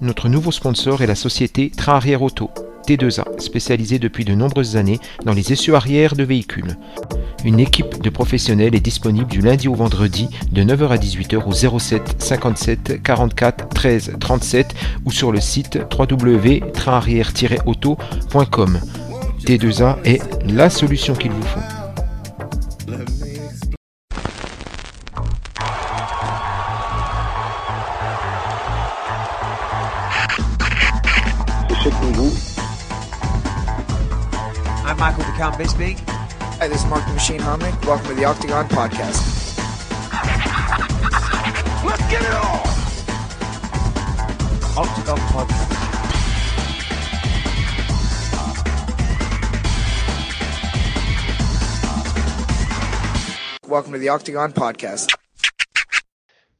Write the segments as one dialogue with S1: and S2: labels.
S1: Notre nouveau sponsor est la société Train Arrière Auto, T2A, spécialisée depuis de nombreuses années dans les essieux arrière de véhicules. Une équipe de professionnels est disponible du lundi au vendredi de 9h à 18h au 07 57 44 13 37 ou sur le site www.trainarrière-auto.com. T2A est la solution qu'il vous faut.
S2: This is Mark the Machine Harmonic. Welcome to the Octagon Podcast.
S3: Let's get it on! Octagon Podcast.
S2: Welcome to the Octagon Podcast.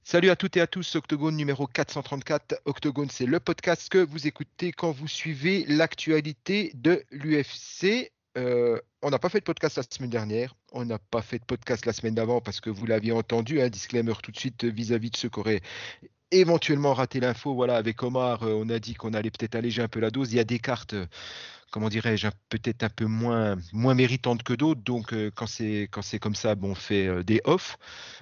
S1: Salut à toutes et à tous, Octogone numéro 434. Octogone, c'est le podcast que vous écoutez quand vous suivez l'actualité de l'UFC. Euh, on n'a pas fait de podcast la semaine dernière, on n'a pas fait de podcast la semaine d'avant parce que vous l'aviez entendu, un disclaimer tout de suite vis-à-vis de ceux qui auraient éventuellement raté l'info. Voilà, avec Omar, euh, on a dit qu'on allait peut-être alléger un peu la dose. Il y a des cartes, euh, comment dirais-je, peut-être un peu moins, moins que d'autres. Donc, euh, quand c'est comme ça, bon, on fait euh, des off.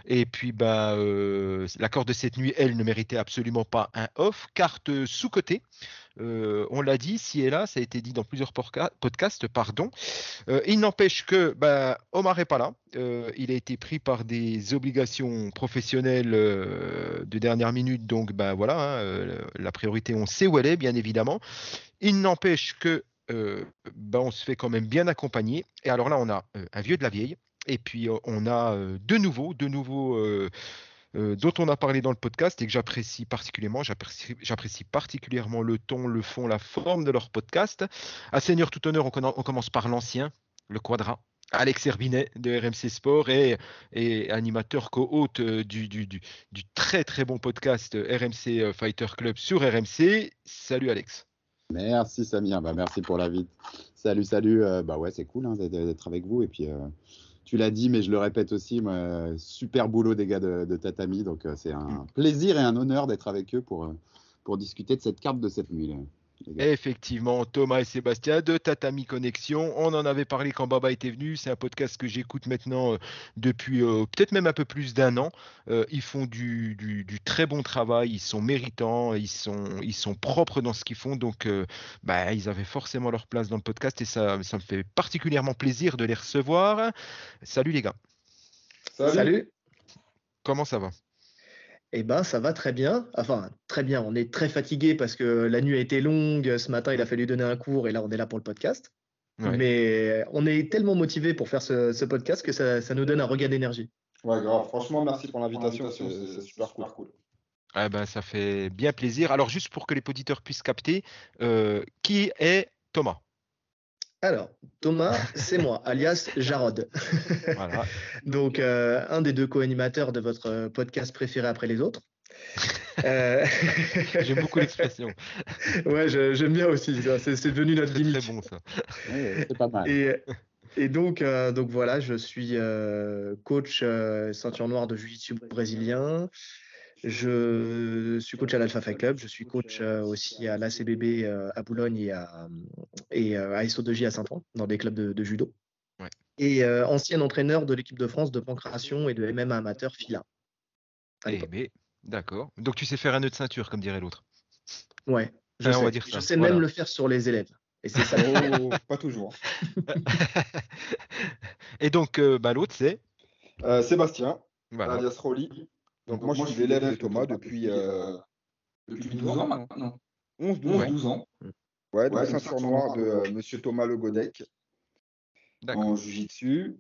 S1: Et puis, bah, euh, la carte de cette nuit, elle, ne méritait absolument pas un off. Carte sous-cotée. Euh, on l'a dit, si et là, ça a été dit dans plusieurs podcasts, pardon. Il n'empêche que bah, Omar n'est pas là. Il a été pris par des obligations professionnelles de dernière minute, donc bah, voilà, hein, la priorité, on sait où elle est, bien évidemment. Il n'empêche que bah, on se fait quand même bien accompagner. Et alors là, on a un vieux de la vieille, et puis on a euh, de nouveaux, de nouveaux. dont on a parlé dans le podcast et que j'apprécie particulièrement. J'apprécie particulièrement le ton, le fond, la forme de leur podcast. À Seigneur tout honneur, on, commence par l'ancien, le Quadra. Alex Herbinet de RMC Sport et, animateur co-hôte du, très très bon podcast RMC Fighter Club sur RMC. Salut Alex.
S4: Merci Samir, bah, merci pour l'invite. Salut, salut. euh, bah ouais, c'est cool hein, d'être- avec vous. Et puis, euh, tu l'as dit, mais je le répète aussi, moi, super boulot des gars de, de Tatami. Donc, euh, c'est un plaisir et un honneur d'être avec eux pour, euh, pour discuter de cette carte de cette nuit. là.
S1: Effectivement, Thomas et Sébastien de Tatami Connexion. On en avait parlé quand Baba était venu. C'est un podcast que j'écoute maintenant euh, depuis euh, peut-être même un peu plus d'un an. Euh, ils font du, du- du très bon travail, ils sont méritants, ils sont, ils sont propres dans ce qu'ils font. Donc, euh, bah, ils avaient forcément leur place dans le podcast et ça, ça me fait particulièrement plaisir de les recevoir. Salut les gars,
S5: Salut.
S1: comment ça va?
S5: Eh ben, ça va très bien. Enfin, très bien. On est très fatigué parce que la nuit a été longue. Ce matin, il a fallu donner un cours et là, on est là pour le podcast.
S1: Ouais.
S5: Mais on est tellement motivé pour faire ce, ce podcast que ça, ça nous donne un regain d'énergie.
S6: Ouais, grave. Franchement, merci pour l'invitation. C'est c'est super cool.
S1: Ah ben, ça fait bien plaisir. Alors, juste pour que les auditeurs puissent capter, euh, qui est Thomas?
S5: Alors, Thomas, c'est moi, alias Jarod.
S1: Voilà.
S5: Donc, euh, un des deux co-animateurs de votre podcast préféré après les autres. Euh,
S1: J'aime beaucoup l'expression.
S5: Ouais, je- j'aime bien aussi. C'est c'est devenu notre
S1: C'est très
S5: gimmick.
S1: bon ça.
S4: Ouais, c'est pas mal.
S5: Et, et donc, euh, donc voilà, je suis euh, coach euh, ceinture noire de jiu-jitsu brésilien. Je suis coach à l'Alpha Fight Club. Je suis coach euh, aussi à l'ACBB euh, à Boulogne et à, et, euh, à SO2J à Saint-Ouen, dans des clubs de, de judo.
S1: Ouais.
S5: Et euh, ancien entraîneur de l'équipe de France de pancration et de MMA amateur FILA.
S1: Eh ben, d'accord. Donc tu sais faire un nœud de ceinture, comme dirait l'autre.
S5: Ouais, je sais.
S1: on va dire
S5: je
S1: ça,
S5: sais
S1: voilà.
S5: même le faire sur les élèves. Et c'est ça.
S6: Oh, pas toujours.
S1: Et donc, euh, bah, l'autre, c'est?
S6: Euh, Sébastien,
S1: Voilà.
S6: alias Rolly. Donc, moi, je suis l'élève de Thomas depuis, euh, depuis 12 ans maintenant. 11, 12,
S1: Ouais.
S6: 12 ans. Ouais, donc ceinture noire de euh, Monsieur Thomas Le Godec
S1: D'accord.
S6: en Jiu-Jitsu.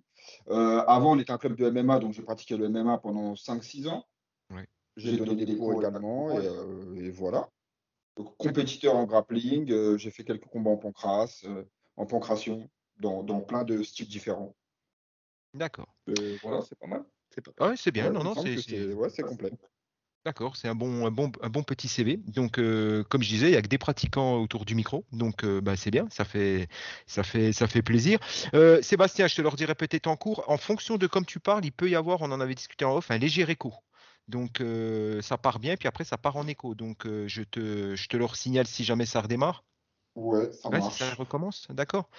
S6: Euh, avant, on était un club de MMA, donc j'ai pratiqué le MMA pendant 5-6 ans.
S1: Ouais.
S6: J'ai donné des cours également, et, euh, et voilà. Donc, compétiteur en grappling, euh, j'ai fait quelques combats en pancrace, euh, en pancration, dans, dans plein de styles différents.
S1: D'accord.
S6: Euh, voilà, c'est pas mal.
S1: Ah ouais, c'est bien.
S6: Ouais,
S1: non, c'est. c'est-
S6: Ouais, c'est complet.
S1: D'accord, c'est un bon, un, bon, un bon petit CV. Donc, euh, comme je disais, il n'y a que des pratiquants autour du micro. Donc, euh, bah, c'est bien, ça fait, ça fait, ça fait plaisir. Euh, Sébastien, je te le redirai peut-être en cours. En fonction de comme tu parles, il peut y avoir, on en avait discuté en off, un léger écho. Donc ça part bien, puis après ça part en écho. Donc je, te, je te le signale si jamais ça redémarre.
S6: Ouais, ça
S1: Ouais, ça recommence, d'accord.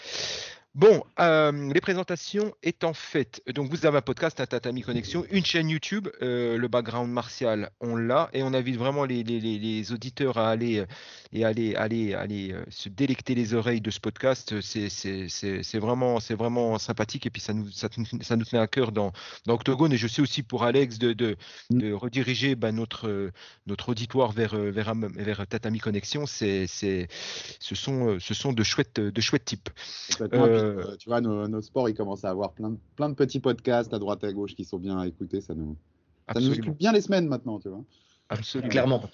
S1: Bon, euh, les présentations étant faites, donc vous avez un podcast, un Tatami Connexion, une chaîne YouTube, euh, le background martial, on l'a, et on invite vraiment les, les- les- les auditeurs à aller euh, et aller, aller, aller se délecter les oreilles de ce podcast. C'est vraiment, vraiment sympathique, et puis ça nous, ça, ça nous tenait à cœur dans, dans Octogone, et je sais aussi pour Alex de, de, de rediriger ben, notre, notre auditoire vers, vers, vers Tatami Connexion. C'est, ce sont, ce sont de chouettes, de chouettes types. Euh,
S4: tu vois, nos, nos sports, ils commencent à avoir plein de, plein de petits podcasts à droite à gauche qui sont bien à écouter. Ça nous, ça nous
S1: Absolument,
S4: occupe bien les semaines maintenant, tu vois.
S1: absolument.
S5: Clairement.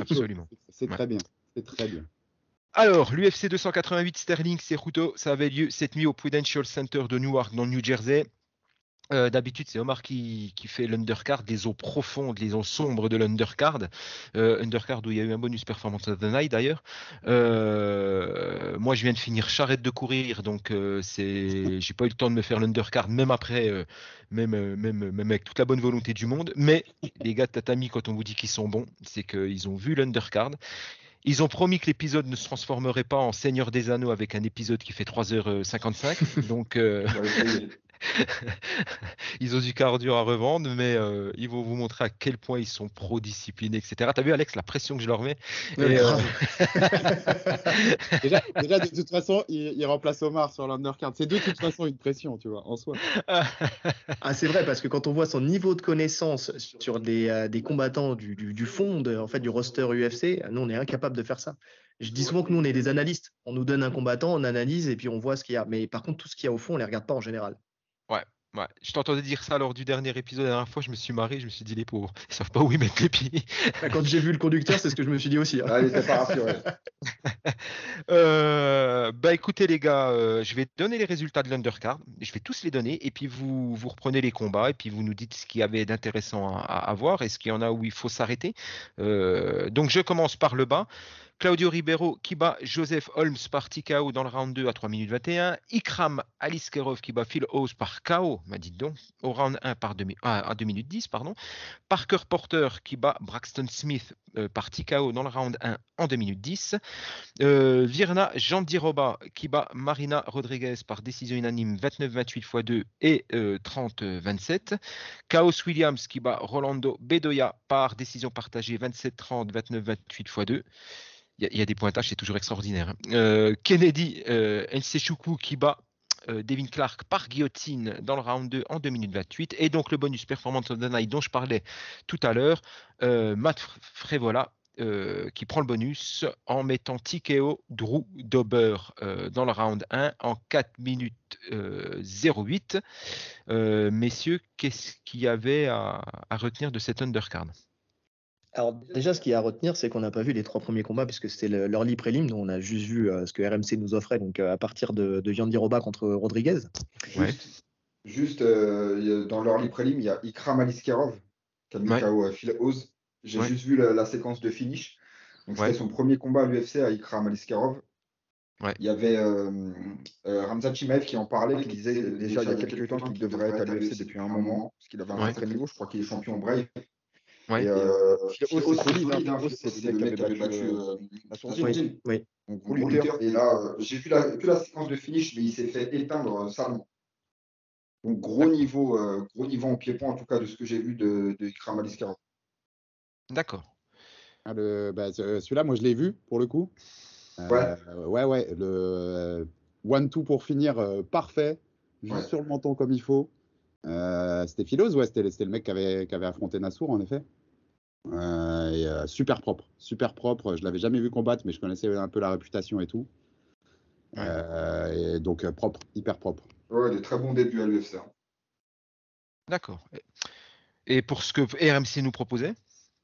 S1: Absolument.
S4: C'est
S1: Ouais.
S4: très bien. C'est très bien.
S1: Alors, l'UFC 288 Sterling Cejudo, ça avait lieu cette nuit au Prudential Center de Newark, dans le New Jersey. Euh, D'habitude, c'est Omar qui, qui fait l'undercard, les eaux profondes, les eaux sombres de l'undercard. Euh, undercard où il y a eu un bonus performance of the night d'ailleurs. Euh, moi, je viens de finir charrette de courir, donc c'est, j'ai pas eu le temps de me faire l'undercard, même après, même, même, même avec toute la bonne volonté du monde. Mais les gars de Tatami, quand on vous dit qu'ils sont bons, c'est qu'ils ont vu l'undercard. Ils ont promis que l'épisode ne se transformerait pas en Seigneur des Anneaux avec un épisode qui fait 3h55. donc. ils ont du cardio à revendre, mais euh, ils vont vous montrer à quel point ils sont pro-disciplinés, etc. T'as vu, Alex, la pression que je leur mets Et, euh,
S4: Déjà, déjà, de toute façon, il, il remplace Omar sur l'undercard. C'est de toute façon une pression, tu vois, en soi.
S5: Ah, c'est vrai, parce que quand on voit son niveau de connaissance sur des, euh, des combattants du, du, du fond de- en fait, du roster UFC, nous, on est incapable de faire ça. Je dis souvent que nous, on est des analystes. On nous donne un combattant, on analyse et puis on voit ce qu'il y a. Mais par contre, tout ce qu'il y a au fond, on les regarde pas en général.
S1: Ouais, je t'entendais dire ça lors du dernier épisode la dernière fois, je me suis marré, je me suis dit les pauvres, ils savent pas où ils mettent les pieds.
S5: Bah, Quand j'ai vu le conducteur, c'est ce que je me suis dit aussi. hein.
S6: Ah, il était pas rassuré.
S1: Euh, bah écoutez les gars, euh, je vais donner les résultats de l'undercard, je vais tous les donner et puis vous, vous reprenez les combats et puis vous nous dites ce qu'il y avait d'intéressant à, à- à voir et ce qu'il y en a où il faut s'arrêter. Euh, donc je commence par le bas. Claudio Ribeiro qui bat Joseph Holmes par TKO dans le round 2 à 3 minutes 21. Ikram Aliskerov qui bat Phil Hose par KO, m'a dit donc, au round 1 par 2, mi- ah, à 2 minutes 10. Pardon. Parker Porter qui bat Braxton Smith euh, par TKO dans le round 1 en 2 minutes 10. Euh, Virna Jandiroba qui bat Marina Rodriguez par décision unanime 29-28 x 2 et euh, 30-27. Chaos Williams qui bat Rolando Bedoya par décision partagée 27-30, 29-28 x 2. Il y, a- des pointages, c'est toujours extraordinaire. hein. Euh, Kennedy euh, Nsechuku qui bat euh, Devin Clark par guillotine dans le round 2 en 2 minutes 28. Et donc le bonus performance of the night dont je parlais tout à l'heure, euh, Matt Fr- Frévola qui prend le bonus en mettant TKO Drew Dober dans le round 1 en 4 minutes euh, 08. Euh, messieurs, qu'est-ce qu'il y avait à, à retenir de cet undercard?
S5: Alors déjà, ce qu'il y a à retenir, c'est qu'on n'a pas vu les trois premiers combats puisque c'était le- l'early prélim, dont on a juste vu euh, ce que RMC nous offrait, donc euh, à partir de, de Yandiroba contre Rodriguez.
S1: Ouais.
S6: Juste, juste, euh, il y a- dans l'early prélim, il y a Ikram Aliskerov qui a mis
S1: Ouais.
S6: KO à Phil Oz. J'ai
S1: Ouais.
S6: juste vu la, la séquence de finish. Donc,
S1: Ouais.
S6: c'était son premier combat à l'UFC à Ikram Aliskerov.
S1: Ouais.
S6: Il y avait euh, euh, Ramzat Chimaev qui en parlait, qui disait déjà il y a quelques temps qu'il devrait être à l'UFC depuis un moment, parce qu'il avait un
S1: Ouais.
S6: sacré niveau. Je crois qu'il est champion Brave.
S1: Ouais.
S6: Et, euh,
S4: c'est solide, hein.
S6: C'est
S4: c'est
S6: le mec qui avait battu
S4: euh,
S6: euh,
S4: la.
S5: Oui.
S6: Et là, euh, j'ai vu la, que la séquence de finish, mais il s'est fait éteindre euh, salement. Donc, gros niveau, euh, gros niveau en pied-point, en tout cas, de ce que j'ai vu de, de Ikram.
S1: D'accord.
S4: Ah, le- bah, ce- Celui-là, moi, je l'ai vu pour le coup. Euh, ouais, ouais. Le one-two pour finir, euh, parfait. Juste
S6: Ouais.
S4: sur le menton comme il faut. Euh, c'était Philos, ouais, c'était c'était le mec qui avait, qui avait affronté Nassour, en effet. Euh, et, euh, super propre, super propre. Je l'avais jamais vu combattre, mais je connaissais un peu la réputation et tout.
S1: Ouais.
S4: Euh, et donc euh, propre, hyper propre.
S6: Ouais, des très bons débuts à l'UFC. hein.
S1: D'accord. Et pour ce que RMC nous proposait?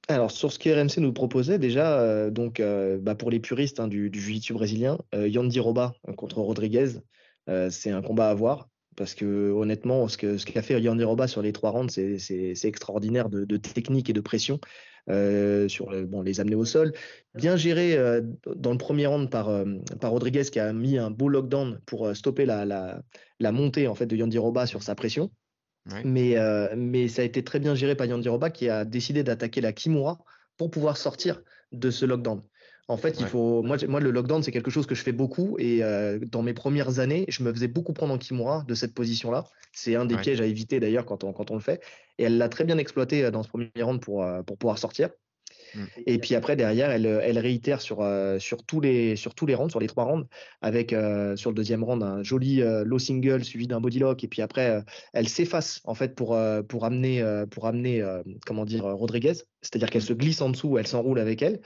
S5: Alors, sur ce que RMC nous proposait, déjà, euh, donc, euh, bah, pour les puristes hein, du, du jiu-jitsu brésilien, euh, Yandiroba contre Rodriguez, euh, c'est un combat à voir. Parce que honnêtement, ce qu'a fait Yandiroba sur les trois rounds, c'est extraordinaire de, de technique et de pression euh, sur le- bon, les amener au sol. Bien géré euh, dans le premier round par, euh, par Rodriguez qui a mis un beau lockdown pour stopper la, la, la montée en fait, de Yandiroba sur sa pression.
S1: Ouais.
S5: Mais, mais ça a été très bien géré par Yandiroba qui a décidé d'attaquer la Kimura pour pouvoir sortir de ce lockdown. En fait, il
S1: Ouais.
S5: faut. Moi, le lockdown, c'est quelque chose que je fais beaucoup. Et euh, dans mes premières années, je me faisais beaucoup prendre en Kimura de cette position-là. C'est un des
S1: Ouais.
S5: pièges à éviter d'ailleurs quand on, quand on le fait. Et elle l'a très bien exploité euh, dans ce premier round pour, euh, pour pouvoir sortir.
S1: Mm.
S5: Et puis après, derrière, elle, elle réitère sur, euh, sur, tous les, sur tous les rounds, sur les trois rounds, avec euh, sur le deuxième round un joli euh, low single suivi d'un body lock. Et puis après, elle s'efface en fait pour, pour amener, pour amener comment dire, Rodriguez. C'est-à-dire qu'elle se glisse en dessous, elle s'enroule avec elle.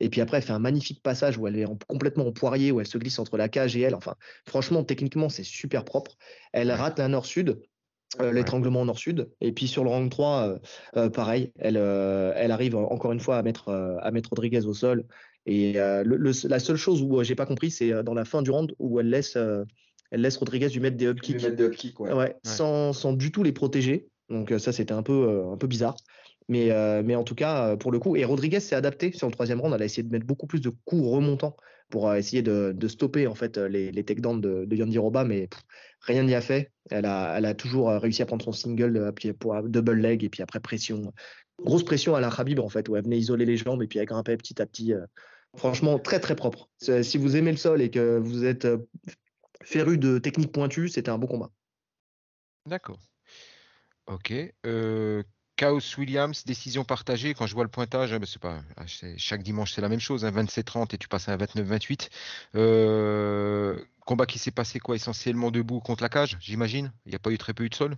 S5: Et puis après, elle fait un magnifique passage où elle est en- complètement en poirier, où elle se glisse entre la cage et elle. Enfin, franchement, techniquement, c'est super propre. Elle rate la nord-sud, euh, l'étranglement nord-sud. Et puis sur le round 3, euh, euh, pareil, elle, euh, elle arrive encore une fois à mettre, euh, à mettre Rodriguez au sol. Et euh, le- le- la seule chose où euh, j'ai pas compris, c'est dans la fin du round où elle laisse, euh, elle laisse Rodriguez lui mettre des up kicks.
S6: vais mettre des upkicks, ouais.
S5: Ouais, Sans, sans du tout les protéger. Donc euh, ça, c'était un peu, euh, un peu bizarre. Mais, euh, mais en tout cas, euh, pour le coup, et Rodriguez s'est adapté sur le troisième round. Elle a essayé de mettre beaucoup plus de coups remontants pour euh, essayer de, stopper en fait les, les takedowns de, de Yandiroba, mais rien n'y a fait. Elle a, toujours réussi à prendre son single pour double leg et puis après pression, grosse pression à la Khabib en fait, où elle venait isoler les jambes et puis elle grimpait petit à petit. franchement, très très propre. Si vous aimez le sol et que vous êtes féru de techniques pointues, c'était un beau combat.
S1: D'accord. Ok. Chaos Williams, décision partagée. Quand je vois le pointage, hein, bah, c'est pas, ah, chaque dimanche c'est la même chose, hein, 27-30 et tu passes à un 29-28. Euh, combat qui s'est passé quoi essentiellement debout contre la cage, j'imagine? Il n'y a pas eu très peu eu de sol?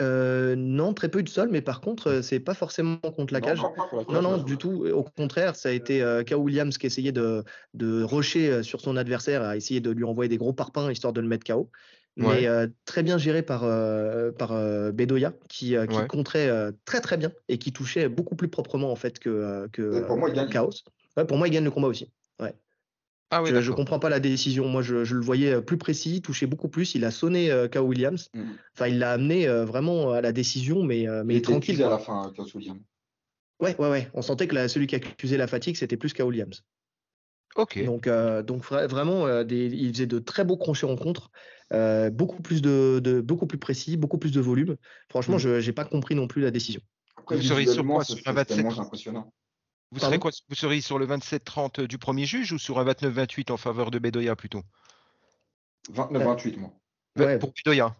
S5: Euh, non, très peu eu de sol, mais par contre, euh, c'est pas forcément contre la
S6: Non,
S5: cage.
S6: non, la
S5: Non,
S6: cage,
S5: non,
S6: ouais.
S5: du tout. Au contraire, ça a été euh, K. Williams qui essayait de, de rusher sur son adversaire, à essayer de lui envoyer des gros parpaings histoire de le mettre KO. Mais
S1: Ouais.
S5: euh, très bien géré par, euh, par euh, Bedoya, qui, euh, qui
S1: Ouais.
S5: contrait euh, très très bien et qui touchait beaucoup plus proprement en fait que, euh, que
S6: Et pour moi, il
S5: euh,
S6: gagne.
S5: Chaos. Ouais, pour moi, il gagne le combat aussi.
S1: Ah oui,
S5: je,
S1: d'accord.
S5: comprends pas la décision. Moi, je, je le voyais euh, plus précis, touchait beaucoup plus. Il a sonné euh, K. Williams.
S6: Mm.
S5: Enfin, il l'a amené euh, vraiment à la décision, mais, euh, mais
S6: Il était
S5: tranquille.
S6: à la fin, Klaus William.
S5: Ouais, ouais, ouais. On sentait que la- celui qui accusait la fatigue, c'était plus K. Williams. Donc, euh, donc vra- vraiment, euh, des- il faisait de très beaux crochets rencontres, euh, beaucoup plus de, de- beaucoup plus précis, beaucoup plus de volume. Franchement,
S6: Mm.
S5: je n'ai pas compris non plus la décision.
S6: Après,
S1: Vous seriez sur quoi, sur un
S6: c'est tellement
S1: 27?
S6: impressionnant.
S1: Vous serez quoi Vous seriez sur le 27-30 du premier juge ou sur un 29-28 en faveur de Bedoya plutôt?
S6: 29-28, moi.
S5: Ouais.
S1: Pour Bedoya?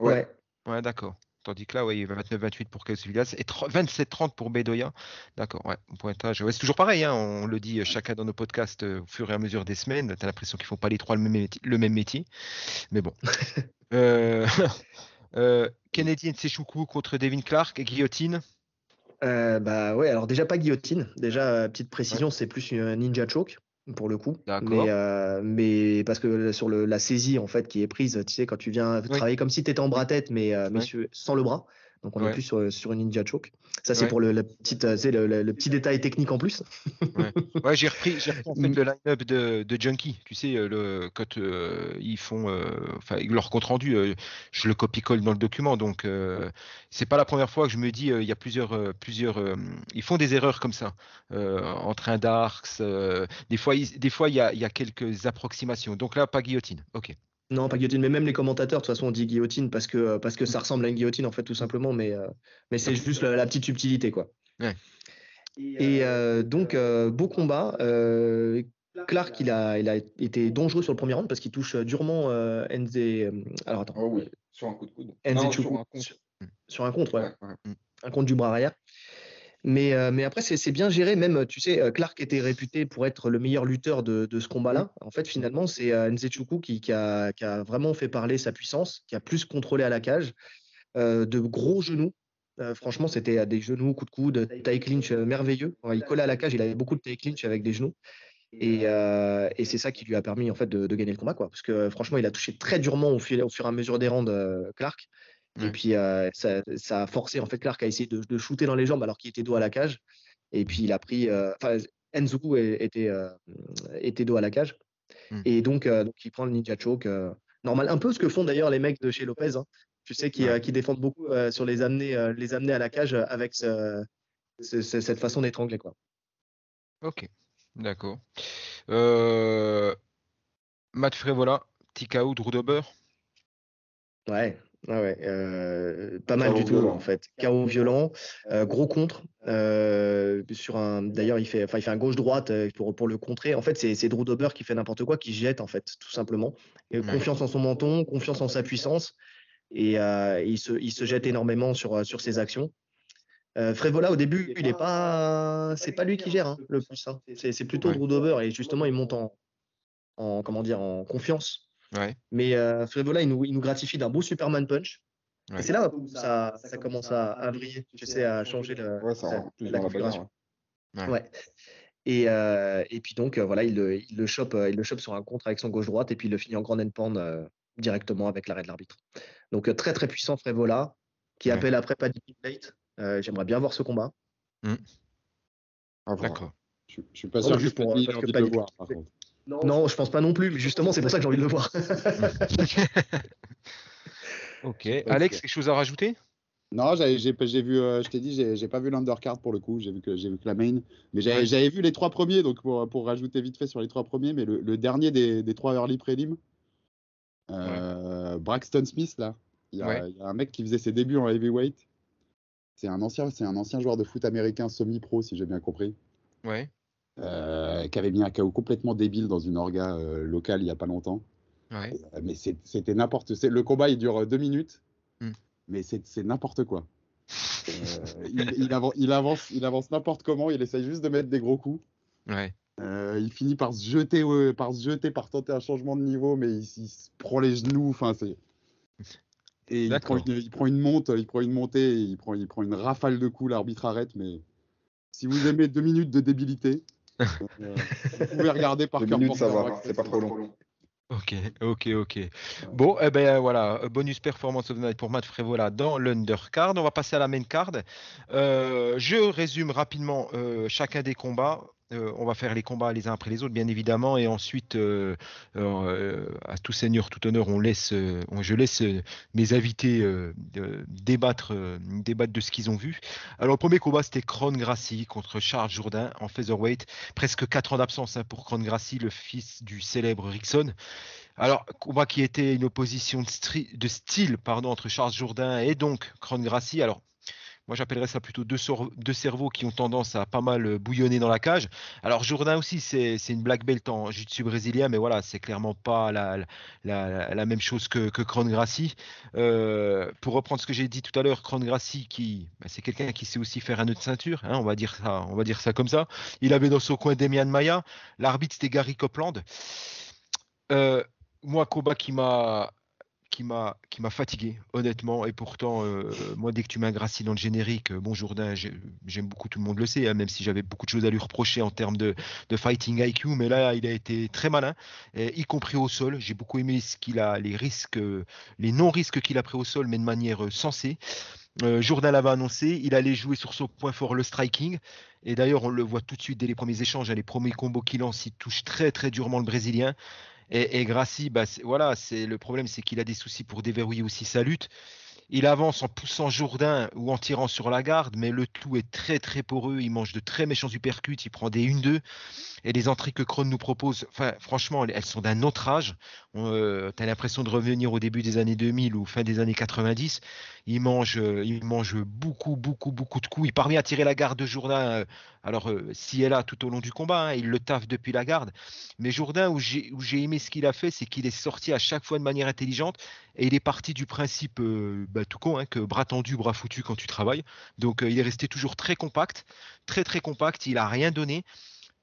S6: Ouais.
S1: Ouais, d'accord. Tandis que là, ouais, il y avait 29-28 pour Chaos et 30 27-30 pour Bedoya. D'accord, ouais, pointage. Ouais, c'est toujours pareil, hein, on le dit chacun dans nos podcasts euh, au fur et à mesure des semaines. Tu as l'impression qu'ils font pas les trois le même, métier, le même métier. Mais bon. euh, euh, Kennedy contre Devin Clark et guillotine?
S5: Euh, bah ouais, alors déjà pas guillotine. Déjà, euh, petite précision, c'est plus un ninja choke pour le coup. Mais, euh, mais parce que sur le, la saisie en fait qui est prise, tu sais, quand tu viens
S1: Oui.
S5: travailler comme si tu étais en bras tête, mais, euh, mais sans le bras. Donc on
S1: Ouais.
S5: est plus sur, sur une ninja choke. Ça c'est
S1: Ouais.
S5: pour le, la petite, euh, le, le- le petit détail technique en plus.
S1: Ouais, j'ai repris, j'ai repris en fait
S5: Mm.
S1: le line-up de, de Junkie. Tu sais, euh, le, quand euh, ils font euh, enfin, leur compte rendu, euh, je le copie-colle dans le document. Donc, c'est pas la première fois que je me dis, il y a plusieurs, plusieurs, ils font des erreurs comme ça entre un Darks. des fois, des fois, il y a, il y a quelques approximations. Donc là, pas guillotine. Ok.
S5: Non, pas guillotine, mais même les commentateurs, de toute façon, on dit guillotine parce que, parce que ça ressemble à une guillotine, en fait, tout simplement, mais, euh, mais c'est juste la, la petite subtilité, quoi.
S1: Ouais.
S5: Et euh, donc, euh, beau combat. euh, Clark, il a, il a été dangereux sur le premier round parce qu'il touche durement euh, NZ. euh, alors, attends.
S6: Oh oui, sur un coup de coude.
S5: NZ
S6: Non, sur un contre.
S5: sur, sur un contre, ouais.
S6: Ouais, ouais.
S5: Un contre du bras arrière. Mais, euh, mais après, c'est bien géré. Même, tu sais, euh, Clark était réputé pour être le meilleur lutteur de, de ce combat-là. En fait, finalement, c'est euh, Nzechukwu qui, qui, a, qui a vraiment fait parler sa puissance, qui a plus contrôlé à la cage. Euh, de gros genoux. Franchement, c'était des genoux, coup de coude, tie clinch merveilleux. Il collait à la cage, il avait beaucoup de tie clinch avec des genoux. Et, euh, et c'est ça qui lui a permis en fait de, de gagner le combat, quoi. Parce que franchement, il a touché très durement au fur, au fur et à mesure des rounds euh, Clark. Et
S1: Ouais.
S5: puis euh, ça, ça a forcé en fait Clark à essayer de, de shooter dans les jambes alors qu'il était dos à la cage. Et puis il a pris, euh, enfin Enzuku était euh, était dos à la cage.
S1: Mm.
S5: Et donc, donc il prend le ninja choke normal, un peu ce que font d'ailleurs les mecs de chez Lopez. hein. Tu sais qui,
S1: Ouais.
S5: qui défendent beaucoup sur les amener les amener à la cage avec ce- ce- ce- cette façon d'étrangler quoi.
S1: Ok. D'accord. Matt Frévola, Tikao, Drew Dober.
S5: Ouais. Ah ouais, euh, pas mal
S6: Chaos
S5: du tout
S6: violent.
S5: en fait. Chaos violent, euh, gros contre. euh, sur un, d'ailleurs, il fait, enfin, il fait un gauche-droite euh, pour, pour le contrer. En fait, c'est, c'est Drew Dober qui fait n'importe quoi, qui jette en fait, tout simplement. Et. Confiance en son menton, confiance en sa puissance, et il se, il se jette énormément sur, sur ses actions. Euh, Frévola, au début, il est pas, c'est pas lui qui gère hein, le plus. hein. C'est, c'est plutôt
S1: Ouais.
S5: Drew Dober, et justement, il monte en, en, comment dire, en confiance.
S1: Ouais.
S5: Mais euh, Frévola, il nous, il nous gratifie d'un beau Superman punch.
S1: Ouais.
S5: Et c'est là où ça, ça commence à, à vriller, tu sais, à changer le,
S6: Ouais, ça
S5: la- configuration.
S6: ouais.
S5: Et, euh, et puis donc, euh, voilà, il le, il, le chope, euh, il le chope sur un contre avec son gauche-droite et puis il le finit en grand endpoint euh, directement avec l'arrêt de l'arbitre. Donc, euh, très très puissant Frévola, qui
S1: Ouais.
S5: appelle après Paddy Plate. Euh, J'aimerais bien voir ce combat.
S6: Voir.
S1: D'accord.
S4: Je, je suis pas
S5: Non,
S4: sûr que
S5: pour,
S4: de le voir, par contre.
S5: Non, je pense pas non plus. mais Justement, c'est pour ça que j'ai envie de le voir.
S1: ok. Alex, quelque chose à rajouter?
S4: Non, j'ai vu, euh, je t'ai dit, j'ai pas vu l'undercard pour le coup, j'ai vu que j'ai vu que la main, mais j'avais
S1: Ouais.
S4: vu les trois premiers, donc pour, pour rajouter vite fait sur les trois premiers, mais le, le dernier des, des trois early prélim, euh, Braxton Smith là, il y, a,
S1: Ouais.
S4: il y a un mec qui faisait ses débuts en heavyweight, c'est un ancien, c'est un ancien joueur de foot américain semi-pro si j'ai bien compris,
S1: Ouais.
S4: Euh, qui avait mis un KO complètement débile dans une orga euh, locale il y a pas longtemps.
S1: Ouais.
S4: Euh, mais c'était n'importe c'est- Le combat, il dure euh, deux minutes,
S1: Hmm.
S4: mais c'est n'importe quoi. Il, il avan- il avance, il avance n'importe comment, il essaye juste de mettre des gros coups.
S1: Ouais.
S4: Euh, il finit par se jeter, par se jeter, par tenter un changement de niveau, mais il, il se prend les genoux. Enfin, c'est. Et il prend, une, il prend une monte, il prend une montée, il prend, il prend une rafale de coups. L'arbitre arrête, mais si vous aimez deux minutes de débilité, vous pouvez regarder par cœur
S6: ça va,
S4: Braxton
S6: c'est pas trop long.
S1: Ok, ok, ok. Bon, eh ben voilà, bonus performance of the night pour Matt Frévola dans l'undercard. On va passer à la main card. Euh, je résume rapidement euh, chacun des combats. Euh, on va faire les combats les uns après les autres, bien évidemment, et ensuite, euh, euh, à tout seigneur, tout honneur, on laisse, on- je laisse mes invités débattre, débattre de ce qu'ils ont vu. Alors, le premier combat, c'était Kron Gracie contre Charles Jourdain en featherweight. Presque 4 ans d'absence hein, pour Kron Gracie, le fils du célèbre Rickson. Alors, combat qui était une opposition de, style pardon, entre Charles Jourdain et donc Kron Gracie. Alors, moi, j'appellerais ça plutôt deux, cerveaux qui ont tendance à pas mal euh, bouillonner dans la cage. Alors, Jourdain aussi, c'est une black belt en jiu-jitsu brésilien, mais voilà, c'est clairement pas la, même chose que, que Gracie. Euh, pour reprendre ce que j'ai dit tout à l'heure, Kron Gracie, qui, bah, c'est quelqu'un qui sait aussi faire un nœud de ceinture, hein, on, va dire ça, on va dire ça comme ça. Il avait dans son coin Demian Maya. L'arbitre, c'était Gary Copeland. Euh, moi, combat qui m'a qui m'a qui m'a fatigué honnêtement et pourtant euh, moi dès que tu Gracie dans le générique euh, bon Jourdain j'ai- j'aime beaucoup tout le monde le sait hein, même si j'avais beaucoup de choses à lui reprocher en termes de, de fighting IQ mais là il a été très malin y compris au sol j'ai beaucoup aimé ce qu'il a les risques euh, les non risques qu'il a pris au sol mais de manière sensée Jourdain l'avait annoncé, il allait jouer sur son point fort, le striking. Et d'ailleurs, on le voit tout de suite dès les premiers échanges, hein, les premiers combos qu'il lance, il touche très très durement le Brésilien. Et, et bah, voilà, c'est le problème, c'est qu'il a des soucis pour déverrouiller aussi sa lutte. Il avance en poussant Jourdain ou en tirant sur la garde, mais le tout est très très poreux. Il mange de très méchants uppercuts, il prend des 1-2. Et les entrées que Kron nous propose, franchement, elles, sont d'un autre âge. Euh, T'as l'impression de revenir au début des années 2000 ou fin des années 90. Il mange, euh, il mange beaucoup, beaucoup, beaucoup de coups. Il parvient à tirer la garde de Jourdain. Alors, euh, si elle a tout au long du combat, hein, il le taffe depuis la garde. Mais Jourdain, où j'ai où j'ai aimé ce qu'il a fait, c'est qu'il est sorti à chaque fois de manière intelligente et il est parti du principe euh, bah, tout con, hein, que bras tendu, bras foutu quand tu travailles. Donc, euh, il est resté toujours très compact, très très compact. Il a rien donné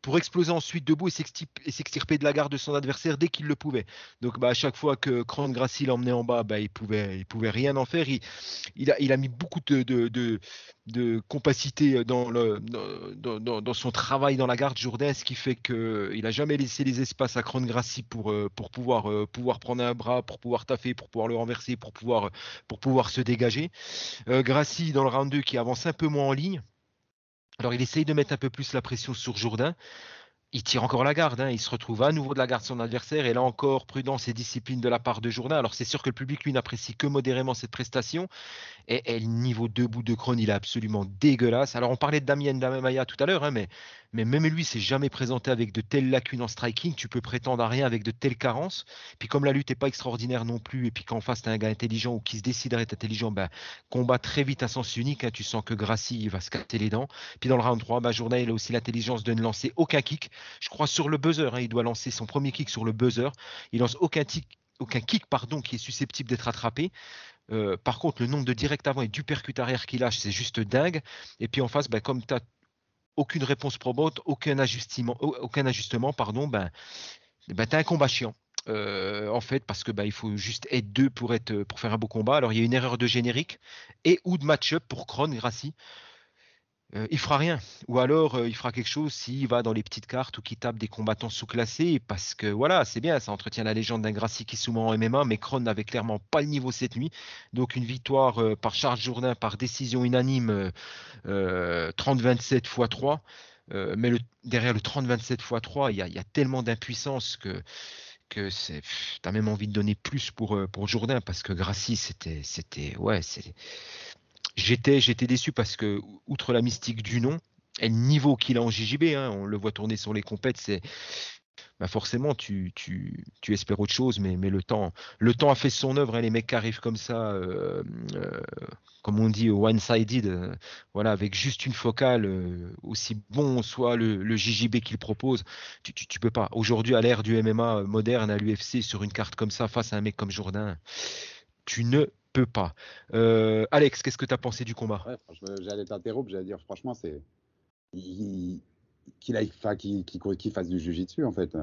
S1: pour exploser ensuite debout et s'extirp- et s'extirper de la garde de son adversaire dès qu'il le pouvait. Donc bah, à chaque fois que Cran Gracie l'emmenait en bas, bah, il pouvait, il pouvait rien en faire. Il, a, mis beaucoup de, compacité dans, son travail dans la garde Jourdain, ce qui fait qu'il n'a jamais laissé les espaces à Cran Gracie pour, euh, euh, pouvoir prendre un bras, pour pouvoir taffer, pour pouvoir le renverser, pour pouvoir, pour pouvoir se dégager. Euh, Gracie dans le round 2 qui avance un peu moins en ligne. Alors il essaye de mettre un peu plus la pression sur Jourdain. Il tire encore la garde, hein. il se retrouve à nouveau de la garde de son adversaire et là encore prudence et discipline de la part de Jourdain. Alors c'est sûr que le public lui n'apprécie que modérément cette prestation et, le niveau debout de Kron il est absolument dégueulasse. Alors on parlait de Damien Damaya tout à l'heure, hein, mais mais même lui s'est jamais présenté avec de telles lacunes en striking. Tu peux prétendre à rien avec de telles carences. Puis comme la lutte n'est pas extraordinaire non plus, et puis qu'en face tu as un gars intelligent ou qui se décide à intelligent, ben, combat très vite à sens unique. hein. tu sens que Gracie il va se casser les dents. Puis dans le round 3, ben, Jourdain il a aussi l'intelligence de ne lancer aucun kick. Je crois sur le buzzer. hein, il doit lancer son premier kick sur le buzzer. Il lance aucun kick, aucun kick pardon, qui est susceptible d'être attrapé. Euh, par contre, le nombre de directs avant et du percute arrière qu'il lâche, c'est juste dingue. Et puis en face, ben, comme tu n'as aucune réponse probante, aucun ajustement, au- aucun ajustement, pardon, ben, ben tu as un combat chiant. Euh, en fait, parce que ben, il faut juste être deux pour, être, pour faire un beau combat. Alors, il y a une erreur de générique et ou de match-up pour Kron, Gracie. Euh, il fera rien. Ou alors, euh, il fera quelque chose s'il va dans les petites cartes ou qu'il tape des combattants sous-classés. Parce que voilà, c'est bien, ça entretient la légende d'un Gracie qui soumet en MMA, mais Kron n'avait clairement pas le niveau cette nuit. Donc, une victoire euh, par Charles Jourdain, par décision unanime, euh, euh, 30-27 x 3. Euh, mais derrière le 30-27 x 3, il y a, tellement d'impuissance que, que c'est, t'as même envie de donner plus pour, pour Jourdain parce que Gracie, c'était, c'était, ouais, c'est, j'étais, j'étais déçu parce que, outre la mystique du nom, et le niveau qu'il a en JJB, hein, on le voit tourner sur les compètes, c'est, bah forcément, tu, tu, tu espères autre chose, mais, le temps, le temps a fait son œuvre. hein, les mecs qui arrivent comme ça, euh, euh, comme on dit, one-sided, euh, voilà, avec juste une focale, aussi bon soit le, le JJB qu'il propose, tu, tu, tu peux pas. Aujourd'hui, à l'ère du MMA moderne, à l'UFC, sur une carte comme ça, face à un mec comme Jourdain, tu ne peux pas. Euh, Alex, qu'est-ce que tu as pensé du combat?
S4: J'allais t'interrompre, j'allais dire, franchement, c'est. qu'il fasse du jujitsu, en fait.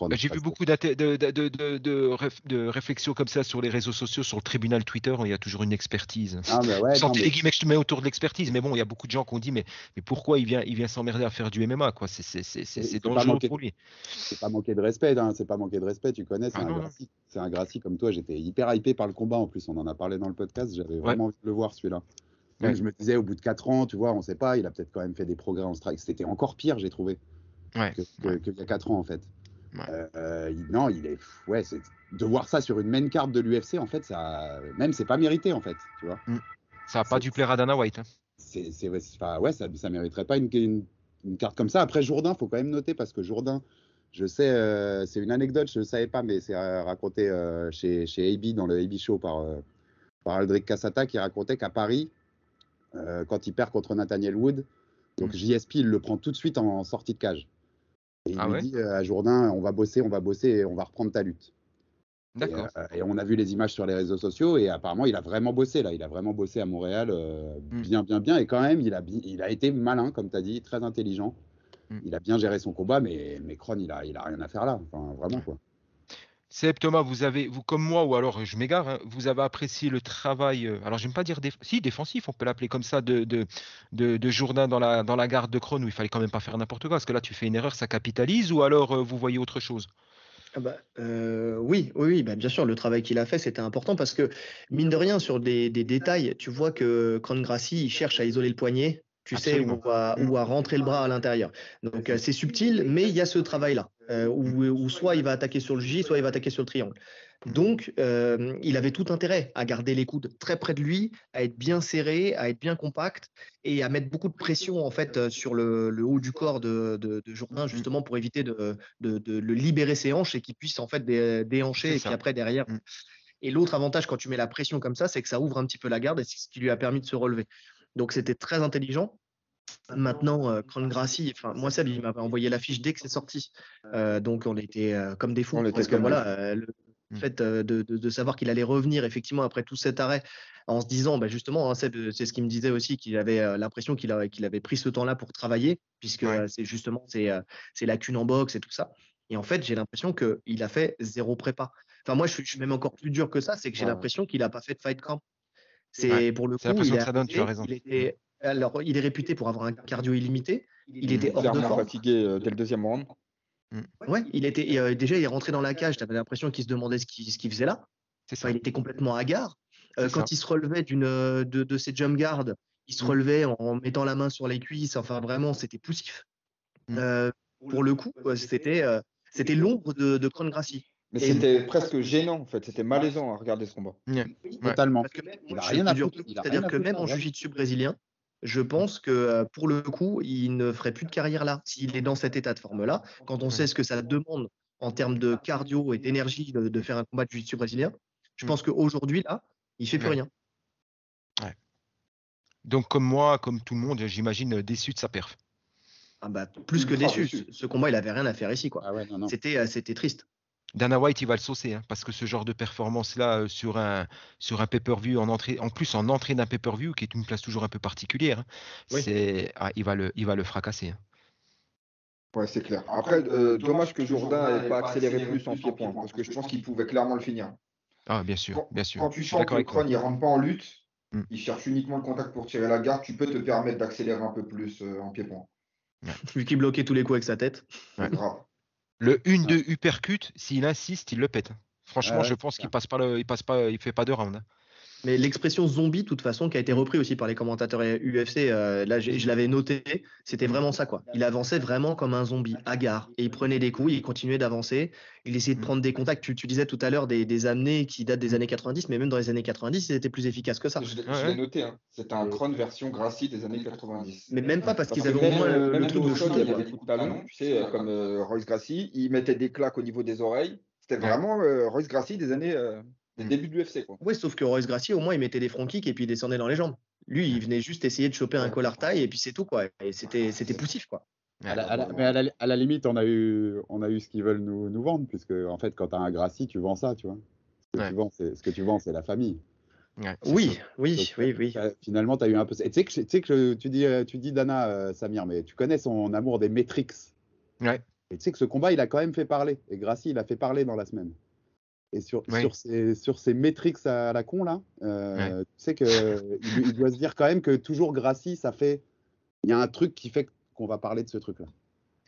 S1: Bah, J'ai vu beaucoup de, de, de, de, de réf- de réflexions comme ça sur les réseaux sociaux, sur le tribunal Twitter, il y a toujours une expertise.
S4: Ah, bah ouais,
S1: Sans
S4: non, mais-
S1: je te mets autour de l'expertise, mais bon, il y a beaucoup de gens qui ont dit, mais, mais pourquoi il vient, il vient s'emmerder à faire du MMA, quoi? C'est dangereux pour lui.
S4: c'est pas manquer de respect, hein, c'est pas manquer de respect, tu connais, c'est
S1: Ah
S4: un. Gracie. C'est un Gracie comme toi, j'étais hyper hypé par le combat en plus, on en a parlé dans le podcast, j'avais vraiment envie de le voir celui-là.
S1: Ouais.
S4: je me disais, au bout de 4 ans, tu vois, on sait pas, il a peut-être quand même fait des progrès en strike. C'était encore pire, j'ai trouvé,
S1: Ouais.
S4: que- qu'il y a 4 ans en fait.
S1: Ouais.
S4: Euh, non, il est. Ouais, de voir ça sur une main carte de l'UFC, en fait, ça. Même, c'est pas mérité, en fait, tu vois.
S1: Ça n'a pas dû plaire à Dana White. hein.
S4: c'est enfin, ouais, ça, ça mériterait pas une, une- une carte comme ça. Après Jourdain, faut quand même noter parce que Jourdain, je sais, euh, c'est une anecdote, je ne savais pas, mais c'est euh, raconté euh, chez, chez AB dans le AB Show par, par Aldric Cassata qui racontait qu'à Paris, quand il perd contre Nathaniel Wood, donc
S1: Mm.
S4: JSP, il le prend tout de suite en, en sortie de cage. Et il
S1: Ah
S4: lui
S1: ouais?
S4: dit euh, à Jourdain, on va bosser, on va bosser et on va reprendre ta lutte. Et,
S1: D'accord.
S4: euh, et on a vu les images sur les réseaux sociaux et apparemment il a vraiment bossé là, il a vraiment bossé à Montréal, euh,
S1: Mm.
S4: bien bien bien et quand même il a, il a été malin comme tu as dit, très intelligent.
S1: Mm.
S4: Il a bien géré son combat mais, mais Kron il a, il a rien à faire là, enfin, vraiment quoi.
S1: Seb, Thomas, vous avez, vous comme moi, ou alors je m'égare, hein, vous avez apprécié le travail, euh, alors j'aime pas dire déf- si, défensif, on peut l'appeler comme ça, de, de, de, de Jourdain dans la, dans la garde de Kron, où il fallait quand même pas faire n'importe quoi, parce que là tu fais une erreur, ça capitalise, ou alors euh, vous voyez autre chose?
S5: Ah bah, euh, oui, oui, oui, bah, bien sûr, le travail qu'il a fait, c'était important parce que, mine de rien, sur des, des détails, tu vois que Kron Gracie, il cherche à isoler le poignet, tu
S1: Absolument.
S5: sais, ou à, ou à rentrer le bras à l'intérieur. Donc, euh, c'est subtil, mais il y a ce travail-là, euh, où, où soit il va attaquer sur le J, soit il va attaquer sur le triangle. Donc, euh, il avait tout intérêt à garder les coudes très près de lui, à être bien serré, à être bien compact et à mettre beaucoup de pression en fait euh, sur le, le haut du corps de, de, de Jourdain justement pour éviter de, le libérer ses hanches et qu'il puisse en fait dé- déhancher et puis après derrière.
S1: Mm.
S5: Et l'autre avantage quand tu mets la pression comme ça, c'est que ça ouvre un petit peu la garde et c'est ce qui lui a permis de se relever. Donc c'était très intelligent. Maintenant, euh, Kron Gracie, enfin moi Seb, il m'avait envoyé l'affiche dès que c'est sorti. Euh, donc on était euh, comme des fous
S7: On était
S5: parce que voilà, euh, le fait euh, de, de- de savoir qu'il allait revenir effectivement après tout cet arrêt en se disant, bah, justement, hein, Seb, c'est ce qu'il me disait aussi, qu'il avait euh, l'impression qu'il avait, qu'il avait pris ce temps-là pour travailler, puisque
S1: Ouais.
S5: euh, c'est justement c'est euh, c'est lacunes en boxe et tout ça. Et en fait, j'ai l'impression qu'il a fait zéro prépa. Enfin, moi, je suis, je suis même encore plus dur que ça, c'est que j'ai
S7: Ouais.
S5: l'impression qu'il n'a pas fait de fight camp. C'est
S1: Ouais,
S5: pour le
S1: c'est
S5: coup,
S1: l'impression
S5: il
S1: que
S5: est
S1: ça donne, tu as raison.
S5: il était- alors, il est réputé pour avoir un cardio illimité. Il était
S1: Mm.
S5: hors de forme.
S7: fatigué euh, dès le deuxième round.
S5: Ouais, il était euh, déjà il est rentré dans la cage. Tu avais l'impression qu'il se demandait ce qu'il faisait là.
S1: C'est ça.
S5: Enfin, il était complètement hagard. Euh, quand
S1: ça.
S5: il se relevait d'une euh, de, de ses jump guards, il se
S1: Mm.
S5: relevait en, en mettant la main sur les cuisses. Enfin, vraiment, c'était poussif.
S1: Mm.
S5: Euh, pour le coup, c'était euh, c'était l'ombre de, de Kron Gracie.
S7: Mais c'était presque gênant en fait, c'était malaisant à regarder ce combat.
S1: Ouais.
S4: Totalement.
S5: parce que même-
S4: Il a rien à foutre,
S5: C'est-à-dire que même en jiu-jitsu brésilien, je pense que euh, pour le coup, il ne ferait plus de carrière là. S'il est dans cet état de forme-là, quand on sait ce que ça demande en termes de cardio et d'énergie de, de faire un combat de jiu-jitsu brésilien, je
S1: Mm.
S5: pense qu'aujourd'hui, là, il fait plus
S1: Ouais.
S5: rien.
S1: Donc, comme moi, comme tout le monde, j'imagine déçu de sa perf.
S5: Ah bah, plus que
S6: Ultra
S5: déçu. Ce- combat, il avait rien à faire ici. quoi.
S4: Ah ouais,
S5: euh, c'était triste.
S1: Dana White, il va le saucer, hein, parce que ce genre de performance-là euh, sur un, sur un pay-per-view, en, entrée, en plus en entrée d'un pay-per-view, qui est une place toujours un peu particulière, hein,
S5: Oui.
S1: c'est, ah, il, va le, il va le fracasser. hein.
S6: Ouais, c'est clair. Après, euh, dommage que Jourdain n'ait pas accéléré plus en pied-point, parce que je pense qu'il pouvait clairement le finir.
S1: Ah, bien sûr,
S6: Quand,
S1: bien sûr.
S6: quand tu sens que. Kron il rentre pas en lutte,
S1: Mm.
S6: il cherche uniquement le contact pour tirer la garde, tu peux te permettre d'accélérer un peu plus euh, en pied-point.
S5: Vu qu'il bloquait tous les coups avec sa tête.
S1: Ouais.
S6: Grave.
S1: Le 1-2 uppercut, s'il insiste, il le pète. Franchement,
S4: Ah ouais,
S1: je pense qu'il passe pas le, il passe pas, il fait pas de round.
S5: Mais l'expression zombie, de toute façon, qui a été repris aussi par les commentateurs UFC, euh, là, je l'avais noté, c'était vraiment ça, quoi. Il avançait vraiment comme un zombie, hagard. Et il prenait des coups, il continuait d'avancer. Il essayait de
S1: Mm.
S5: prendre des contacts. Tu, tu disais tout à l'heure des, des amenés qui datent des années 90, mais même dans les années 90, ils étaient plus efficaces que ça.
S7: Je l'ai
S1: Ouais,
S7: je l'ai
S1: ouais.
S7: noté. Hein.
S6: C'était un Kron version Gracie des années 90.
S5: Mais même pas parce qu'ils
S7: Parce
S5: avaient au moins le,
S7: même
S5: le truc de shooter,
S7: il y
S5: quoi.
S7: avait des coups de talon, tu sais, euh, comme euh, Royce Gracie. Il mettait des claques au niveau des oreilles. C'était vraiment euh, Royce Gracie des années, euh, des
S1: Mm.
S7: débuts de l'UFC. Quoi.
S5: Ouais, sauf que Royce Gracie, au moins, il mettait des front kicks et puis il descendait dans les jambes. Lui, il venait juste essayer de choper un collar taille et puis c'est tout, quoi. Et c'était c'était poussif, quoi.
S4: À la, à la- mais à la, à la limite, on a eu, on a eu ce qu'ils veulent nous, nous vendre, puisque en fait, quand tu as un Gracie, tu vends ça, tu vois. Ce que,
S1: Ouais.
S4: tu, vends, c'est, ce que tu vends, c'est la famille.
S1: Ouais,
S5: Oui,
S1: ça.
S5: oui,
S4: Donc,
S5: oui, oui.
S4: Euh, Finalement, tu as eu un peu. Et Tu sais que, tu sais que tu dis, euh, tu dis Dana, euh, Samir, mais tu connais son amour des Matrix.
S1: Ouais.
S4: Et tu sais que ce combat, il a quand même fait parler. Et Gracie, il a fait parler dans la semaine. Et sur,
S1: Ouais.
S4: sur, ces, sur ces Matrix à la con, là, euh, tu sais qu'il il doit se dire quand même que toujours Gracie, ça fait. Il y a un truc qui fait qu'on va parler de ce truc-là.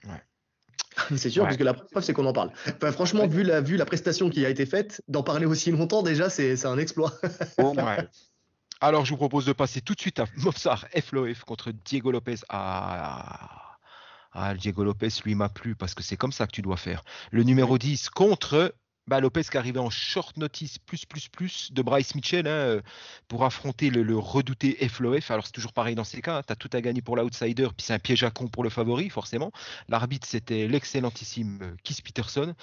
S5: C'est sûr,
S1: Ouais.
S5: parce que la preuve, c'est qu'on en parle. Enfin, franchement, vu, la, vu la prestation qui a été faite, d'en parler aussi longtemps, déjà, c'est c'est un exploit.
S1: Ouais. Alors, je vous propose de passer tout de suite à Mopsar FLOF contre Diego Lopez. Ah, ah, Diego Lopez, lui, m'a plu parce que c'est comme ça que tu dois faire. Le numéro 10 contre bah, Lopez qui arrivait en short notice plus plus plus de Bryce Mitchell hein, euh, pour affronter le, redouté FLOF. Alors, c'est toujours pareil dans ces cas. tu as tout à gagner pour l'outsider, puis c'est un piège à con pour le favori, forcément. L'arbitre, c'était l'excellentissime euh, Keith Peterson.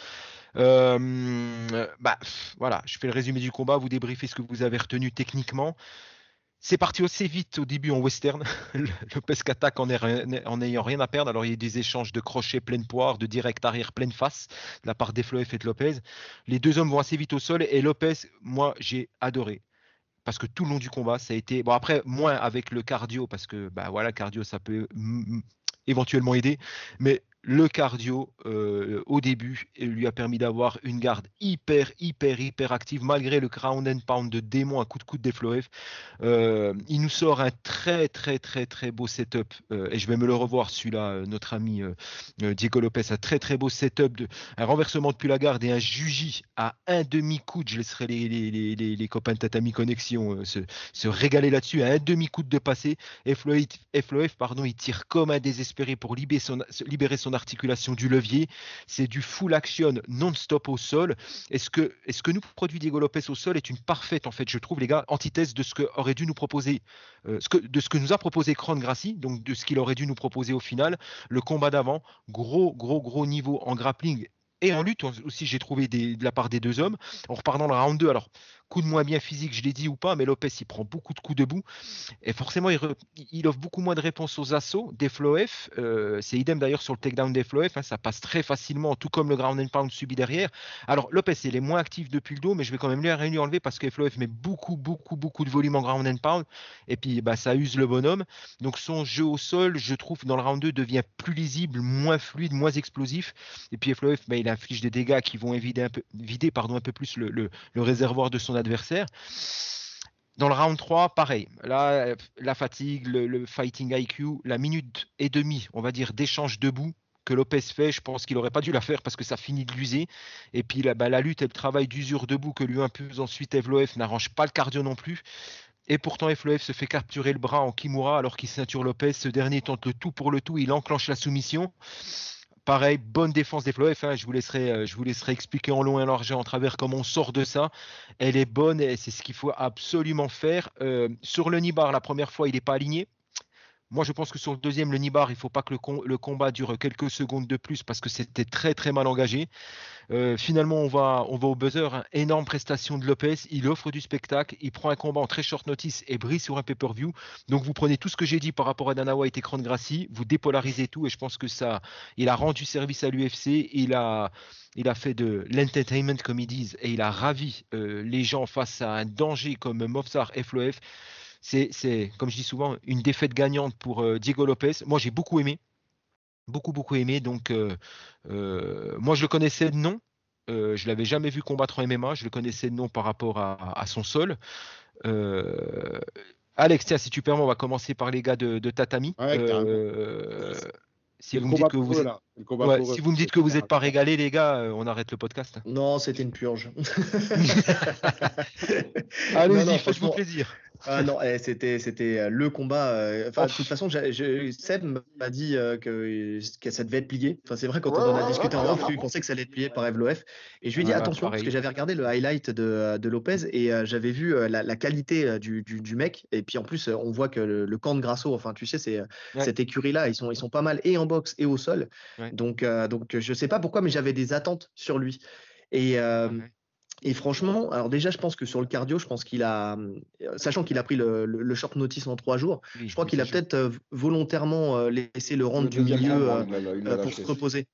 S1: Euh, bah, voilà, je fais le résumé du combat, vous débriefez ce que vous avez retenu techniquement. C'est parti assez vite au début en western. Lopez qui attaque en, ayant- en ayant rien à perdre. Alors il y a des échanges de crochets pleine poire, de direct arrière pleine face de la part d'Efloef et de Lopez. Les deux hommes vont assez vite au sol et Lopez, moi j'ai adoré. Parce que tout le long du combat, ça a été. Bon, après, moins avec le cardio, parce que bah voilà, cardio, ça peut éventuellement aider. Mais le cardio euh, au début lui a permis d'avoir une garde hyper, hyper, hyper active malgré le ground and pound de démon à coup de coude des Floef. Euh, il nous sort un très, très, très, très beau setup euh, et je vais me le revoir celui-là. euh, notre ami Diego Lopez, un très, très beau setup, de, un renversement depuis la garde et un juji à un demi-coude. Je laisserai les, les, les, copains de Tatami Connexion se, régaler là-dessus. À un demi-coude de passé, Floef, pardon, il tire comme un désespéré pour libérer son, libérer son articulation du levier. C'est du full action non-stop au sol. Est-ce que, est -ce que nous produit Diego Lopez au sol est une parfaite, en fait, je trouve, les gars, antithèse de ce que aurait dû nous proposer, euh, de ce que nous a proposé Cron Gracie, donc de ce qu'il aurait dû nous proposer au final. Le combat d'avant, gros, gros, gros niveau en grappling et en lutte aussi, j'ai trouvé des, de la part des deux hommes. On repart dans le round 2. Alors, coup de moins bien physique, je l'ai dit ou pas, mais Lopez, il prend beaucoup de coups debout. Et forcément, il, re, il offre beaucoup moins de réponses aux assauts des Floef. Euh, c'est idem d'ailleurs sur le takedown des Floef. Hein, ça passe très facilement, tout comme le ground and pound subi derrière. Alors, Lopez, il est moins actif depuis le dos, mais je vais quand même lui lui enlever parce que Floef met beaucoup, beaucoup, beaucoup de volume en ground and pound. Et puis, bah, ça use le bonhomme. Donc, son jeu au sol, je trouve, dans le round 2, devient plus lisible, moins fluide, moins explosif. Et puis, Floef, bah, il inflige des dégâts qui vont vider un peu, vider, pardon, un peu plus le, le, le réservoir de son adversaire. Dans le round 3, pareil. Là, la fatigue, le, fighting IQ, la minute et demie, on va dire, d'échange debout que Lopez fait, je pense qu'il n'aurait pas dû la faire parce que ça finit de l'user. Et puis la, bah, la lutte et le travail d'usure debout que lui impose ensuite Evloef n'arrange pas le cardio non plus. Et pourtant, Evloef se fait capturer le bras en Kimura alors qu'il ceinture Lopez. Ce dernier tente le tout pour le tout. Il enclenche la soumission. Pareil, bonne défense des Floef. Hein. Je, vous laisserai, je vous laisserai expliquer en long et en large en travers comment on sort de ça. Elle est bonne et c'est ce qu'il faut absolument faire. Euh, sur le Nibar, la première fois, il n'est pas aligné. Moi, je pense que sur le deuxième, le Nibar, il ne faut pas que le, com- le combat dure quelques secondes de plus parce que c'était très très mal engagé. Euh, finalement, on va, on va au buzzer. hein. Énorme prestation de Lopez. Il offre du spectacle. Il prend un combat en très short notice et brille sur un pay-per-view. Donc, vous prenez tout ce que j'ai dit par rapport à Dana White et Cran de Gracie, vous dépolarisez tout et je pense que ça, il a rendu service à l'UFC. Il a, il a fait de l'entertainment, comme ils disent, et il a ravi euh, les gens face à un danger comme Movsar FLOF. C'est, comme je dis souvent, une défaite gagnante pour euh, Diego Lopez. Moi, j'ai beaucoup aimé. Beaucoup, beaucoup aimé. Donc, euh, euh, moi, je le connaissais de nom. Euh, je l'avais jamais vu combattre en MMA. Je le connaissais de nom par rapport à, à son sol. Euh, Alex, tiens, si tu permets, on va commencer par les gars de, de Tatami.
S4: Ouais.
S1: Euh, si vous me dites que vous êtes-
S4: là. C'est le combat
S1: ouais,
S4: pour eux.
S1: si vous me dites que vous n'êtes pas régalés, les gars, euh, on arrête le podcast.
S5: Non, c'était une purge.
S1: Allez-y, faites-vous plaisir.
S5: Ah non, eh, c'était c'était euh, le combat. euh, Enfin, de toute façon, je- Seb m'a dit euh, que, que ça devait être plié. Enfin, c'est vrai quand on en a discuté en off, il pensait que ça allait être plié par Evloef. Et je lui ai dit
S1: Ouais,
S5: attention parce que j'avais regardé le highlight de, de Lopez et euh, j'avais vu euh, la, la qualité du, du, du mec. Et puis en plus, on voit que le, le camp de Grasso, enfin, tu sais, c'est
S1: Ouais.
S5: cette écurie-là, ils sont ils sont pas mal et en boxe et au sol.
S1: Ouais.
S5: Donc euh, donc je sais pas pourquoi, mais j'avais des attentes sur lui. Et euh,
S1: Ouais.
S5: et franchement, alors déjà, je pense que sur le cardio, je pense qu'il a, euh, sachant qu'il a pris le, le- le short notice en trois jours,
S1: Oui,
S5: je crois qu'il a peut-être euh, volontairement laissé le
S7: Le
S5: du milieu pour se reposer.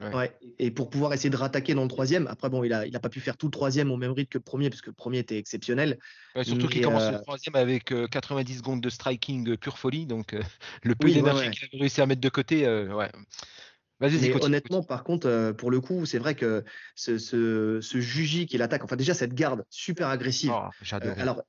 S1: Ouais.
S5: Ouais. Et pour pouvoir essayer de rattaquer dans le troisième. Après, bon, il a, il a pas pu faire tout le troisième au même rythme que le premier, parce que le premier était exceptionnel.
S1: Ouais, surtout qu'il commence
S5: euh,
S1: le troisième avec euh, 90 secondes de striking euh, pure folie. Donc, euh, le peu
S5: Oui,
S1: d'énergie
S5: ouais.
S1: qu'il avait réussi à mettre de côté, euh, ouais. Vas-y,
S5: honnêtement, par contre, euh, pour le coup, c'est vrai que ce, ce, ce Juji qui l'attaque, enfin déjà cette garde super agressive.
S1: Oh,
S5: Euh, alors,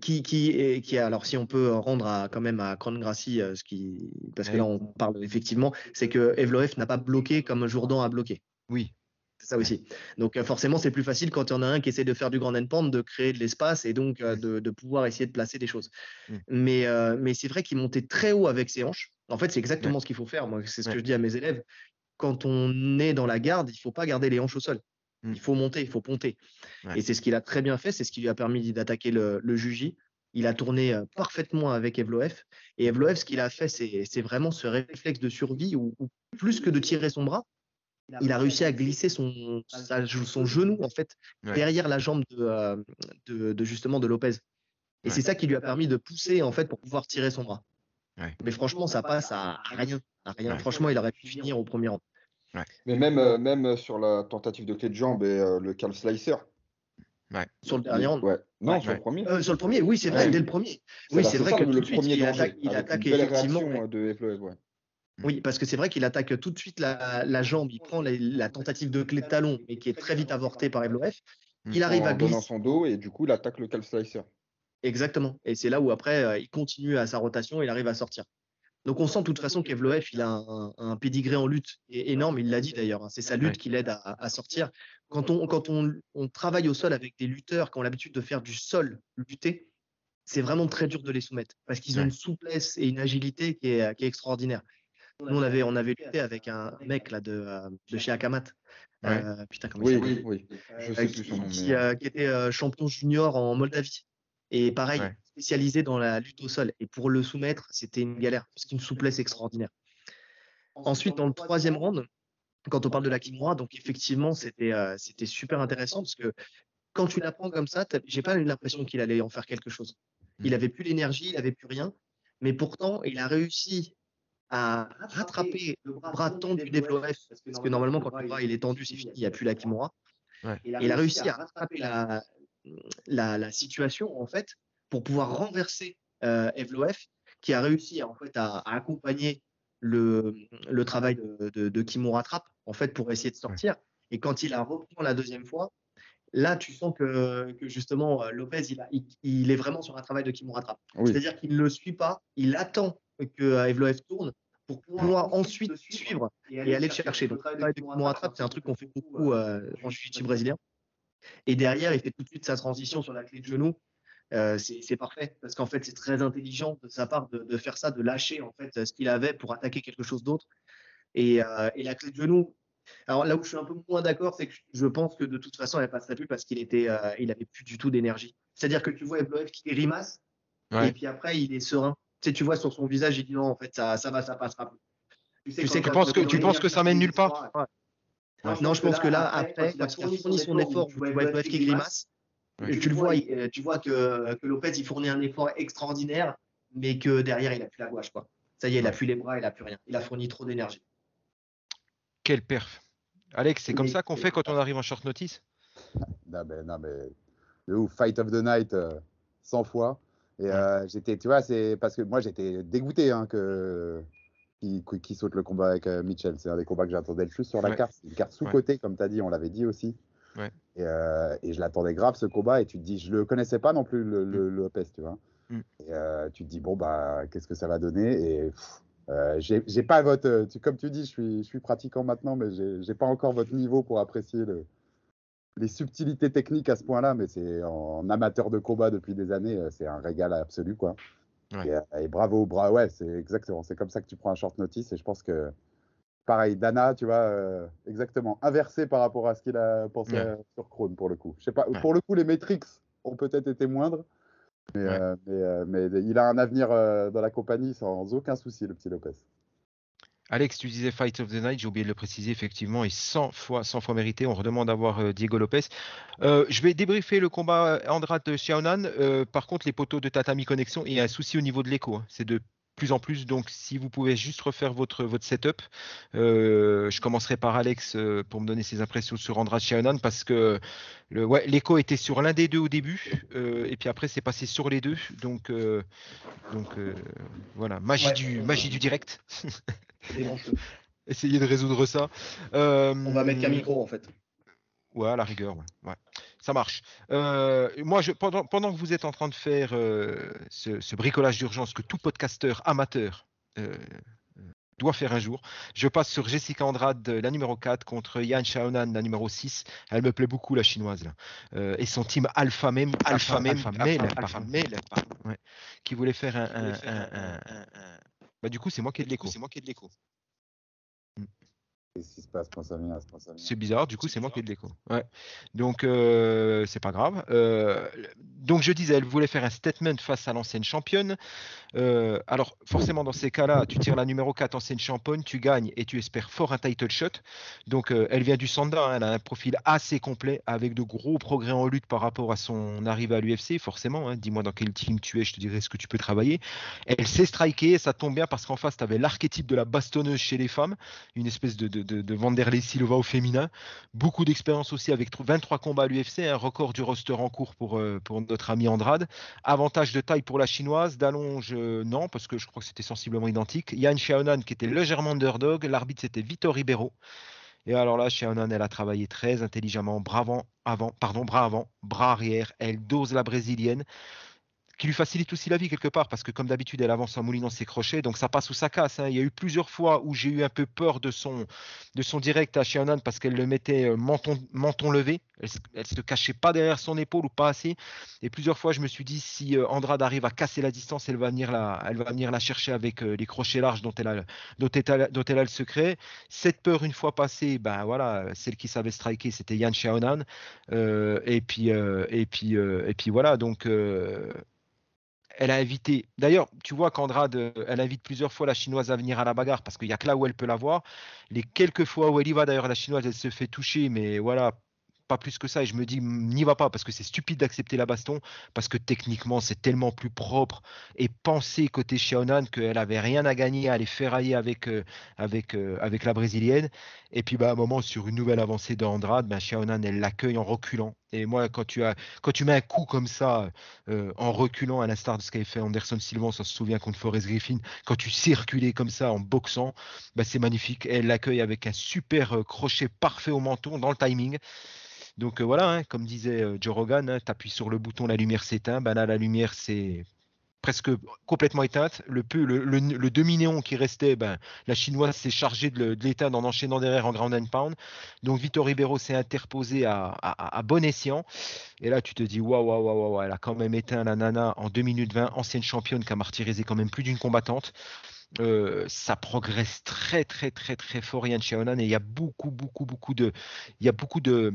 S5: qui, qui, alors si on peut rendre à, quand même à Cron Gracie, euh, ce qui, parce que là on parle effectivement, c'est que Evloef n'a pas bloqué comme Jourdan a bloqué.
S1: Oui,
S5: C'est ça aussi. Donc euh, forcément, c'est plus facile quand il y en a un qui essaie de faire du grand end pound, de créer de l'espace et donc euh, de, de pouvoir essayer de placer des choses.
S1: Mm.
S5: Mais, euh, mais c'est vrai qu'il montait très haut avec ses hanches. En fait, c'est exactement ce qu'il faut faire. Moi, c'est ce
S1: Ouais.
S5: que je dis à mes élèves. Quand on est dans la garde, il faut pas garder les hanches au sol. Il faut monter, il faut ponter.
S1: Ouais.
S5: Et c'est ce qu'il a très bien fait. C'est ce qui lui a permis d'attaquer le, le Juji. Il a tourné euh, parfaitement avec Evloef. Et Evloef, ce qu'il a fait, c'est vraiment ce réflexe de survie où, où plus que de tirer son bras, il a réussi à glisser son, sa- son genou en fait
S1: Ouais.
S5: derrière la jambe de, euh, de, de justement de Lopez. Et
S1: Ouais.
S5: c'est ça qui lui a permis de pousser en fait pour pouvoir tirer son bras.
S1: Ouais.
S5: Mais franchement, ça passe à rien. à rien.
S1: Ouais.
S5: Franchement, il aurait pu finir au premier
S7: Mais même, euh, même sur la tentative de clé de jambe et euh, le calf slicer.
S5: Sur le dernier round.
S7: Ouais. Non,
S5: Ouais.
S7: sur le premier.
S5: Euh, sur le premier, oui, c'est vrai,
S7: Ouais.
S5: dès le premier. Oui, c'est vrai
S7: ça,
S5: que
S7: le
S5: tout de suite,
S7: premier
S5: il
S7: danger,
S5: attaque, il
S7: avec
S5: attaque
S7: une belle
S5: effectivement.
S7: de.
S5: Oui, parce que c'est vrai qu'il attaque tout de suite la, la jambe, il prend la, la tentative de clé de talon, mais qui est très vite avortée par Evloef. Il arrive
S7: en
S5: à glisser.
S7: son dos et du coup, il attaque le calf slicer.
S5: Exactement. Et c'est là où après, il continue à sa rotation, il arrive à sortir. Donc on sent de toute façon qu'Evloef, il a un, un pédigré en lutte énorme, il l'a dit d'ailleurs. hein. C'est sa lutte qui l'aide à, à sortir. Quand, on, quand on, on travaille au sol avec des lutteurs qui ont l'habitude de faire du sol lutter, c'est vraiment très dur de les soumettre parce qu'ils ont une souplesse et une agilité qui est, qui est extraordinaire. Nous, on avait, on avait lutté avec un mec là, de, euh, de chez Akamat.
S1: Ouais.
S5: Euh, putain, comment il
S7: Oui,
S5: s'appelle?
S7: oui, oui. Je sais
S5: qui,
S7: plus son nom.
S5: qui,
S7: mais,
S5: euh, qui était euh, champion junior en Moldavie. Et pareil,
S1: Ouais.
S5: spécialisé dans la lutte au sol. Et pour le soumettre, c'était une galère, parce qu'une souplesse extraordinaire. Ensuite, dans le troisième round, quand on parle de la Kimura, donc effectivement, c'était euh, c'était super intéressant, parce que quand tu l'apprends comme ça, j'ai pas eu l'impression qu'il allait en faire quelque chose. Il
S1: Mm.
S5: avait plus l'énergie, il avait plus rien, mais pourtant, il a réussi à rattraper le bras tendu d'Evloef, parce que normalement, quand le bras il est tendu, c'est fini, il n'y a plus la Kimura.
S1: Ouais.
S5: Et il a réussi à rattraper la, la, la situation, en fait, pour pouvoir renverser euh, Evloef, qui a réussi en fait, à, à accompagner le, le travail de, de, de Kimura Trap, en fait, pour essayer de sortir. Et quand il a reprend la deuxième fois, là, tu sens que, que justement, euh, Lopez, il, a- il, il est vraiment sur un travail de Kimura Trap.
S7: Oui.
S5: C'est-à-dire qu'il ne le suit pas, il attend que euh, Evloef tourne pour pouvoir ensuite suivre et aller le chercher. Donc, le travail de Kimura Trap, c'est un truc qu'on fait beaucoup euh, en jiu-jitsu brésilien. Et derrière, il fait tout de suite sa transition sur la clé de genou. Euh, c'est parfait parce qu'en fait, c'est très intelligent de sa part de, de faire ça, de lâcher en fait ce qu'il avait pour attaquer quelque chose d'autre. Et, euh, et la clé de genou. Alors là où je suis un peu moins d'accord, c'est que je pense que de toute façon, elle passerait plus parce qu'il était, euh, il avait plus du tout d'énergie. C'est-à-dire que tu vois Evloev qui grimace
S1: Ouais.
S5: et puis après il est serein. tu sais, tu vois sur son visage, il dit non, en fait, ça, ça va, ça passera plus.
S1: Tu sais, tu penses que, tu penses que ça mène nulle part
S5: Non, je pense que là, après, quand il a fourni son effort, tu vois Bref qui grimace, tu le vois, il- euh, tu vois que, que Lopez, il fournit un effort extraordinaire, mais que derrière, il a plus la gouache, quoi. Ça y est, il a plus les bras, il a plus rien. Il a fourni trop d'énergie.
S1: Quelle perf. Alex, c'est comme ça qu'on fait quand on arrive en short notice?
S4: Non, mais, non, mais de ouf, Fight of the Night euh, 100 fois. Et euh, j'étais, tu vois, c'est parce que moi j'étais dégoûté hein, que qui, qui saute le combat avec euh, Mitchell. C'est un des combats que j'attendais le plus sur la
S1: Ouais.
S4: carte. C'est une carte sous-cotée, comme tu as dit, on l'avait dit aussi.
S1: Ouais.
S4: Et, euh, et je l'attendais grave ce combat. Et tu te dis, je le connaissais pas non plus, le, le- le Lopez, tu vois.
S1: Mm.
S4: Et euh, tu te dis, bon, bah, qu'est-ce que ça va donner? Et euh, j'ai pas votre. tu- comme tu dis, je suis, je suis pratiquant maintenant, mais j'ai pas encore votre niveau pour apprécier le, les subtilités techniques à ce point-là, mais c'est en amateur de combat depuis des années, c'est un régal absolu, quoi.
S1: Ouais.
S4: Et, euh, et bravo, bra ouais, c'est exactement, c'est comme ça que tu prends un short notice, et je pense que, pareil, Dana, tu vois, euh, exactement, inversé par rapport à ce qu'il a pensé
S1: Ouais.
S4: euh, sur Krone, pour le coup. Je sais pas,
S1: Ouais.
S4: pour le coup, les métriques ont peut-être été moindres, mais,
S1: Ouais.
S4: euh, mais, mais il a un avenir dans la compagnie sans aucun souci, le petit Lopez.
S1: Alex, tu disais Fight of the Night, j'ai oublié de le préciser, effectivement, et 100 fois, 100 fois mérité. On redemande d'avoir euh, Diego Lopez. Euh, je vais débriefer le combat Andrade de Xiaonan. Euh, par contre, les poteaux de Tatami Connexion, il y a un souci au niveau de l'écho. hein. C'est de plus en plus. Donc, si vous pouvez juste refaire votre, votre setup, euh, je commencerai par Alex euh, pour me donner ses impressions sur Andrade Xiaonan parce que le, ouais, l'écho était sur l'un des deux au début, euh, et puis après, c'est passé sur les deux. Donc, donc voilà, magie,
S5: Ouais.
S1: du, magie du direct. Essayez de résoudre ça.
S5: On va mettre qu'un micro, en fait.
S1: Ouais, à la rigueur, ouais. ouais. Ça marche. Euh, moi, je, pendant, pendant que vous êtes en train de faire euh, ce, ce bricolage d'urgence que tout podcasteur amateur euh, doit faire un jour, je passe sur Jessica Andrade, la numéro 4, contre Yan Xiaonan, la numéro 6. Elle me plaît beaucoup, la chinoise. Là. Et son team Alpha même, Alpha, ouais, qui voulait faire un. un- un- un- un- un- Bah, du coup, c'est moi qui ai de l'écho. C'est moi qui ai de l'écho.
S4: Qu'est-ce qui se passe.
S1: C'est bizarre, du coup, c'est moi qui ai de l'écho. Donc, euh, c'est pas grave. Euh, donc, je disais, elle voulait faire un statement face à l'ancienne championne. Euh, alors, forcément, dans ces cas-là, tu tires la numéro 4 ancienne championne, tu gagnes et tu espères fort un title shot. Donc, elle vient du Sanda, hein, elle a un profil assez complet avec de gros progrès en lutte par rapport à son arrivée à l'UFC, forcément. hein. Dis-moi dans quel team tu es, je te dirai ce que tu peux travailler. Elle sait striker, ça tombe bien parce qu'en face, tu avais l'archétype de la bastonneuse chez les femmes, une espèce de, de, de Vanderlei Silva au féminin. Beaucoup d'expérience aussi avec tr- 23 combats à l'UFC, un record du roster en cours pour, euh, pour notre ami Andrade. Avantage de taille pour la chinoise, d'allonge, euh, non, parce que je crois que c'était sensiblement identique. Yan Xiaonan qui était légèrement underdog, l'arbitre c'était Vitor Ribeiro. Et alors là, Xiaonan, elle a travaillé très intelligemment, bras avant, avant, pardon, bras avant, bras arrière. Elle dose la brésilienne, qui lui facilite aussi la vie quelque part, parce que comme d'habitude, elle avance en moulinant ses crochets, donc ça passe ou ça casse. hein. Il y a eu plusieurs fois où j'ai eu un peu peur de son, de son direct à Xiaonan parce qu'elle le mettait euh, menton, menton levé. Elle, elle se cachait pas derrière son épaule ou pas assez. Et plusieurs fois, je me suis dit, si euh, Andrade arrive à casser la distance, elle va venir la, elle va venir la chercher avec euh, les crochets larges dont elle, a, dont, elle dont elle a le secret. Cette peur, une fois passée, ben voilà, celle qui savait striker, c'était Yan Xiaonan. Euh, et puis, et puis, et puis voilà. Donc, elle a invité. D'ailleurs, tu vois qu'Andrade, euh, elle invite plusieurs fois la chinoise à venir à la bagarre parce qu'il n'y a que là où elle peut la voir. Les quelques fois où elle y va, d'ailleurs, la chinoise, elle se fait toucher, mais voilà, plus que ça. Et je me dis, n'y va pas parce que c'est stupide d'accepter la baston parce que techniquement, c'est tellement plus propre et pensé côté Xiaonan qu'elle avait rien à gagner à aller ferrailler avec, euh, avec, euh, avec la brésilienne. Et puis, bah, à un moment, sur une nouvelle avancée de Andrade, Xiaonan, elle l'accueille en reculant. Et moi, quand tu, as, quand tu mets un coup comme ça, euh, en reculant, à l'instar de ce qu'avait fait Anderson Silva, on s'en souvient contre Forrest Griffin, quand tu reculer comme ça en boxant, bah, c'est magnifique. Elle l'accueille avec un super crochet parfait au menton dans le timing. Donc euh, voilà, hein, comme disait euh, Joe Rogan, hein, tu appuies sur le bouton, la lumière s'éteint. Ben là, la lumière c'est presque complètement éteinte. Le, le, demi-néon qui restait, ben, la chinoise s'est chargée de l'éteindre en enchaînant derrière en ground and pound. Donc Vitor Ribeiro s'est interposé à, bon escient. Et là, tu te dis, waouh, waouh, waouh, waouh, elle a quand même éteint la nana en 2 minutes 20, ancienne championne qui a martyrisé quand même plus d'une combattante. Euh, ça progresse très très très très fort Yann Xiaonan et il y a beaucoup beaucoup beaucoup de il y a beaucoup de,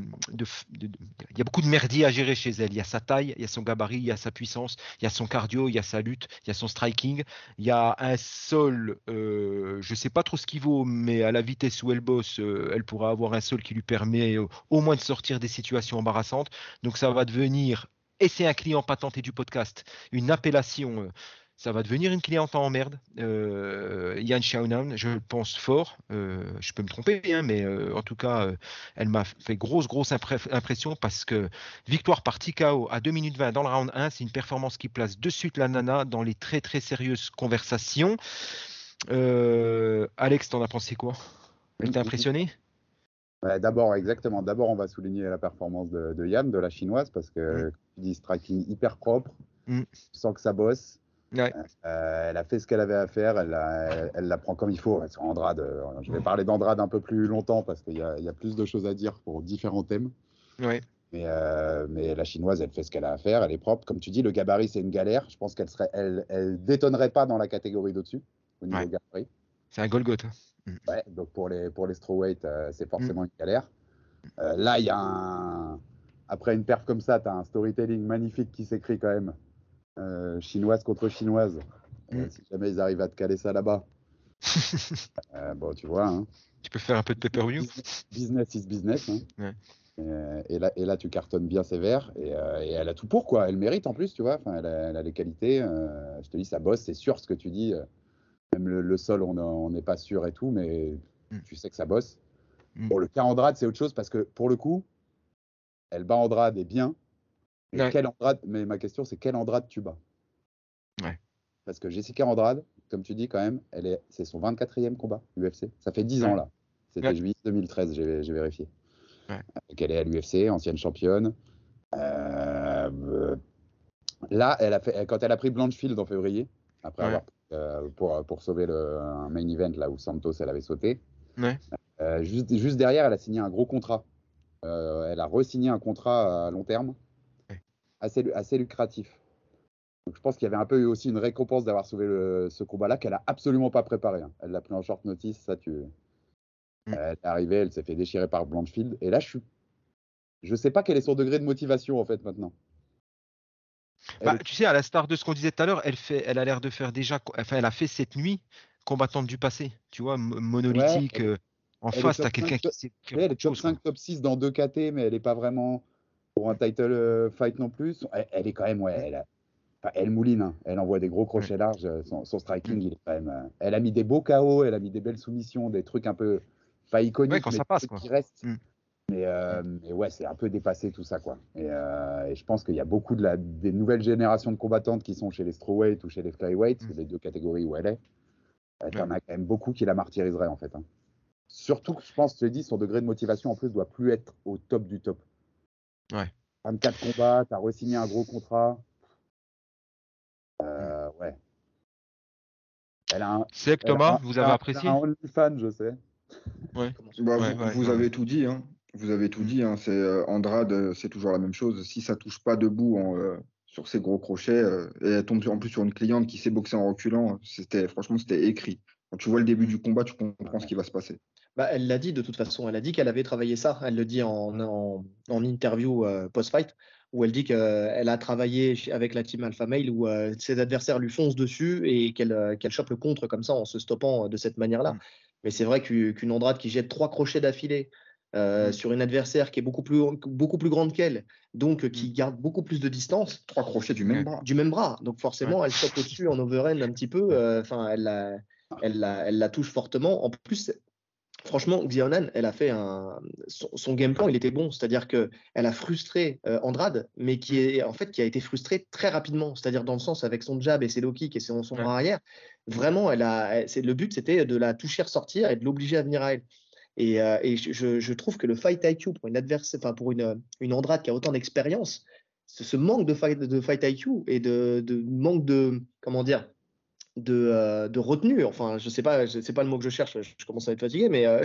S1: il y a beaucoup de merdier à gérer chez elle. Il y a sa taille, il y a son gabarit, il y a sa puissance, il y a son cardio, il y a sa lutte, il y a son striking, il y a un sol, euh, je sais pas trop ce qu'il vaut, mais à la vitesse où elle bosse, euh, elle pourra avoir un sol qui lui permet euh, au moins de sortir des situations embarrassantes. Donc ça va devenir et c'est un client patenté du podcast, une appellation. Ça va devenir une cliente en merde. Euh, Yann Xiaonan, je le pense fort. Euh, je peux me tromper, hein, mais euh, en tout cas, euh, elle m'a fait grosse, grosse impression parce que victoire par TKO à 2 minutes 20 dans le round 1, c'est une performance qui place de suite la nana dans les très, très sérieuses conversations. Alex, t'en as pensé quoi? Elle t'a impressionné?
S4: Ouais, D'abord, exactement. D'abord, on va souligner la performance de, de Yann, de la chinoise, parce que
S1: Mm.
S4: tu dis striking hyper propre,
S1: Mm.
S4: tu sens que ça bosse.
S1: Ouais.
S4: Euh, elle a fait ce qu'elle avait à faire, elle elle la prend comme il faut. Sur Andrade, je vais parler d'Andrade un peu plus longtemps parce qu'il y, a- y a plus de choses à dire pour différents thèmes.
S1: Ouais.
S4: Mais, euh, mais la chinoise, elle fait ce qu'elle a à faire, elle est propre. Comme tu dis, le gabarit, c'est une galère. Je pense qu'elle serait, elle, elle détonnerait pas dans la catégorie d'au-dessus au niveau
S1: Ouais.
S4: gabarit.
S1: C'est un Golgoth.
S4: Ouais, donc pour les, pour les strawweight, euh, c'est forcément une galère. Là, il y a un. Après une perf comme ça, tu as un storytelling magnifique qui s'écrit quand même. Euh, chinoise contre chinoise. Euh,
S1: Mm.
S4: si jamais ils arrivent à te caler ça là-bas. Euh, bon, tu vois, hein.
S1: Tu peux faire un peu de pay-per-view
S4: business is business. hein.
S1: Ouais.
S4: Et, et là, et là, tu cartonnes bien sévère. Et, et elle a tout pour, quoi. Elle mérite en plus, tu vois. Enfin, elle, a, elle a les qualités. je te dis, ça bosse, c'est sûr ce que tu dis. même le, le sol, on n'est pas sûr et tout, mais
S1: Mm.
S4: tu sais que ça bosse.
S1: Mm.
S4: Bon, le cas Andrade, c'est autre chose parce que pour le coup, elle bat Andrade et bien. Mais,
S1: Ouais.
S4: quel Andrade, mais ma question, c'est quel Andrade tu bats?
S1: Ouais.
S4: Parce que Jessica Andrade, comme tu dis quand même, elle est, c'est son 24e combat UFC. Ça fait 10 ans là. C'était juillet 2013, j'ai j'ai vérifié.
S1: Ouais.
S4: Donc elle est à l'UFC, ancienne championne. Euh, euh, là, elle a fait, quand elle a pris Blanchfield en février, après avoir euh, pour, pour sauver le, un main event là où Santos elle avait sauté.
S1: Ouais.
S4: Euh, juste, juste derrière, elle a signé un gros contrat. Euh, elle a re-signé un contrat à long terme. Assez, lu- assez lucratif. Donc je pense qu'il y avait un peu eu aussi une récompense d'avoir sauvé le- ce combat-là qu'elle a absolument pas préparé. hein. Elle l'a pris en short notice, ça tu.
S1: Mm.
S4: Elle est arrivée, elle s'est fait déchirer par Blanchfield. Et là, je suis. Je sais pas quel est son degré de motivation en fait maintenant.
S1: Bah,
S4: est-
S1: tu sais, à la star de ce qu'on disait tout à l'heure, elle fait, elle a l'air de faire déjà, enfin, elle a fait cette nuit combattante du passé, tu vois, mo- monolithique.
S4: elle-
S1: euh, en
S4: elle
S1: face, t'as quelqu'un
S4: 5,
S1: qui
S4: Ouais, elle est top
S1: choses, quoi.
S4: 5, top 6 dans deux KT, mais elle n'est pas vraiment pour un title euh, fight non plus. Elle, elle est quand même, ouais, elle, mouline, hein. elle envoie des gros crochets larges. euh, Son, son striking, il est quand même. euh, Elle a mis des beaux KO, elle a mis des belles soumissions, des trucs un peu pas iconiques,
S1: Ouais, quand
S4: mais
S1: ça
S4: des
S1: passe,
S4: trucs
S1: quoi.
S4: qui restent.
S1: Mm.
S4: Mais, euh, mais ouais, c'est un peu dépassé tout ça, quoi. Et, euh, et je pense qu'il y a beaucoup de la, des nouvelles générations de combattantes qui sont chez les strawweight ou chez les flyweight,
S1: Mm.
S4: les deux catégories où elle est. Il y en a quand même beaucoup qui la martyriseraient, en fait. hein. Surtout que je pense, je te dis, son degré de motivation en plus doit plus être au top du top.
S1: Ouais.
S4: 24 combats, t'as re-signé un gros contrat. Euh, ouais. Elle a un,
S1: C'est que Thomas,
S4: un-
S1: vous avez apprécié
S4: un OnlyFans, je sais.
S1: Ouais.
S7: Bah,
S1: Ouais,
S7: vous
S1: ouais,
S7: vous
S1: ouais.
S7: avez tout dit, hein. Vous avez tout dit. Hein. C'est euh, Andrade, euh, c'est toujours la même chose. Si ça touche pas debout en, euh, sur ses gros crochets, euh, et elle tombe en plus sur une cliente qui sait boxer en reculant, c'était franchement c'était écrit. Quand tu vois le début du combat, tu comprends ce qui va se passer.
S5: Bah, elle l'a dit de toute façon, elle a dit qu'elle avait travaillé ça. Elle le dit en, en, en interview euh, post-fight, où elle dit qu'elle a travaillé avec la team Alpha Male, où euh, ses adversaires lui foncent dessus et qu'elle euh, qu'elle chope le contre comme ça en se stoppant de cette manière-là.
S1: Mm.
S5: Mais c'est vrai qu'u- qu'une Andrade qui jette trois crochets d'affilée
S1: Mm.
S5: sur une adversaire qui est beaucoup plus, beaucoup plus grande qu'elle, donc qui
S1: Mm.
S5: garde beaucoup plus de distance,
S7: Trois crochets du même bras.
S5: du même bras. Donc forcément, elle chope au-dessus en overhand un petit peu. Enfin, elle, elle, la, elle la touche fortement. En plus, franchement, Xiaonan, elle a fait un son, son game plan, il était bon. C'est-à-dire que elle a frustré euh, Andrade, mais qui est en fait qui a été frustré très rapidement. C'est-à-dire dans le sens avec son jab et ses low kicks et son, son
S1: Ouais.
S5: arrière. Vraiment, elle a. elle- le but, c'était de la toucher ressortir et de l'obliger à venir à elle. Et, euh, et je, je- je trouve que le fight IQ pour une adversaire, enfin pour une, une Andrade qui a autant d'expérience, ce, ce manque de fight, de fight IQ et de, de manque de comment dire de, euh, de retenue. Enfin, je sais pas, sais pas le mot que je cherche. Je, commence à être fatigué, mais euh,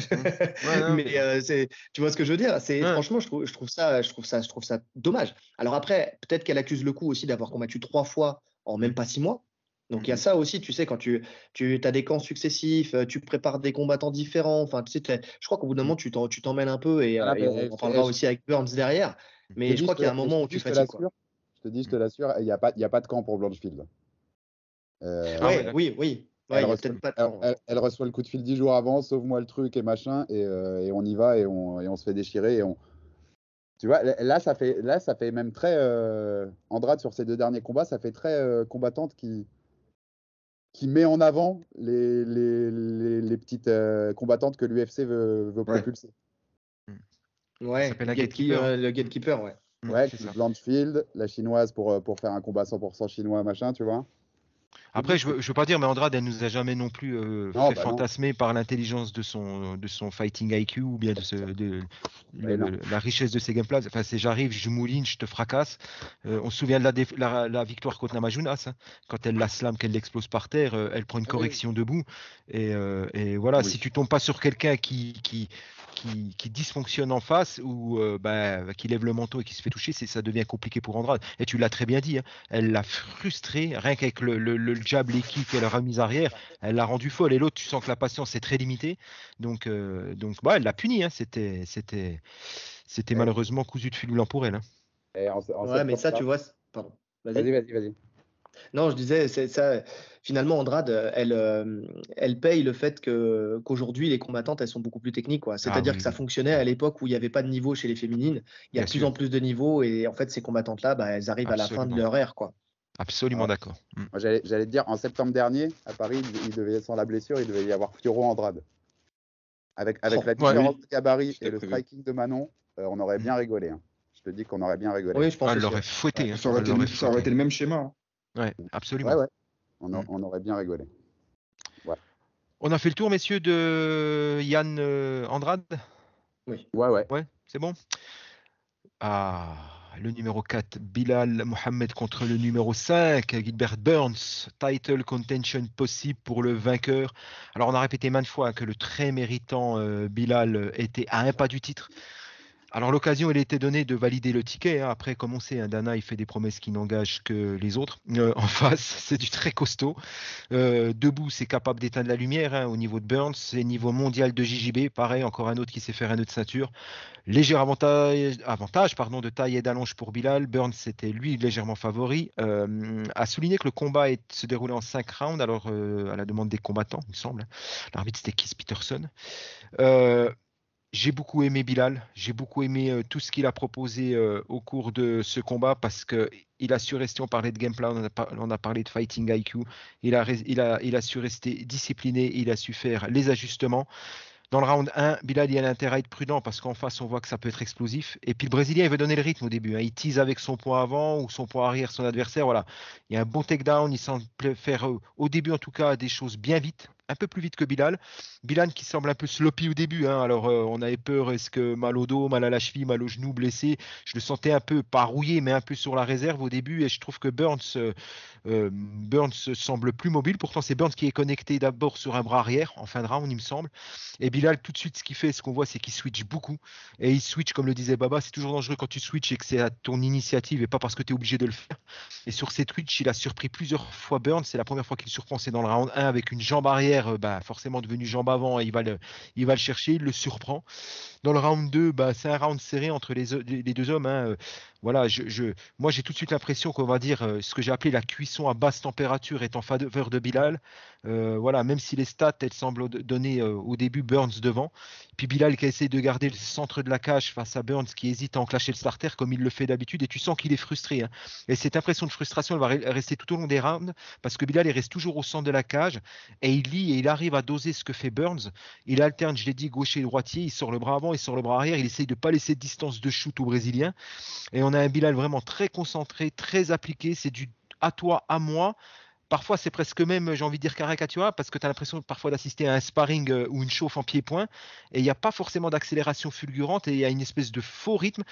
S1: Ouais, non,
S5: mais euh, c'est, tu vois ce que je veux dire? C'est
S1: Ouais.
S5: franchement, je trouve, je trouve ça, je trouve ça, je trouve ça dommage. Alors après, peut-être qu'elle accuse le coup aussi d'avoir combattu trois fois en même pas six mois. Donc il y a ça aussi, tu sais, quand tu, tu as des camps successifs, tu prépares des combattants différents. Enfin, tu sais, je crois qu'au bout d'un moment, tu t'en- tu t'emmènes un peu et,
S4: Ah,
S5: et on, on parlera aussi avec Burns derrière. Mais je crois qu'il y a un moment où tu fatigues.
S4: Je te dis, je te l'assure, il n'y a, pas- il y a pas de camp pour Blanchfield. Euh,
S1: Ah ouais,
S5: Ouais, oui, oui. Ouais,
S4: elle, reçoit,
S5: peut-être pas de
S4: elle-
S5: temps.
S4: elle- elle reçoit le coup de fil dix jours avant, sauve-moi le truc et machin, et, euh, et on y va et on, et on se fait déchirer. Et on... Tu vois, là ça, fait, là, ça fait même très. Euh, Andrade, sur ses deux derniers combats, ça fait très euh, combattante qui, qui met en avant les, les, les, les petites euh, combattantes que l'UFC veut, veut
S6: Ouais.
S4: propulser.
S5: Ouais,
S1: s'appelle
S5: le gatekeeper,
S1: gatekeeper.
S5: euh, le gatekeeper, ouais.
S1: Mm,
S4: Ouais. Blanchfield, la chinoise pour, pour faire un combat 100% chinois, machin, tu vois.
S1: Après, je veux, je veux pas dire, mais Andrade, elle nous a jamais non plus euh,
S4: Non,
S1: fait
S4: bah non.
S1: fantasmer par l'intelligence de son, de son fighting IQ ou bien de, ce- de-
S4: Mais
S1: le-
S4: non.
S1: le- la richesse de ses gameplays. Enfin, c'est j'arrive, je mouline, je te fracasse. Euh, on se souvient de la, déf- la, la victoire contre Namajunas, hein, quand elle la slam, qu'elle l'explose par terre, euh, elle prend une
S4: Ah oui.
S1: correction debout. Et, et voilà,
S6: Oui.
S1: si tu tombes pas sur quelqu'un qui, qui, qui, qui dysfonctionne en face ou euh, bah, qui lève le manteau et qui se fait toucher, c'est, ça devient compliqué pour Andrade. Et tu l'as très bien dit, hein, elle l'a frustré, rien qu'avec le, le, le jab, les kicks et la remise arrière, elle l'a rendu folle. Et l'autre, tu sens que la patience est très limitée. Donc, euh, donc bah, elle l'a puni. hein. C'était, c'était, c'était
S4: Ouais.
S1: malheureusement cousu de fil blanc pour elle. hein.
S4: Et en- en
S5: Ouais, mais ça, tu vois. Pardon. Vas-y.
S4: Vas-y, vas-y, vas-y.
S5: Non, je disais, c'est ça. Finalement, Andrade, elle, euh, elle paye le fait que qu'aujourd'hui les combattantes, elles sont beaucoup plus techniques, quoi. C'est-à-dire
S1: oui,
S5: que ça fonctionnait à l'époque où il n'y avait pas de niveau chez les féminines. Il y a de plus
S1: sûr.
S5: en plus de niveaux et en fait, ces combattantes-là, bah, elles arrivent à la fin de leur ère, quoi.
S1: Absolument
S4: Ah.
S1: d'accord. Mm.
S4: Moi, j'allais, te dire, en septembre dernier, à Paris, il, devait, sans la blessure, il devait y avoir Fioro Andrade. Avec, avec
S5: Oh,
S4: la
S1: ouais.
S4: différence de gabarit et le
S7: prévu.
S4: striking de Manon, euh, on aurait bien rigolé. hein. Je te dis qu'on aurait bien rigolé.
S5: Oui, je pense
S1: Ah, elle l'aurait fouetté. hein.
S7: Ça aurait, été, le- ça aurait été le même schéma. Hein.
S1: Ouais, absolument.
S4: ouais, ouais. On, a-
S1: Mm.
S4: on aurait bien rigolé.
S1: On a fait le tour, messieurs, de Yann euh, Andrade?
S4: Ouais, ouais.
S1: Ouais, c'est bon? Ah, le numéro 4, Bilal Mohamed contre le numéro 5, Gilbert Burns. Title contention possible pour le vainqueur. Alors, on a répété maintes fois que le très méritant euh, Bilal était à un pas du titre. Alors, l'occasion, il était donnée de valider le ticket. hein. Après, comme on sait, hein, Dana, il fait des promesses qui n'engagent que les autres. Euh, en face, c'est du très costaud. Euh, debout, c'est capable d'éteindre la lumière hein, au niveau de Burns. C'est niveau mondial de JJB. Pareil, encore un autre qui sait faire un nœud de ceinture. Léger avantage, pardon, de taille et d'allonge pour Bilal. Burns était lui légèrement favori. Euh, a souligné que le combat se déroulait en 5 rounds, alors euh, à la demande des combattants, il me semble. L'arbitre c'était Keith Peterson. J'ai beaucoup aimé Bilal, j'ai beaucoup aimé euh, tout ce qu'il a proposé euh, au cours de ce combat parce que il a su rester, on parlait de gameplay, on a, parlé de fighting IQ, il a su rester discipliné, il a su faire les ajustements. Dans le round 1, Bilal il a intérêt à être prudent parce qu'en face on voit que ça peut être explosif. Et puis le Brésilien il veut donner le rythme au début. hein. Il tease avec son point avant ou son point arrière son adversaire. Voilà. Il y a un bon takedown, il semble faire euh, au début en tout cas des choses bien vite, un peu plus vite que Bilal. Bilal qui semble un peu sloppy au début. hein. Alors euh, on avait peur, est-ce que mal au dos, mal à la cheville, mal au genou, blessé? Je le sentais un peu pas rouillé mais un peu sur la réserve au début et je trouve que Burns, euh, euh, Burns semble plus mobile. Pourtant c'est Burns qui est connecté d'abord sur un bras arrière en fin de round il me semble. Et Bilal, tout de suite, ce qu'il fait, ce qu'on voit, c'est qu'il switch beaucoup. Et il switch, comme le disait Baba, c'est toujours dangereux quand tu switches et que c'est à ton initiative et pas parce que tu es obligé de le faire. Et sur ces Twitch, il a surpris plusieurs fois Burns. C'est la première fois qu'il surprend, c'est dans le round 1 avec une jambe arrière, euh, bah, forcément devenue jambe avant, il va, le, il va le chercher, il le surprend. Dans le round 2, bah, c'est un round serré entre les, deux hommes. Hein. Voilà, je, je, moi j'ai tout de suite l'impression qu'on va dire euh, ce que j'ai appelé la cuisson à basse température est en faveur de Bilal. Euh, voilà, même si les stats elles semblent donner euh, au début Burns devant. Puis Bilal qui essaie de garder le centre de la cage face à Burns qui hésite à enclencher le starter comme il le fait d'habitude et tu sens qu'il est frustré. Hein. Et cette impression de frustration elle va re rester tout au long des rounds parce que Bilal il reste toujours au centre de la cage et il lit et il arrive à doser ce que fait Burns. Il alterne, je l'ai dit, gaucher et droitier, il sort le bras avant, il sort le bras arrière, il essaye de pas laisser de distance de shoot au Brésilien. Et on a un Bilal vraiment très concentré, très appliqué, c'est du à toi, à moi. Parfois, c'est presque même, j'ai envie de dire, caricatural, parce que tu as l'impression parfois d'assister à un sparring euh, ou une chauffe en pied-point, et il n'y a pas forcément d'accélération fulgurante, et il y a une espèce de faux rythme.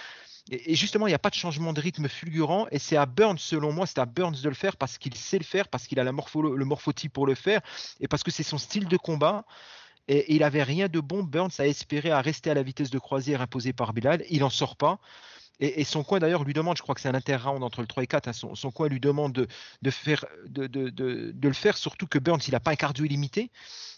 S1: Et, justement, il n'y a pas de changement de rythme fulgurant, et c'est à Burns, selon moi, c'est à Burns de le faire, parce qu'il sait le faire, parce qu'il a le morphotype pour le faire, et parce que c'est son style de combat. Et il n'avait rien de bon, Burns, à espérer à rester à la vitesse de croisière imposée par Bilal. Il n'en sort pas. Et, son coin d'ailleurs lui demande, je crois que c'est un inter-round entre le 3 et 4, hein, son, coin lui demande de, le faire, surtout que Burns, il n'a pas un cardio illimité.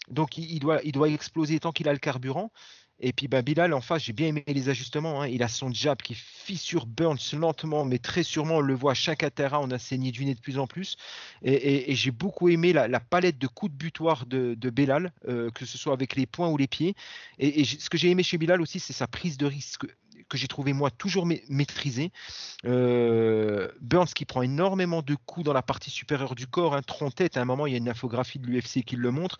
S1: Donc il, doit, exploser tant qu'il a le carburant. Et puis ben, Bilal en face, j'ai bien aimé les ajustements. hein. Il a son jab qui fissure Burns lentement, mais très sûrement, on le voit à chaque interra, on a saigné du nez de plus en plus. Et, j'ai beaucoup aimé la, palette de coups de butoir de, de Belal, euh, que ce soit avec les poings ou les pieds. Et, et ce que j'ai aimé chez Bilal aussi, c'est sa prise de risque que j'ai trouvé moi toujours ma- maîtrisée. Euh, Burns qui prend énormément de coups dans la partie supérieure du corps, un tronc tête. À un moment, il y a une infographie de l'UFC qui le montre.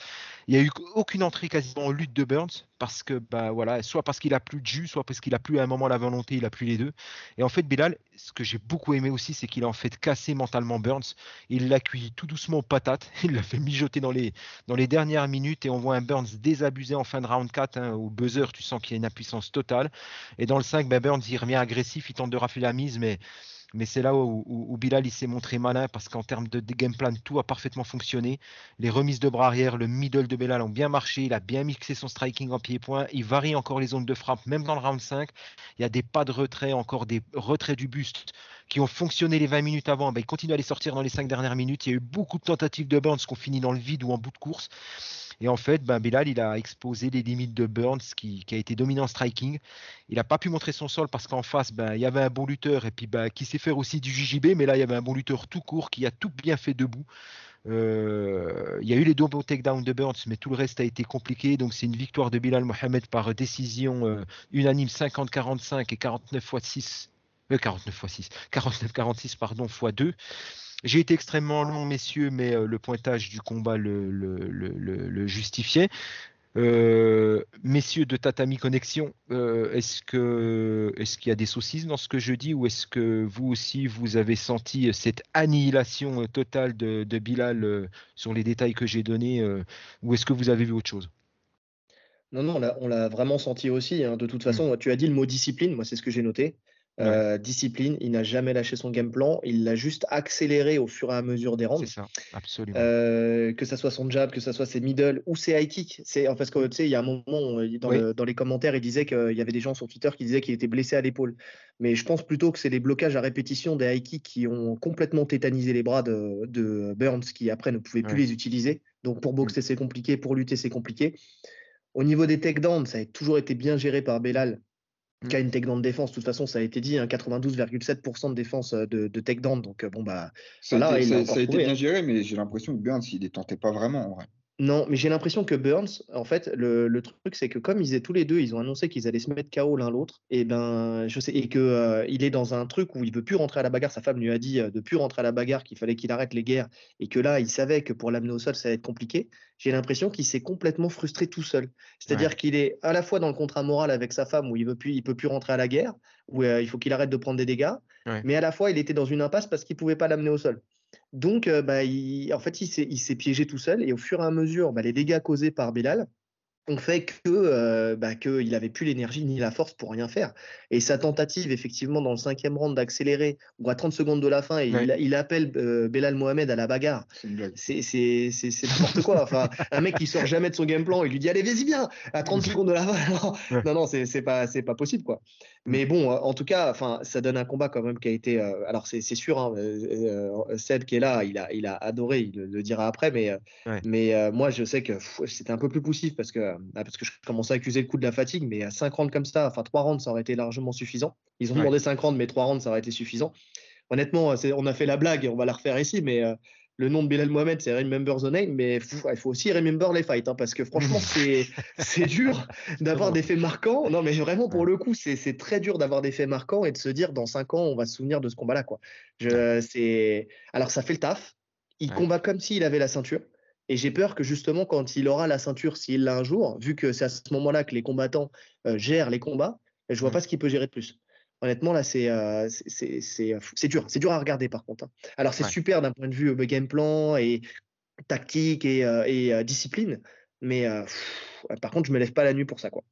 S1: Il n'y a eu aucune entrée quasiment en lutte de Burns parce que bah voilà, soit parce qu'il a plus de jus, soit parce qu'il a plus à un moment la volonté, il a plus les deux. Et en fait, Bilal, ce que j'ai beaucoup aimé aussi, c'est qu'il a en fait cassé mentalement Burns. Il l'a cuit tout doucement aux patates. Il l'a fait mijoter dans les dernières minutes et on voit un Burns désabusé en fin de round 4 hein, au buzzer. Tu sens qu'il y a une impuissance totale. Et dans le 5, ben Burns il revient agressif, il tente de rafler la mise, mais mais c'est là où, Bilal il s'est montré malin parce qu'en termes de, game plan, tout a parfaitement fonctionné. Les remises de bras arrière, le middle de Bilal ont bien marché. Il a bien mixé son striking en pied-point. Il varie encore les zones de frappe, même dans le round 5. Il y a des pas de retrait, encore des retraits du buste qui ont fonctionné les 20 minutes avant. Ben, il continue à les sortir dans les 5 dernières minutes. Il y a eu beaucoup de tentatives de Burns qui ont fini dans le vide ou en bout de course. Et en fait, ben, Bilal, il a exposé les limites de Burns qui, a été dominant striking. Il n'a pas pu montrer son sol parce qu'en face, ben, il y avait un bon lutteur et puis ben, qui sait faire aussi du JJB, mais là, il y avait un bon lutteur tout court qui a tout bien fait debout. Euh, il y a eu les deux bons takedowns de Burns, mais tout le reste a été compliqué. Donc, c'est une victoire de Bilal Mohamed par décision euh, unanime 50-45 et 49 x 6. Euh, 49 x 6. 49-46, pardon, x 2. J'ai été extrêmement long, messieurs, mais euh, le pointage du combat le, le- le- le- le justifiait. Euh, messieurs de Tatami Connexion, euh, est-ce que est-ce qu'il y a des saucisses dans ce que je dis ou est-ce que vous aussi vous avez senti cette annihilation totale de, de Bilal euh, sur les détails que j'ai donnés ou est-ce que vous avez vu autre chose?
S5: Non, non, on l'a- vraiment senti aussi. hein. De toute façon, tu as dit le mot discipline, moi c'est ce que j'ai noté.
S1: Ouais.
S5: Euh, discipline, il n'a jamais lâché son game plan, il l'a juste accéléré au fur et à mesure des rounds.
S1: C'est ça, absolument.
S5: Euh, que ça soit son jab, que ça soit ses middle ou ses high kicks. C'est parce que tu sais, il y a un moment on- dans,
S1: Oui.
S5: le- dans les commentaires, il disait qu'il y avait des gens sur Twitter qui disaient qu'il était blessé à l'épaule. Mais je pense plutôt que c'est les blocages à répétition des high kicks qui ont complètement tétanisé les bras de, de Burns, qui après ne pouvait plus les utiliser. Donc pour boxer c'est compliqué, pour lutter c'est compliqué. Au niveau des takedowns, ça a toujours été bien géré par Belal,
S1: Mm.
S5: qui a une takedown de défense. De toute façon, ça a été dit, hein, 92,7% de défense euh, de, de takedown. Donc euh, bon bah
S7: Ça a été,
S5: il l'a
S7: ça-
S5: encore
S7: ça a été
S5: prouvé,
S7: bien
S5: hein.
S7: géré, mais j'ai l'impression que Burns, il les tentait pas vraiment en vrai.
S5: Non, mais j'ai l'impression que Burns, en fait, le, le truc, c'est que comme ils étaient tous les deux, ils ont annoncé qu'ils allaient se mettre KO l'un l'autre, et ben, je sais, et que euh, il est dans un truc où il veut plus rentrer à la bagarre. Sa femme lui a dit euh, de plus rentrer à la bagarre, qu'il fallait qu'il arrête les guerres, et que là, il savait que pour l'amener au sol, ça allait être compliqué. J'ai l'impression qu'il s'est complètement frustré tout seul. C'est-à-dire qu'il est à la fois dans le contrat moral avec sa femme où il veut plus, il peut plus rentrer à la guerre, où euh, il faut qu'il arrête de prendre des dégâts,
S1: Ouais.
S5: mais à la fois, il était dans une impasse parce qu'il pouvait pas l'amener au sol. Donc, euh, bah, il- en fait, il s'est piégé tout seul et au fur et à mesure, bah, les dégâts causés par Bilal ont fait que euh, bah, qu'il n'avait plus l'énergie ni la force pour rien faire. Et sa tentative, effectivement, dans le cinquième round d'accélérer, ou à 30 secondes de la fin, et
S1: Ouais.
S5: il, il appelle euh, Belal Mohamed à la bagarre.
S7: C'est
S5: n'importe quoi. Enfin, un mec qui sort jamais de son game plan, il lui dit allez vas-y bien à 30 secondes de la fin. Non, non, non, c'est pas c'est pas possible quoi. Mais bon, euh, en tout cas, enfin, ça donne un combat quand même qui a été. euh, alors c'est sûr, hein, euh, Seb qui est là, il a il a adoré, il le, le dira après, mais
S1: Ouais.
S5: mais euh, moi je sais que c'était un peu plus poussif parce que bah, parce que je commençais à accuser le coup de la fatigue, mais à 5 rounds comme ça, enfin 3 rounds ça aurait été largement suffisant. Ils ont
S1: Ouais.
S5: demandé 5 rounds, mais 3 rounds ça aurait été suffisant. Honnêtement, on a fait la blague, on va la refaire ici, mais le nom de Bilal Mohamed, c'est Remember the Name, mais pff, il faut aussi remember les fights, hein, parce que franchement, c'est dur d'avoir des faits marquants. Non, mais vraiment, pour le coup, c'est très dur d'avoir des faits marquants et de se dire, dans 5 ans, on va se souvenir de ce combat-là. quoi. Je- c'est Alors, ça fait le taf. Il
S1: Ouais.
S5: combat comme s'il avait la ceinture. Et j'ai peur que justement, quand il aura la ceinture, s'il l'a un jour, vu que c'est à ce moment-là que les combattants euh, gèrent les combats, je vois pas ce qu'il peut gérer de plus. Honnêtement, là, c'est euh, c'est- euh, dur. C'est dur à regarder, par contre. hein. Alors, c'est
S1: Ouais.
S5: super d'un point de vue euh, game plan et tactique et, euh, et, discipline. Mais pff, par contre, je me lève pas la nuit pour ça. Quoi.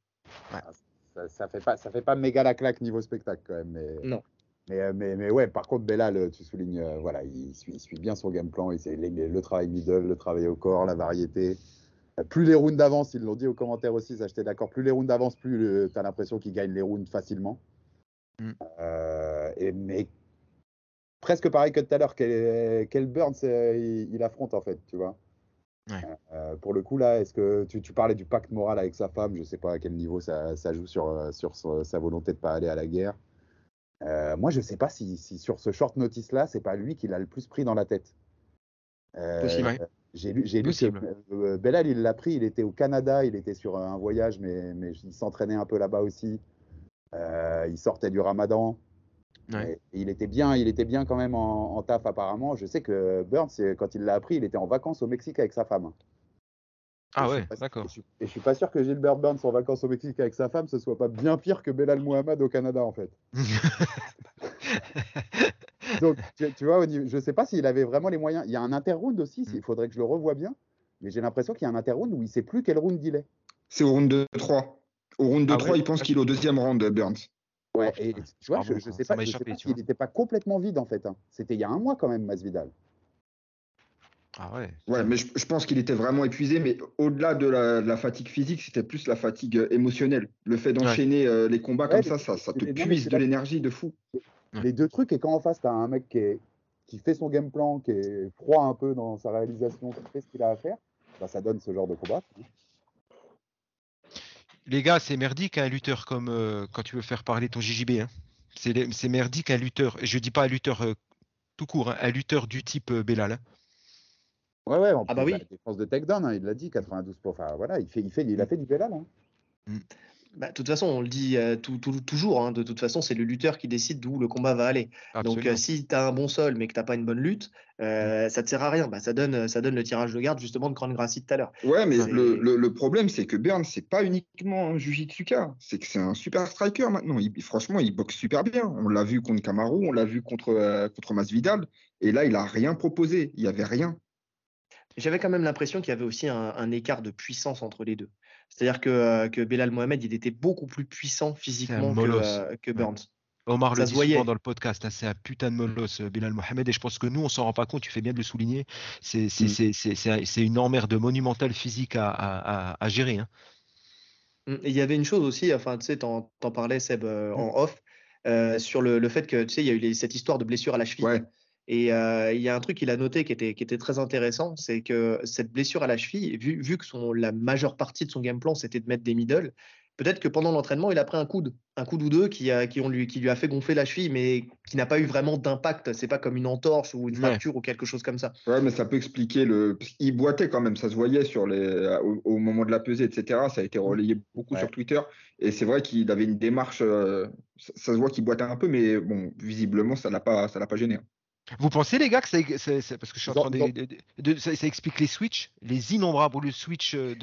S4: Ça, ça fait pas, ça fait pas méga la claque niveau spectacle quand même. Mais,
S5: Non.
S4: Mais, mais, mais ouais, par contre, Bellal, tu soulignes, euh, voilà, il suit, il suit bien son game plan. Il sait le travail middle, le travail au corps, la variété. Plus les rounds d'avance, ils l'ont dit aux commentaires aussi, ça j'étais d'accord. Plus les rounds d'avance, plus tu as l'impression qu'il gagne les rounds facilement.
S1: Mm.
S4: Euh, et, mais presque pareil que tout à l'heure, quel, quel Burns euh, il, il affronte en fait, tu vois.
S1: Ouais.
S4: Euh, pour le coup, là, est-ce que tu, tu parlais du pacte moral avec sa femme Je sais pas à quel niveau ça, ça joue sur, sur sa, volonté de pas aller à la guerre. Euh, moi, je sais pas si, si sur ce short notice là, c'est pas lui qui l'a le plus pris dans la tête. Euh,
S5: Possible.
S1: Ouais.
S4: J'ai lu, j'ai lu que Bellal, il l'a pris, il était au Canada, il était sur un voyage, mais, mais il s'entraînait un peu là-bas aussi. Euh, il sortait du ramadan.
S1: Ouais.
S4: Et il était bien, il était bien quand même en, en taf apparemment. Je sais que Burns, quand il l'a appris, il était en vacances au Mexique avec sa femme.
S1: Ah
S4: Et
S1: ouais,
S4: suis pas-
S1: d'accord.
S4: Et je, suis- et je suis pas sûr que Gilbert Burns en vacances au Mexique avec sa femme, ce soit pas bien pire que Belal Muhammad au Canada en fait. Donc tu, tu vois, je sais pas s'il avait vraiment les moyens. Il y a un interround aussi,
S1: Mm.
S4: il faudrait que je le revoie bien. Mais j'ai l'impression qu'il y a un interround où il sait plus quel round il est.
S7: C'est au round de 3. Au round de
S1: Ah
S7: 3,
S1: ouais.
S7: il pense qu'il est au deuxième round, Burns.
S4: Ouais,
S1: Oh,
S4: et tu vois, je,
S1: bon,
S4: sais pas,
S1: m'a
S4: je sais
S1: échappé,
S4: pas
S1: vois.
S4: n'était pas complètement vide en fait. hein. C'était il y a un mois quand même, Masvidal.
S1: Ah ouais.
S7: Ouais, mais je, je pense qu'il était vraiment épuisé, mais au-delà de la, de la fatigue physique, c'était plus la fatigue euh, émotionnelle. Le fait d'enchaîner euh, les combats
S4: Ouais,
S7: comme ça, ça, ça te
S4: mais
S7: puise de l'énergie de fou.
S4: Les deux trucs, et quand en face, tu as un mec qui, est, qui fait son game plan, qui est froid un peu dans sa réalisation, qui fait ce qu'il a à faire, bah, ça donne ce genre de combat.
S1: Les gars, c'est merdique un lutteur comme euh, quand tu veux faire parler ton JJB. hein. C'est merdique un lutteur. Je dis pas un lutteur euh, tout court, hein, un lutteur du type euh, Belal. hein.
S4: Ouais, ouais, en
S5: Ah bah oui.
S4: la défense de takedown, hein, il l'a dit, 92 Enfin, voilà, il, fait, il, fait, il a fait du Bellal. Hein.
S5: Bah, de toute façon, on le dit euh, tout- tout- toujours, hein, de toute façon, c'est le lutteur qui décide d'où le combat va aller. Donc, euh, si tu as un bon sol, mais que tu n'as pas une bonne lutte, euh, ça ne te sert à rien. Bah, ça, donne, ça donne le tirage de garde, justement, de Cran Gracie tout à l'heure.
S7: Ouais, mais le, le- le problème, c'est que Burns, c'est pas uniquement un Jujitsuka, c'est que c'est un super striker maintenant. Il- franchement, il boxe super bien. On l'a vu contre Kamaru, on l'a vu contre, contre Masvidal, et là, il a rien proposé. Il y avait rien.
S5: J'avais quand même l'impression qu'il y avait aussi un, un écart de puissance entre les deux. C'est-à-dire que, euh, que Belal Mohamed, il était beaucoup plus puissant physiquement que, euh, que Burns.
S1: Omar
S5: ça
S1: le dit souvent dans le podcast, hein, c'est un putain de molosse, euh, Bilal Mohamed, et je pense que nous, on s'en rend pas compte, tu fais bien de le souligner. C'est
S7: Mm.
S1: une emmerde monumentale physique à, à- à- à gérer. hein.
S5: Mm, Il y avait une chose aussi, enfin, tu sais, t'en, t'en parlais, Seb, euh,
S1: Mm.
S5: en off, euh, sur le, le fait que, tu sais, il y a eu les- cette histoire de blessure à la cheville.
S7: Ouais.
S5: Et euh, il y a un truc qu'il a noté qui était, qui était très intéressant, c'est que cette blessure à la cheville, vu, vu que son, la majeure partie de son game plan, c'était de mettre des middle, peut-être que pendant l'entraînement, il a pris un coude, un coude ou deux qui, a, qui, ont lui, qui lui a fait gonfler la cheville, mais qui n'a pas eu vraiment d'impact. C'est pas comme une entorse ou une
S1: Ouais.
S5: fracture ou quelque chose comme ça.
S7: Ouais, mais ça peut expliquer le. qu'il boitait quand même, ça se voyait sur les... au, au moment de la pesée, etc. Ça a été relayé beaucoup
S4: Ouais.
S7: sur Twitter. Et c'est vrai qu'il avait une démarche. euh, Ça, ça se voit qu'il boitait un peu, mais bon, visiblement, ça l'a pas, ça l'a pas gêné.
S1: Vous pensez, les gars, que ça, parce que je suis en train de, de- de- ça, ça explique les switches, les innombrables switches de,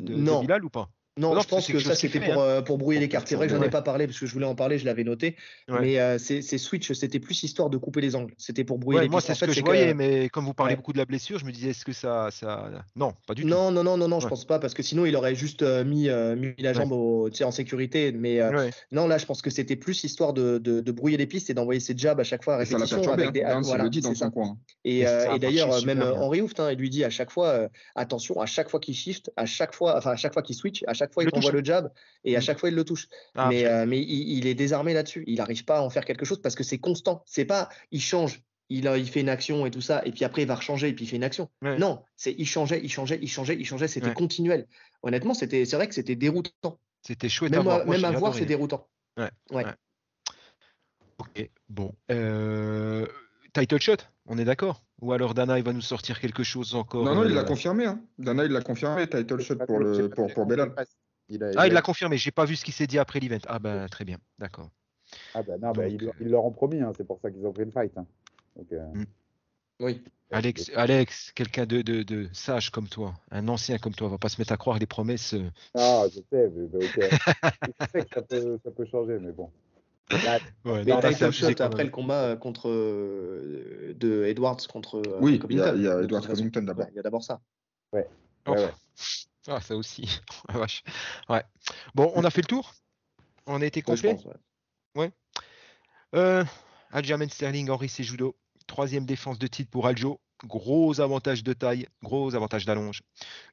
S1: de, de. Bilal ou pas?
S5: Non,
S1: Non,
S5: je
S1: que
S5: pense que ça, c'était pour, euh, pour brouiller les cartes. C'est vrai que j'en ai
S1: Ouais.
S5: pas parlé parce que je voulais en parler, je l'avais noté.
S1: Ouais.
S5: Mais euh, ces, ces switches, c'était plus histoire de couper les angles. C'était pour brouiller
S1: Ouais,
S5: les
S1: Moi,
S5: pistes.
S1: c'est ce
S5: fait,
S1: que je voyais, mais comme vous parlez
S5: Ouais.
S1: beaucoup de la blessure, je me disais, est-ce que ça. ça... Non, pas du tout.
S5: Non, non, non, non, non, je pense pas parce que sinon il aurait juste euh, mis, euh, mis la
S1: Ouais.
S5: jambe au- en sécurité. Mais euh,
S1: Ouais.
S5: non, là, je pense que c'était plus histoire de, de, de brouiller les pistes et d'envoyer ses jabs à chaque fois à
S7: ça
S5: répétition.
S7: perturbé.
S5: avec des-
S7: Hein. Burns, il
S5: voilà,
S7: le dit dans
S5: c'est
S7: son
S5: ça.
S7: coin.
S5: Et,
S1: ça
S5: d'ailleurs, même Hooft, hein, il lui dit à chaque fois, attention, à chaque fois qu'il shift, à chaque fois, enfin à chaque fois qu'il switch, à chaque fois
S1: Il
S5: t'envoie le jab et à chaque fois il le touche.
S1: Ah,
S5: mais, euh, mais il, il est désarmé là-dessus. Il n'arrive pas à en faire quelque chose parce que c'est constant. C'est pas, il change, il, a- il fait une action et tout ça, et puis après il va rechanger et puis il fait une action.
S1: Ouais.
S5: Non, c'est il changeait, il changeait, il changeait, il changeait. C'était
S1: Ouais.
S5: continuel. Honnêtement, c'était, c'est vrai que c'était déroutant.
S1: C'était chouette à
S5: Même,
S1: voir.
S5: à,
S1: Moi,
S5: même à voir, c'est déroutant.
S1: Ouais,
S5: Ouais.
S1: ouais. Ok, bon. Euh, Title shot, on est d'accord? Ou alors Dana, il va nous sortir quelque chose encore
S7: Non, non, il
S1: euh,
S7: l'a confirmé. Hein. Dana, il l'a confirmé. Title shot pour, le, pour.
S4: Il a-
S1: Ah, il l'a confirmé, j'ai pas vu ce qui s'est dit après l'event. Ah ben très bien, d'accord.
S4: Ah bah non, bah,
S1: Donc,
S4: ils,
S1: euh,
S4: ils leur ont promis, hein, c'est pour ça qu'ils ont pris le fight. hein. Donc, euh,
S5: Oui.
S1: Alex, Alex, quelqu'un de, de, de sage comme toi, un ancien comme toi, va pas se mettre à croire les promesses. euh.
S4: Ah, je sais, mais, mais ok. je sais que ça peut, ça peut changer, mais bon. Là,
S1: Ouais,
S5: Mais title shot après
S1: même.
S5: le combat euh, contre euh, de Edwards contre euh,
S7: Oui, il y a, y a
S5: de toute
S7: Edward
S5: façon.
S7: Covington d'abord.
S5: Ouais, Il y a d'abord ça.
S1: Oh,
S4: Ouais, ouais.
S1: Ah, ça aussi. Vache. Ouais. Bon, on a fait le tour? On a été complet?
S5: pense, ouais.
S1: Euh, Aljamain Sterling, Henri Sejudo. Troisième défense de titre pour Aljo. Gros avantage de taille, gros avantage d'allonge.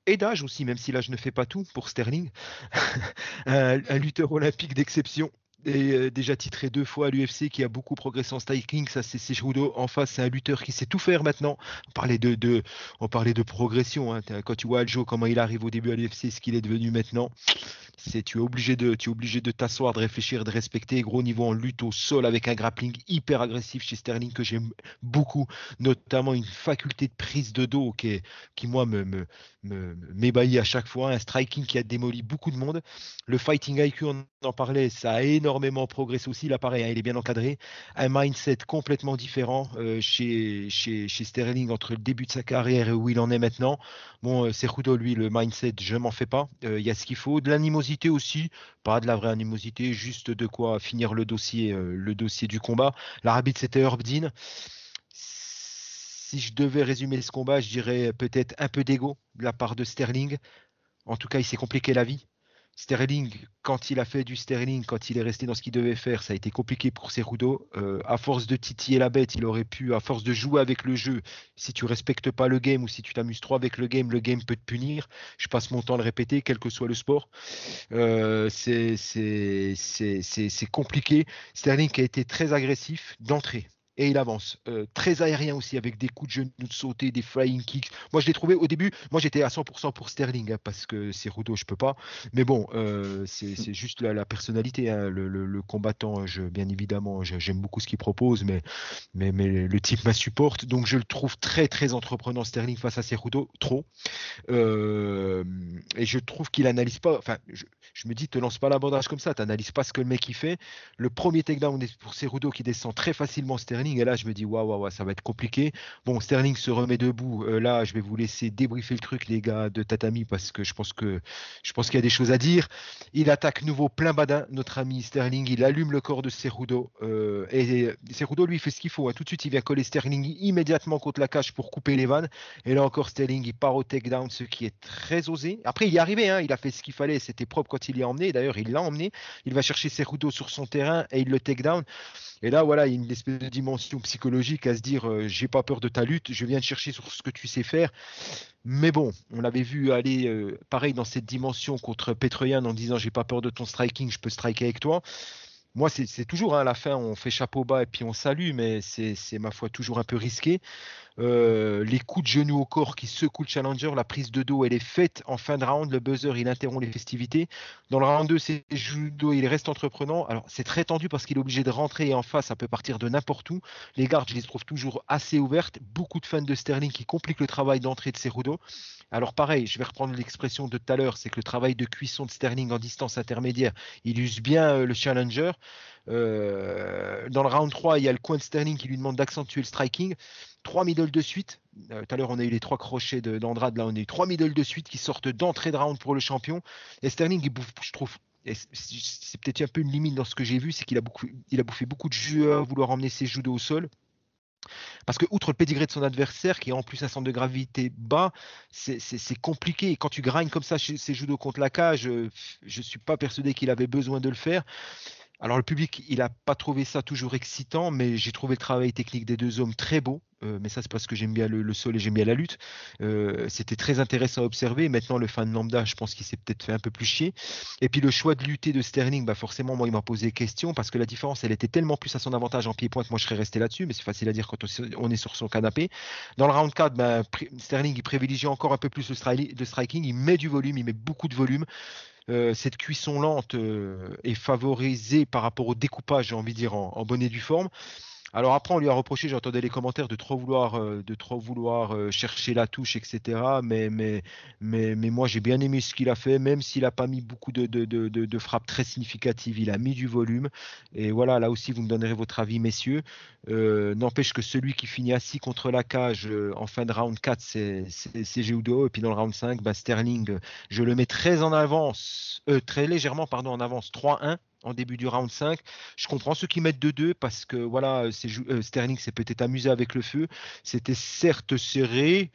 S1: Et d'âge aussi, même si l'âge ne fait pas tout pour Sterling. un, un lutteur olympique d'exception. Est euh, déjà titré deux fois à l'UFC, qui a beaucoup progressé en striking. Ça, c'est Cejudo. En face, c'est un lutteur qui sait tout faire maintenant. On parlait de, on parlait de progression. hein. Quand tu vois Aljo, comment il arrive au début à l'UFC, ce qu'il est devenu maintenant, c'est tu es obligé de, tu es obligé de t'asseoir, de réfléchir, de respecter. Gros niveau en lutte au sol avec un grappling hyper agressif chez Sterling que j'aime beaucoup, notamment une faculté de prise de dos qui, qui moi me, me, m'ébahit à chaque fois, un striking qui a démoli beaucoup de monde. Le fighting IQ, on en parlait, ça a énormément progressé aussi. Là, pareil, hein, il est bien encadré. Un mindset complètement différent euh, chez, chez, chez Sterling entre le début de sa carrière et où il en est maintenant. Bon, euh, Cejudo, lui, le mindset, je m'en fais pas. Euh, Il y a ce qu'il faut. De l'animosité aussi, pas de la vraie animosité, juste de quoi finir le dossier, euh, le dossier du combat. L'arbitre, c'était Herb Dean. Si je devais résumer ce combat, je dirais peut-être un peu d'ego de la part de Sterling. En tout cas, il s'est compliqué la vie. Sterling, quand il a fait du Sterling, quand il est resté dans ce qu'il devait faire, ça a été compliqué pour Cejudo. Euh, à force de titiller la bête, il aurait pu, à force de jouer avec le jeu, si tu respectes pas le game ou si tu t'amuses trop avec le game, le game peut te punir. Je passe mon temps à le répéter, quel que soit le sport. Euh, c'est compliqué. Sterling a été très agressif d'entrée. Et il avance. Euh, très aérien aussi, avec des coups de genoux de sauter, des flying kicks. Moi, je l'ai trouvé au début. Moi, j'étais à 100% pour Sterling, hein, parce que c'est Rudo, je peux pas. Mais bon, euh, c'est juste la, personnalité. hein, le, combattant, je, bien évidemment, j'aime beaucoup ce qu'il propose, mais, le type m'insupporte. Donc, je le trouve très, très entreprenant, Sterling, face à Cerudo. Trop. Euh, et je trouve qu'il analyse pas. Enfin, je, me dis, te lance pas l'abordage comme ça, tu n'analyses pas ce que le mec il fait. Le premier takedown pour Cerudo qui descend très facilement Sterling. Et là, je me dis, waouh, waouh, ça va être compliqué. Bon, Sterling se remet debout. Euh, là, je vais vous laisser débriefer le truc, les gars de Tatami, parce que je pense que je pense qu'il y a des choses à dire. Il attaque nouveau plein badin, notre ami Sterling. Il allume le corps de Cerudo. Euh, et Cerudo, lui, fait ce qu'il faut. hein. Tout de suite, il vient coller Sterling immédiatement contre la cage pour couper les vannes. Et là encore, Sterling, il part au takedown, ce qui est très osé. Après, il y est arrivé, hein, il a fait ce qu'il fallait, c'était propre quand il y a emmené. D'ailleurs, il l'a emmené. Il va chercher Cerudo sur son terrain et il le takedown. Et là, voilà, il y a une espèce de dimension psychologique à se dire euh, j'ai pas peur de ta lutte, je viens te chercher sur ce que tu sais faire. Mais bon, on l'avait vu aller euh, pareil dans cette dimension contre Petroyan en disant j'ai pas peur de ton striking, je peux striker avec toi. Moi, c'est toujours hein, à la fin, on fait chapeau bas et puis on salue, mais c'est c'est, ma foi toujours un peu risqué. Euh, les coups de genoux au corps qui secouent le challenger, la prise de dos, elle est faite en fin de round. Le buzzer, il interrompt les festivités. Dans le round 2, c'est judo, il reste entreprenant. Alors, c'est très tendu parce qu'il est obligé de rentrer et en face, ça peut partir de n'importe où. Les gardes, je les trouve toujours assez ouvertes. Beaucoup de fans de Sterling qui compliquent le travail d'entrée de Cerudo. Alors, pareil, je vais reprendre l'expression de tout à l'heure, c'est que le travail de cuisson de Sterling en distance intermédiaire, il use bien euh, le challenger. Euh, dans le round 3, il y a le coin de Sterling qui lui demande d'accentuer le striking. Trois middle de suite. Euh, tout à l'heure, on a eu les trois crochets de- d'Andrade. Là, on a eu trois middle de suite qui sortent d'entrée de round pour le champion. Et Sterling, il bouffe, je trouve, c'est- peut-être un peu une limite dans ce que j'ai vu, c'est qu'il a bouffé beaucoup de jus à vouloir emmener ses judo au sol. Parce que, outre le pédigré de son adversaire, qui a en plus un centre de gravité bas, c'est- compliqué. Et quand tu gagnes comme ça chez- ses judo contre la cage, euh, je ne suis pas persuadé qu'il avait besoin de le faire. Alors le public, il n'a pas trouvé ça toujours excitant, mais j'ai trouvé le travail technique des deux hommes très beau. Euh, mais ça, c'est parce que j'aime bien le, sol et j'aime bien la lutte. Euh, C'était très intéressant à observer. Maintenant, le fan lambda, je pense qu'il s'est peut-être fait un peu plus chier. Et puis le choix de lutter de Sterling, bah forcément, moi, il m'a posé question parce que la différence, elle était tellement plus à son avantage en pied-point que moi, je serais resté là-dessus. Mais c'est facile à dire quand on, est sur son canapé. Dans le round 4, bah, Sterling, il privilégie encore un peu plus le, le striking. Il met du volume, il met beaucoup de volume. Cette cuisson lente est favorisée par rapport au découpage, j'ai envie de dire, en, en bonne et forme. Alors après, on lui a reproché, j'entendais les commentaires, de trop vouloir, euh, de trop vouloir euh, chercher la touche, etc. Mais, mais, mais, moi, j'ai bien aimé ce qu'il a fait, même s'il n'a pas mis beaucoup de, de, de, de- frappes très significatives, il a mis du volume. Et voilà, là aussi, vous me donnerez votre avis, messieurs. Euh, N'empêche que celui qui finit assis contre la cage en fin de round 4, c'est Geudo. Et puis dans le round 5, bah, Sterling, je le mets très en avance, très légèrement, pardon, en avance 3-1 en début du round 5. Je comprends ceux qui mettent 2-2 parce que voilà, euh, Sterling s'est peut-être amusé avec le feu. C'était certes serré.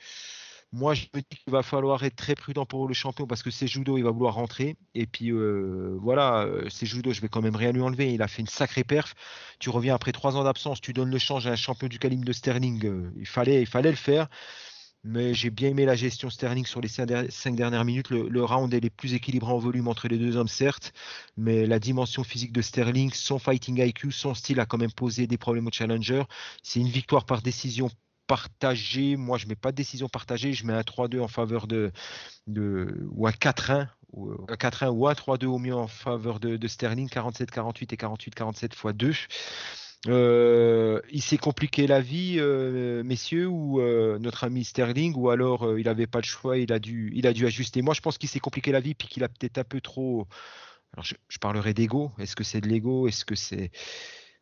S1: Moi, je me dis qu'il va falloir être très prudent pour le champion parce que c'est judo, il va vouloir rentrer. Et puis euh, voilà, euh, c'est judo, je vais quand même rien lui enlever. Il a fait une sacrée perf. Tu reviens après trois ans d'absence, tu donnes le change à un champion du calibre de Sterling. il fallait, il fallait le faire. Mais j'ai bien aimé la gestion Sterling sur les cinq der- cinq dernières minutes. Le, round est plus équilibré en volume entre les deux hommes, certes, mais la dimension physique de Sterling, son fighting IQ, son style a quand même posé des problèmes au challenger. C'est une victoire par décision partagée. Moi, je mets pas de décision partagée, je mets un 3-2 en faveur de, de ou un 4-1 ou un 4-1 ou un 3-2 au mieux en faveur de, de Sterling, 47-48 et 48-47 x 2. Euh, il s'est compliqué la vie, euh, messieurs, ou euh, notre ami Sterling, ou alors il n'avait pas le choix, il a dû, il a dû ajuster. Moi, je pense qu'il s'est compliqué la vie, puis qu'il a peut-être un peu trop. Alors, je, parlerai d'ego. Est-ce que c'est de l'ego? Est-ce que c'est.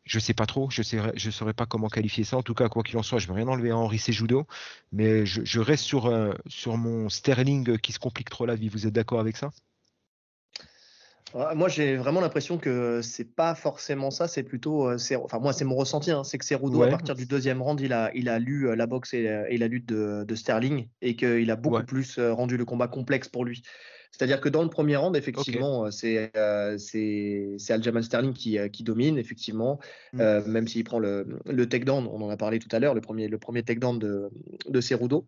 S1: Je sais pas trop. Je ne je saurais pas comment qualifier ça. En tout cas, quoi qu'il en soit, je ne vais rien enlever à Henri Sejudo. Mais je, je reste sur, sur mon Sterling qui se complique trop la vie. Vous êtes d'accord avec ça?
S5: Moi, j'ai vraiment l'impression que c'est pas forcément ça, c'est plutôt, euh, enfin moi, c'est mon ressenti, hein, c'est que Cerudo, à partir du deuxième round, il a, il a lu euh, la boxe et, euh, et la lutte de, de Sterling et qu'il a beaucoup
S1: Ouais.
S5: plus rendu le combat complexe pour lui. C'est-à-dire que dans le premier round, effectivement, c'est euh, c'est Aljamain Sterling qui, qui domine, effectivement,
S1: Mm.
S5: euh, même s'il prend le, le takedown, on en a parlé tout à l'heure, le premier, le premier takedown de, de Cerudo.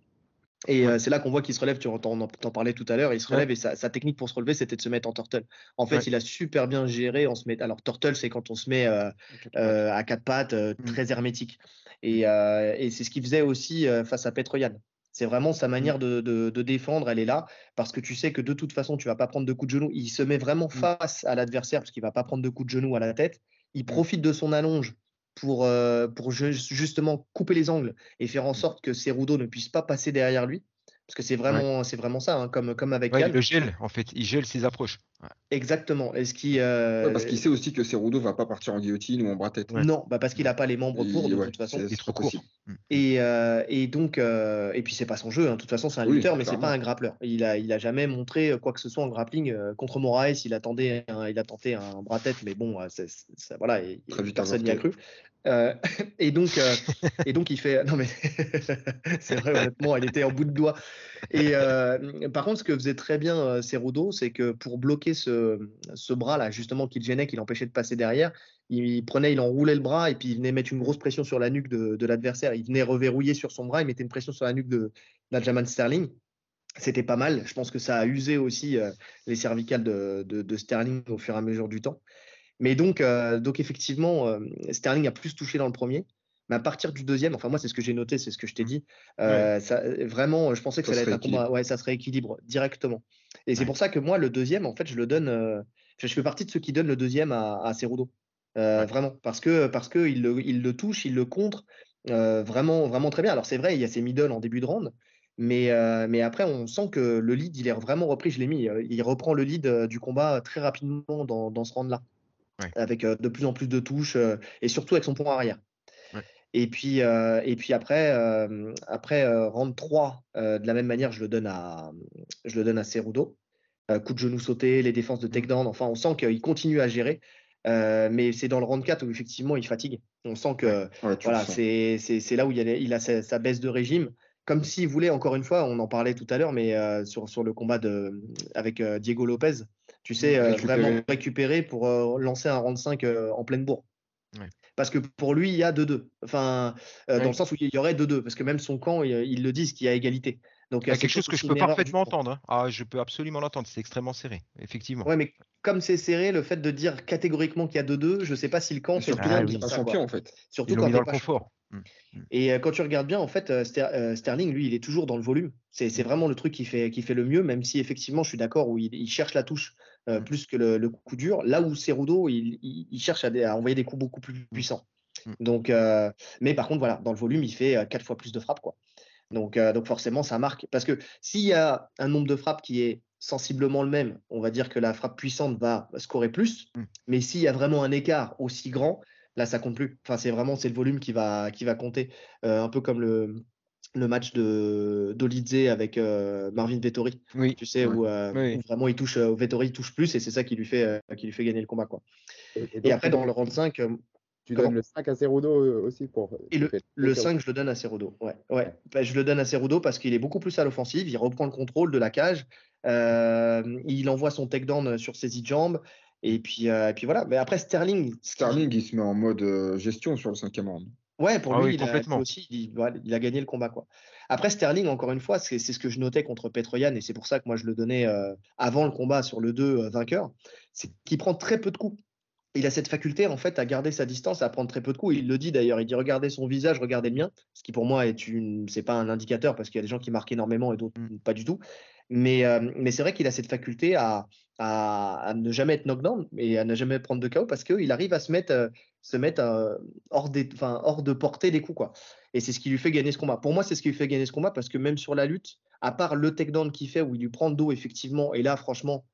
S5: Et euh, c'est là qu'on voit qu'il se relève, tu en, parlais tout à l'heure, il se
S1: Ouais.
S5: relève et sa, sa technique pour se relever, c'était de se mettre en turtle. En fait,
S1: Ouais.
S5: il a super bien géré. On se met... Alors, turtle, c'est quand on se met euh, euh, à quatre pattes, euh,
S1: Mm.
S5: très hermétique. Et, euh, et c'est ce qu'il faisait aussi face à Petroyan. C'est vraiment sa manière de, de- de défendre, elle est là, parce que tu sais que de toute façon, tu vas pas prendre de coups de genou. Il se met vraiment face à l'adversaire, parce qu'il va pas prendre de coups de genou à la tête. Il profite de son allonge pour, euh, pour justement couper les angles et faire en sorte que Cerudo ne puisse pas passer derrière lui. Parce que c'est vraiment, c'est vraiment ça, hein, comme, comme avec
S1: Ouais. Le gel, en fait, il gèle ses approches. Ouais.
S5: Exactement. Et ce qui, euh,
S7: Ouais, parce qu'il sait aussi que Cerudo va pas partir en guillotine ou en bras tête.
S1: Ouais.
S5: Non, bah parce qu'il n'a pas les membres pour,
S7: Il-
S5: de
S7: ouais,
S5: toute façon.
S7: c'est-
S1: Il est
S7: c'est
S1: trop court.
S7: possible.
S5: Et, euh, et donc, euh, et puis c'est pas son jeu. hein. De toute façon, c'est un
S7: Oui,
S5: lutteur, mais c'est
S7: clairement.
S5: pas un grappleur. Il a, il a jamais montré quoi que ce soit en grappling euh, contre Moraes. Il attendait, un- il a tenté un bras tête, mais bon, euh, c'est- c'est- ça- voilà, et-
S7: Très vite
S5: personne n'y a cru. Euh, et donc, euh, et donc il fait. Non mais c'est vrai, honnêtement, il était en bout de doigt. Et euh, par contre, ce que faisait très bien euh, Cerudo, c'est que pour bloquer ce, bras-là, justement, qui le gênait, qui l'empêchait de passer derrière, il prenait, il enroulait le bras et puis il venait mettre une grosse pression sur la nuque de, l'adversaire. Il venait reverrouiller sur son bras, il mettait une pression sur la nuque de Sterling. C'était pas mal. Je pense que ça a usé aussi euh, les cervicales de, Sterling au fur et à mesure du temps. Mais donc, donc effectivement, Sterling a plus touché dans le premier. Mais à partir du deuxième, enfin moi c'est ce que j'ai noté, c'est ce que je t'ai dit. euh, ça, vraiment, je pensais que
S7: Ça
S5: ça, allait
S7: se
S5: être un combat, ouais, ça se rééquilibre directement. Et c'est pour ça que moi le deuxième, en fait, je le donne. euh, je fais partie de ceux qui donnent le deuxième à, à Cerudo. Euh,
S1: Ouais.
S5: Vraiment, parce que parce que il le, il le touche, il le contre vraiment vraiment très bien. Alors c'est vrai, il y a ses middle en début de round, mais mais après on sent que le lead il est vraiment repris. Je l'ai mis, il reprend le lead du combat très rapidement dans, dans ce round là,
S1: Ouais.
S5: avec euh, de plus en plus de touches euh, et surtout avec son point arrière. Et puis, euh, et puis après, euh, après euh, round 3, euh, de la même manière, je le donne à, je le donne à Cerudo. Coup de genou sauté, les défenses de takedown. Enfin, on sent qu'il continue à gérer. Mais c'est dans le round 4 où effectivement il fatigue. On sent que
S7: Ouais,
S5: voilà, c'est là où il, a, il a sa, sa baisse de régime. Comme s'il voulait, encore une fois, on en parlait tout à l'heure, mais sur, sur le combat de, avec Diego Lopez, tu sais, euh,
S7: Récupérer.
S5: vraiment récupérer pour lancer un round 5 euh, en pleine bourre.
S1: Ouais.
S5: Parce que pour lui, il y a 2-2. Enfin, euh,
S1: Ouais.
S5: dans le sens où il y aurait 2-2. Parce que même son camp, ils, ils le disent qu'il y a égalité. Donc,
S1: Il y a
S5: euh,
S1: quelque
S5: c'est
S1: chose que je peux parfaitement entendre. hein. Ah, je peux absolument l'entendre. C'est extrêmement serré, effectivement.
S5: Ouais, mais comme c'est serré, le fait de dire catégoriquement qu'il y a 2-deux, je sais pas si le camp
S7: Et
S5: bien
S1: Ah oui.
S5: quoi.
S7: champion en fait.
S5: Surtout
S1: Ils
S5: quand
S1: mis dans le
S5: pas
S1: confort.
S5: Et euh, quand tu regardes bien, en fait, euh, Ster- euh, Sterling, lui, il est toujours dans le volume. C'est c'est vraiment le truc qui fait, qui fait le mieux, même si effectivement, je suis d'accord, où il, il cherche la touche euh,
S1: Mm.
S5: plus que le, le coup dur. Là où Cerudo, il, il, il cherche à, envoyer des coups beaucoup plus puissants.
S1: Mm.
S5: Donc, euh, mais par contre, voilà, dans le volume, il fait euh, quatre fois plus de frappes, quoi. Donc, euh, donc forcément, ça marque. Parce que s'il y a un nombre de frappes qui est sensiblement le même, on va dire que la frappe puissante va scorer plus.
S1: Mm.
S5: Mais s'il y a vraiment un écart aussi grand, là, ça compte plus. Enfin, c'est vraiment c'est le volume qui va, qui va compter. Euh, un peu comme le, le match de d'Olidze avec euh, Marvin Vettori.
S1: Oui.
S5: Tu sais,
S7: Ouais.
S5: où, euh,
S1: Oui.
S5: où vraiment il touche, euh, Vettori touche plus et c'est ça qui lui, fait, euh, qui lui fait gagner le combat. Quoi.
S4: Et,
S5: Et
S4: donc,
S5: après, dans le round 5, euh,
S4: tu donnes le 5 à Cerudo aussi pour.
S5: Et le, le
S4: ok,
S5: 5, je le donne à Cerudo. Ouais, ouais. Bah, je le donne à Cerudo parce qu'il est beaucoup plus à l'offensive. Il reprend le contrôle de la cage. Euh, il envoie son takedown sur ses jambes. Et puis, euh, et puis voilà. Mais après, Sterling.
S7: Sterling, il se met en mode gestion sur le cinquième round.
S5: Ouais, pour
S1: Ah
S5: lui,
S1: oui,
S5: il a, aussi, il, voilà, il a gagné le combat. Quoi. Après, Sterling, encore une fois, c'est c'est ce que je notais contre Petroyan, et c'est pour ça que moi je le donnais euh, avant le combat sur le 2 euh, vainqueur, c'est qu'il prend très peu de coups. Il a cette faculté en fait à garder sa distance, à prendre très peu de coups. Il le dit d'ailleurs, il dit regardez son visage, regardez le mien, ce qui pour moi est une, c'est pas un indicateur parce qu'il y a des gens qui marquent énormément et d'autres
S1: Mm.
S5: pas du tout. Mais, euh, mais c'est vrai qu'il a cette faculté à, ne jamais être knockdown et à ne jamais prendre de KO parce qu'il arrive à se mettre, euh, euh, hors, de portée des coups. Quoi. Et c'est ce qui lui fait gagner ce combat. Pour moi, c'est ce qui lui fait gagner ce combat parce que même sur la lutte, à part le takedown qu'il fait où il lui prend le dos, effectivement, et là, franchement,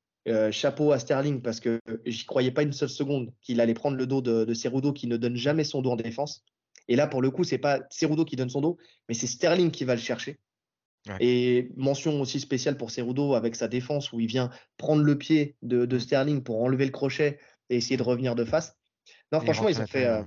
S5: chapeau à Sterling parce que j'y croyais pas une seule seconde qu'il allait prendre le dos de, de Cerudo qui ne donne jamais son dos en défense. Et là, pour le coup, c'est pas Cerudo qui donne son dos, mais c'est Sterling qui va le chercher.
S1: Ouais.
S5: Et mention aussi spéciale pour Cerudo avec sa défense où il vient prendre le pied de, de Sterling pour enlever le crochet et essayer de revenir de face. Non, franchement,
S1: rentre
S5: ils
S1: à
S5: ont fait, euh,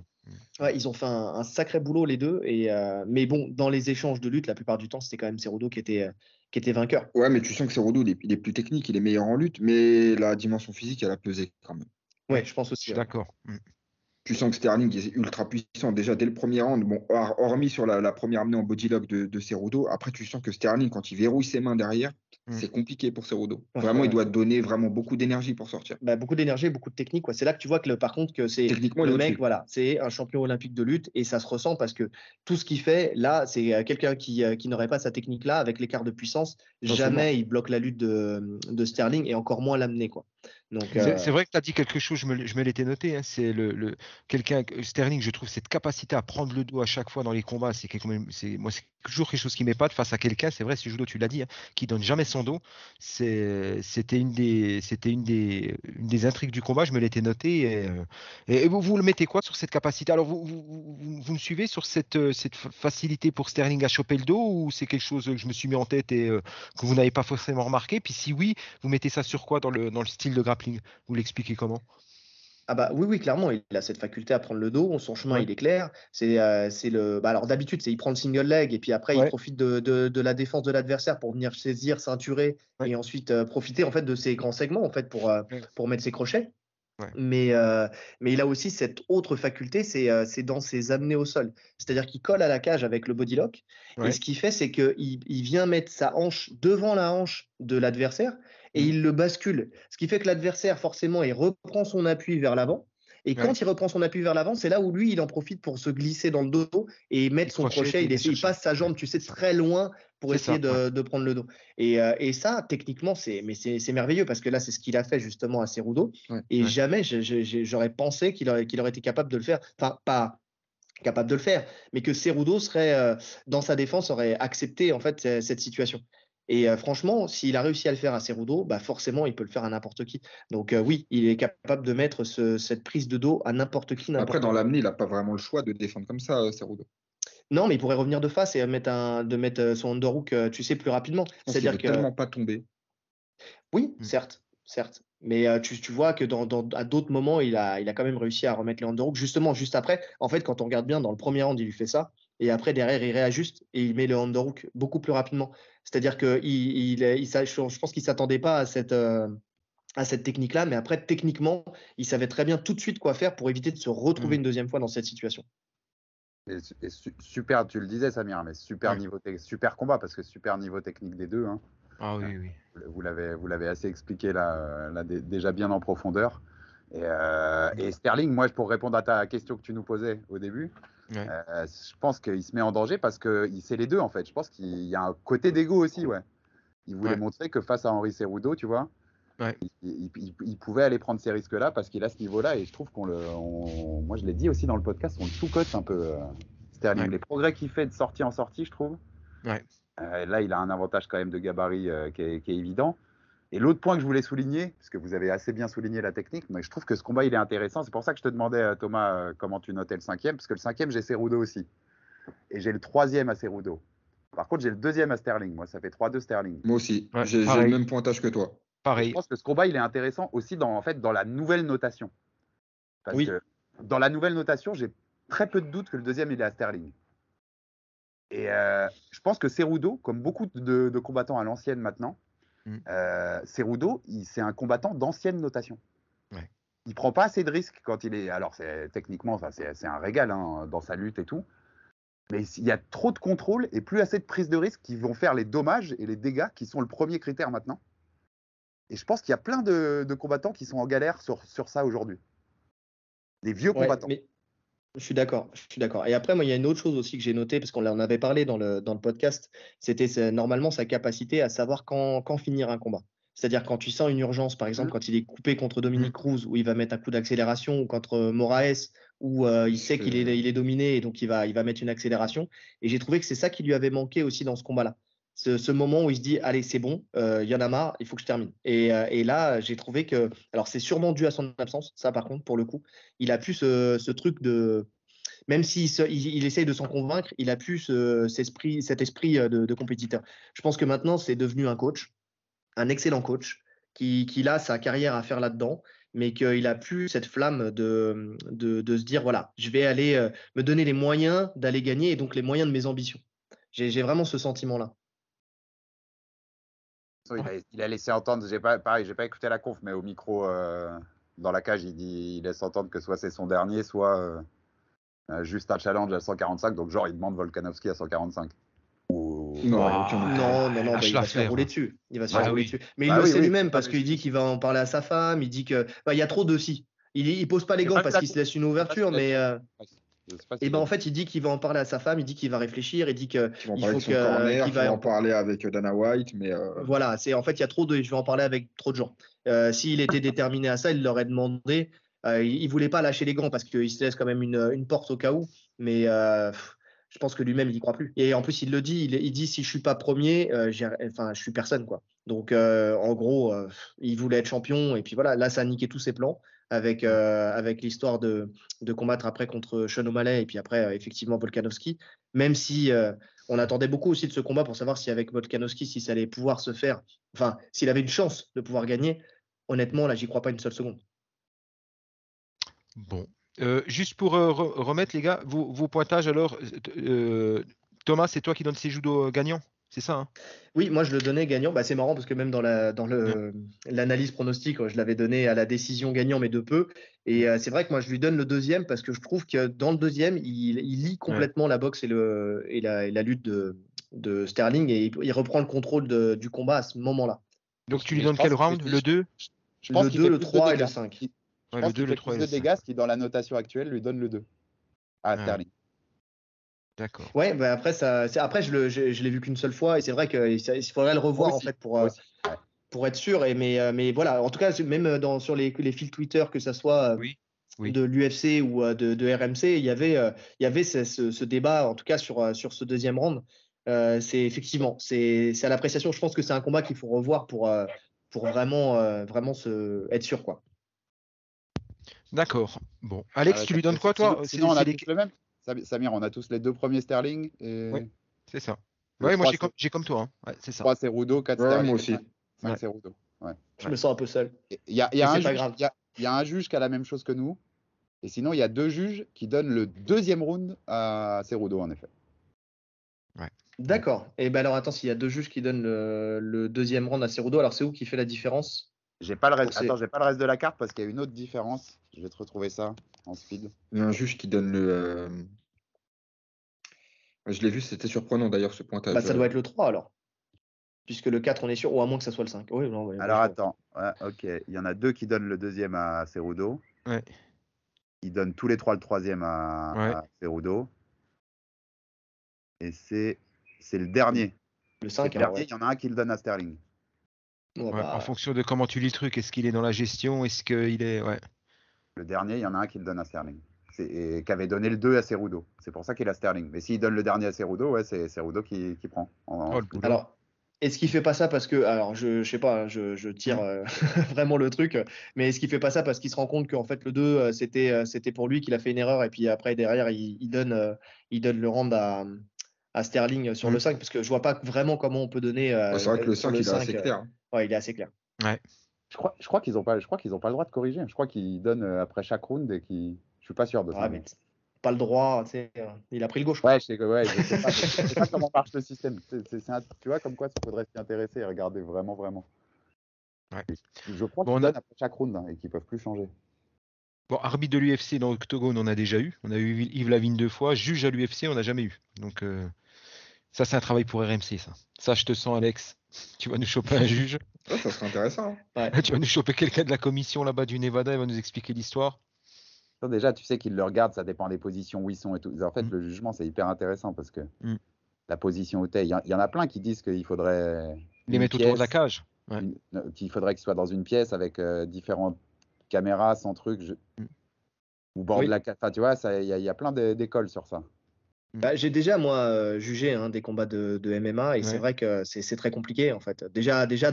S5: ouais, ils ont fait un, un sacré boulot les deux. Et, euh, mais bon, dans les échanges de lutte, la plupart du temps, c'était quand même Cerudo qui était, euh, qui était vainqueur.
S7: Ouais, mais tu sens que Cerudo, il est, il est plus technique, il est meilleur en lutte, mais la dimension physique, elle a pesé quand même.
S5: Ouais, je pense
S1: Je
S5: aussi.
S1: suis d'accord.
S7: Tu sens que Sterling est ultra puissant déjà dès le premier round. Bon, hor- hormis sur la, la première amenée en bodylock de, de Cerudo, après tu sens que Sterling, quand il verrouille ses mains derrière,
S1: Mm.
S7: c'est compliqué pour Cerudo. Vraiment,
S5: ouais.
S7: il doit donner vraiment beaucoup d'énergie pour sortir.
S5: Bah, beaucoup d'énergie, beaucoup de technique. C'est là que tu vois que le- par contre que c'est le mec, voilà, c'est un champion olympique de lutte et ça se ressent parce que tout ce qu'il fait là, c'est euh, quelqu'un qui, euh, qui n'aurait pas sa technique là avec l'écart de puissance, jamais il bloque la lutte de, de Sterling et encore moins l'amener quoi.
S1: C'est
S5: euh,
S1: c'est vrai que tu as dit quelque chose, je me, je me l'étais noté. hein, c'est le, le- quelqu'un, Sterling, je trouve cette capacité à prendre le dos à chaque fois dans les combats. C'est moi, c'est toujours quelque chose qui m'épate face à quelqu'un. C'est vrai, si judo, tu l'as dit, hein, qui donne jamais son dos. C'était une des, c'était une des, une des intrigues du combat. Je me l'étais noté. Et, euh, et- et vous, vous le mettez quoi sur cette capacité? Alors, vous, vous, vous- me suivez sur cette, euh, cette fa- facilité pour Sterling à choper le dos ou c'est quelque chose que je me suis mis en tête et euh, que vous n'avez pas forcément remarqué? Puis si oui, vous mettez ça sur quoi dans le, dans le style grappling Vous l'expliquez comment?
S5: Ah bah oui, oui, clairement, il a cette faculté à prendre le dos. Son chemin,
S1: Ouais.
S5: il est clair. C'est euh, c'est le. Bah alors d'habitude, c'est il prend le single leg et puis après,
S1: Ouais.
S5: il profite de, de, de la défense de l'adversaire pour venir saisir, ceinturer
S1: Ouais.
S5: et ensuite euh, profiter en fait de ses grands segments en fait pour, euh, pour mettre ses crochets. Mais, euh, mais il a aussi cette autre faculté, c'est c'est dans ses amenés au sol. C'est-à-dire qu'il colle à la cage avec le body lock. Et ce qu'il fait, c'est qu'il il vient mettre sa hanche devant la hanche de l'adversaire et
S1: Mhm.
S5: il le bascule. Ce qui fait que l'adversaire, forcément, il reprend son appui vers l'avant. Et
S1: Ouais.
S5: quand il reprend son appui vers l'avant, c'est là où lui, il en profite pour se glisser dans le dos et mettre son
S1: crochet,
S5: crochet.
S1: il
S5: essaie, passe sa jambe, tu sais, très loin pour essayer
S1: ça,
S5: de, de prendre le dos. Et, euh, et ça, techniquement, c'est mais c'est c'est merveilleux parce que là, c'est ce qu'il a fait justement à Cerudo.
S7: Ouais.
S5: Et jamais j'aurais pensé qu'il aurait, été capable de le faire. Enfin, pas capable de le faire, mais que Cerudo serait, euh, dans sa défense, aurait accepté en fait ce- cette situation. Et euh, franchement, s'il a réussi à le faire à Cerudo, bah forcément, il peut le faire à n'importe qui. Donc euh, oui, il est capable de mettre ce- cette prise de dos à n'importe qui. n'importe
S7: Après, dans l'amener, il n'a pas vraiment le choix de défendre comme ça, euh, Cerudo.
S5: Non, mais il pourrait revenir de face et mettre un, de mettre son underhook, tu sais, plus rapidement. C'est-à-dire que
S7: tellement pas tomber.
S5: oui,
S1: Mm.
S5: certes, certes. Mais euh, tu, tu vois que dans, dans- à d'autres moments, il a, il a quand même réussi à remettre les underhooks. Justement, juste après, en fait, quand on regarde bien, dans le premier round, il lui fait ça. Et après, derrière, il réajuste et il met le underhook beaucoup plus rapidement. C'est-à-dire que il, je pense qu'il ne s'attendait pas à cette, euh, à cette technique-là. Mais après, techniquement, il savait très bien tout de suite quoi faire pour éviter de se retrouver
S1: Mm.
S5: une deuxième fois dans cette situation.
S4: Et, su- et su- super, tu le disais Samir, mais super niveau, super combat parce que super niveau technique des deux. hein.
S1: Ah oui, oui.
S4: Vous l'avez, vous l'avez assez expliqué là, euh, là, dé- déjà bien en profondeur. Et, euh, et Sterling, moi, pour répondre à ta question que tu nous posais au début,
S1: Ouais.
S4: euh, je pense qu'il se met en danger parce que c'est les deux en fait. Je pense qu'il y a un côté d'ego aussi, ouais. Il voulait
S1: Ouais.
S4: montrer que face à Henri Cerudo, tu vois,
S1: Ouais.
S4: il, il- il- il pouvait aller prendre ces risques-là parce qu'il a ce niveau-là. Et je trouve qu'on le, on- moi, je l'ai dit aussi dans le podcast, on le sous-cote un peu. euh, Sterling, les progrès qu'il fait de sortie en sortie, je trouve. Euh, là, il a un avantage quand même de gabarit euh, qui, est, qui est évident. Et l'autre point que je voulais souligner, parce que vous avez assez bien souligné la technique, mais je trouve que ce combat il est intéressant. C'est pour ça que je te demandais, euh, Thomas, euh, comment tu notais le cinquième, parce que le cinquième, j'ai Cerudo aussi. Et j'ai le troisième à Cerudo. Par contre, j'ai le deuxième à Sterling. Moi, ça fait 3-2 Sterling.
S7: Moi aussi,
S1: Ouais,
S7: j'ai le même pointage que toi.
S4: Je
S1: Pareil.
S4: pense que ce combat, il est intéressant aussi dans, en fait, dans la nouvelle notation. Parce
S5: Oui.
S4: que dans la nouvelle notation, j'ai très peu de doutes que le deuxième, il est à Sterling. Et euh, je pense que Cerudo, comme beaucoup de, de combattants à l'ancienne maintenant,
S1: Mm.
S4: euh, Cerudo, il- c'est un combattant d'ancienne notation.
S1: Ouais.
S4: Il prend pas assez de risques quand il est. Alors, c'est techniquement, c'est c'est un régal hein, dans sa lutte et tout. Mais il y a trop de contrôle et plus assez de prise de risque qui vont faire les dommages et les dégâts qui sont le premier critère maintenant. Et je pense qu'il y a plein de, de combattants qui sont en galère sur, sur ça aujourd'hui. Des vieux
S5: Ouais,
S4: combattants.
S5: mais je suis d'accord, je suis d'accord. Et après, moi, il y a une autre chose aussi que j'ai notée, parce qu'on en avait parlé dans le, dans le podcast, c'était normalement sa capacité à savoir quand, quand finir un combat. C'est-à-dire quand tu sens une urgence, par exemple,
S4: Mhm.
S5: quand il est coupé contre Dominique Cruz, où il va mettre un coup d'accélération, ou contre Moraes, où euh, il sait qu'il est, il est dominé, et donc il va, il va mettre une accélération. Et j'ai trouvé que c'est ça qui lui avait manqué aussi dans ce combat-là. Ce, ce moment où il se dit, allez, c'est bon, euh, il y en a marre, il faut que je termine. Et, euh, et là, j'ai trouvé que, alors c'est sûrement dû à son absence, ça par contre, pour le coup, il a plus ce, truc de, même s'il il, essaye de s'en convaincre, il a plus ce- cet esprit, cet esprit euh, de, compétiteur. Je pense que maintenant, c'est devenu un coach, un excellent coach, qui, qui a sa carrière à faire là-dedans, mais qu'il a plus cette flamme de, de, se dire, voilà, je vais aller euh, me donner les moyens d'aller gagner et donc les moyens de mes ambitions. J'ai vraiment ce sentiment-là.
S4: Il a, il a laissé entendre, j'ai pas, pareil, j'ai pas écouté la conf, mais au micro euh, dans la cage, il dit, il laisse entendre que soit c'est son dernier, soit euh, euh, juste un challenge à 145. Donc genre, il demande Volkanovski à 145. Ou-
S7: Non, il y a aucun doute.
S5: Non, non, non, bah, il va se faire rouler dessus. Il va se
S1: Bah
S5: faire rouler
S1: oui.
S5: dessus. Mais il
S4: Bah
S5: le
S4: oui,
S5: sait
S4: oui.
S5: lui-même
S4: Ah,
S5: parce
S4: mais
S5: qu'il dit qu'il va en parler à sa femme. Il dit que bah, il y a trop de si. Il, il pose pas les gants parce qu'il se laisse une ouverture, mais euh, et ben en fait il dit qu'il va en parler à sa femme. Il dit qu'il va réfléchir. Il dit que il faut que-
S7: corner, qui
S5: va-
S7: en parler avec euh, Dana White, mais euh,
S5: voilà, c'est en fait il y a trop de. Je vais en parler avec trop de gens. Euh, S'il était déterminé à ça, il l'aurait demandé. Euh, il, il voulait pas lâcher les gants parce qu'il se laisse quand même une, une porte au cas où. Mais euh, je pense que lui-même il y croit plus. Et en plus il le dit. Il, il dit si je suis pas premier, euh, enfin je suis personne quoi. Donc euh, en gros, euh, il voulait être champion et puis voilà. Là ça a niqué tous ses plans avec euh, avec l'histoire de de combattre après contre Sean O'Malley et puis après euh, effectivement Volkanovski. Même si euh, on attendait beaucoup aussi de ce combat pour savoir si avec Volkanovski si ça allait pouvoir se faire. Enfin s'il avait une chance de pouvoir gagner. Honnêtement là j'y crois pas une seule seconde.
S1: Bon. Juste pour re- remettre, les gars, vos, vos pointages, alors, Thomas, c'est toi qui donnes ces judo gagnants, c'est ça hein
S5: Oui, moi je le donnais gagnant. Bah, c'est marrant parce que même dans la dans le l'analyse pronostique, je l'avais donné à la décision gagnant, mais de peu. Et euh, c'est vrai que moi je lui donne le deuxième parce que je trouve que dans le deuxième, il, il lit complètement la boxe et le et la, et la lutte de de Sterling et il, il reprend le contrôle de- du combat à ce moment-là.
S1: Donc tu lui donnes quel round? Le 2
S4: Je pense
S5: Le
S4: qu'il
S5: 2,
S4: fait
S5: le
S4: plus de
S5: 3 et le
S4: dégâts.
S5: 5.
S4: Je
S1: Ouais,
S4: pense
S1: le 2,
S4: qu'il
S1: le
S4: fait
S1: 3 et le
S4: de
S1: 5.
S4: dégâts, ce qui dans la notation actuelle lui donne le 2 à
S1: Ouais.
S4: Sterling.
S1: D'accord.
S5: Ouais, bah après ça, après je le je, je l'ai vu qu'une seule fois et c'est vrai qu'il faudrait le revoir en fait pour euh, pour être sûr. Et mais euh, mais voilà, en tout cas même dans sur les les fils Twitter que ça soit euh,
S1: Oui, oui.
S5: de l'UFC ou euh, de, de RMC, il y avait euh, il y avait ce, ce- ce débat en tout cas sur euh, sur ce deuxième round. Euh, c'est effectivement c'est c'est à l'appréciation. Je pense que c'est un combat qu'il faut revoir pour euh, pour vraiment euh, vraiment se être sûr quoi.
S1: D'accord. Bon. Alex,
S4: Ah,
S1: tu lui donnes quoi, toi?
S4: sinon, on a
S1: les-
S4: le même. Sam- Samir, on a tous les deux premiers Sterling. Et...
S1: Oui. C'est ça. Ouais, moi j'ai comme, toi. hein. Ouais, c'est ça.
S4: 3 c'est Rudo, 4
S7: Ouais,
S4: Sterling.
S7: moi aussi.
S4: 5
S1: Ouais.
S4: c'est Rudo.
S5: Je me sens un peu seul.
S4: Il y a, y un
S5: c'est pas
S4: juge-
S5: grave.
S4: il y a- il y a un juge qui a la même chose que nous. Et sinon, il y a deux juges qui donnent le deuxième round à Cerudo, en effet.
S5: D'accord. Et ben alors attends, s'il y a deux juges qui donnent le, le deuxième round à Cerudo, alors c'est où qui fait la différence?
S4: J'ai pas le reste.
S5: Pour ces-
S4: Attends, j'ai pas le reste de la carte parce qu'il y a une autre différence. Je vais te retrouver ça en speed.
S7: Il y a un juge qui donne le. euh, Je l'ai vu, c'était surprenant d'ailleurs ce pointage.
S5: Bah ça doit être le 3 alors. Puisque le 4 on est sûr, ou à moins que ça soit le 5. Oui, non, ouais,
S4: Alors
S5: ouais,
S4: attends, Ouais, ok. Il y en a deux qui donnent le deuxième à Cerudo.
S1: Ouais.
S4: Ils donnent tous les trois le troisième à,
S1: Ouais.
S4: à Cerudo. Et c'est c'est le dernier.
S5: Le
S4: C'est
S5: 5,
S4: le dernier, il y en a un qui le donne à Sterling.
S1: Ouais,
S5: bah,
S1: En fonction de comment tu lis le truc, est-ce qu'il est dans la gestion Est-ce qu'il est. Ouais.
S4: Le dernier, il y en a un qui le donne à Sterling. C'est- Et qui avait donné le 2 à Cerudo. C'est pour ça qu'il a Sterling. Mais s'il donne le dernier à Cerudo, ouais, c'est Cerudo qui, qui prend. en-
S1: Oh.
S5: Alors, est-ce qu'il fait pas ça parce que, alors je, je sais pas, hein, je, je tire euh, vraiment le truc, mais est-ce qu'il fait pas ça parce qu'il se rend compte qu'en fait le 2 euh, c'était euh, c'était pour lui qu'il a fait une erreur et puis après derrière il, il donne il donne le round à, à Sterling sur le
S1: Mm.
S5: 5 parce que je vois pas vraiment comment on peut donner. euh,
S7: c'est vrai que le
S5: sur
S7: 5 il est assez
S5: 5,
S7: clair.
S5: ouais, il est assez clair.
S4: Je crois, je crois qu'ils n'ont pas, je crois qu'ils ont pas le droit de corriger. Je crois qu'ils donnent euh, après chaque round et qui. Je suis pas sûr de ça.
S5: Ouais, mais pas le droit, tu sais, euh, il a pris le gauche.
S4: Ouais, je sais, que- ouais, je sais pas, je sais pas comment marche le système. C'est- un- tu vois, comme quoi il faudrait s'y intéresser et regarder vraiment, vraiment.
S1: Ouais.
S4: Je crois
S1: Bon,
S4: qu'ils
S1: on a-
S4: donnent après chaque round hein, et qu'ils peuvent plus changer.
S1: Bon, arbitre de l'UFC dans l'Octogone, on a déjà eu. On a eu Yves Lavigne deux fois. Juge à l'UFC, on n'a jamais eu. Donc, euh, ça, c'est un travail pour RMC, ça. Ça, je te sens, Alex. Tu vas nous choper un juge.
S7: Ouais, ça serait intéressant. hein.
S1: tu vas nous choper quelqu'un de la commission là-bas du Nevada. Il va nous expliquer l'histoire.
S4: Déjà, tu sais qu'ils le regardent, ça dépend des positions où ils sont et tout. En fait,
S1: Mm.
S4: le jugement, c'est hyper intéressant parce que
S1: Mm.
S4: la position où tu es, il y, en- il y en a plein qui disent qu'il faudrait.
S1: Les mettre autour de la cage. Ouais.
S4: qu'il faudrait qu'ils soient dans une pièce avec euh, différentes caméras, sans truc, je-
S1: Mm.
S4: ou bord
S5: Oui.
S4: de la ca- enfin, tu vois, il y, a- il y a plein d'é- d'écoles sur ça.
S5: Bah, j'ai déjà, moi, jugé hein, des combats de, de MMA et c'est vrai que c'est très compliqué, en fait. Déjà, déjà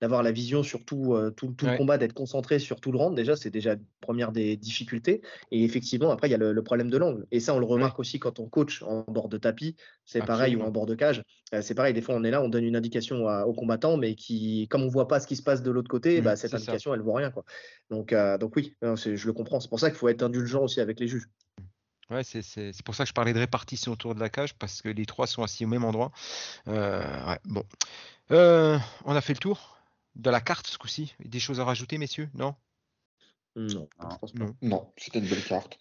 S5: d'avoir la vision sur tout, euh, tout, tout
S1: Ouais.
S5: le combat, d'être concentré sur tout le round, déjà, c'est déjà une première des difficultés. Et effectivement, après, il y a le, le problème de l'angle. Et ça, on le remarque aussi quand on coach en bord de tapis. C'est pareil, ou en bord de cage. Euh, c'est pareil, des fois, on est là, on donne une indication à- au combattant, mais qui, comme on voit pas ce qui se passe de l'autre côté,
S1: Mm,
S5: bah, cette
S1: ça.
S5: indication, elle vaut rien, quoi. Donc, euh, donc oui, je le comprends. C'est pour ça qu'il faut être indulgent aussi avec les juges.
S1: Ouais, c'est c'est- c'est pour ça que je parlais de répartition autour de la cage, parce que les trois sont assis au même endroit. Euh, ouais, bon. Euh, on a fait le tour de la carte ce coup-ci. Des choses à rajouter, messieurs? Non?
S5: Non,
S4: Non.
S5: je pense pas.
S1: Non.
S7: Non, c'était une belle carte.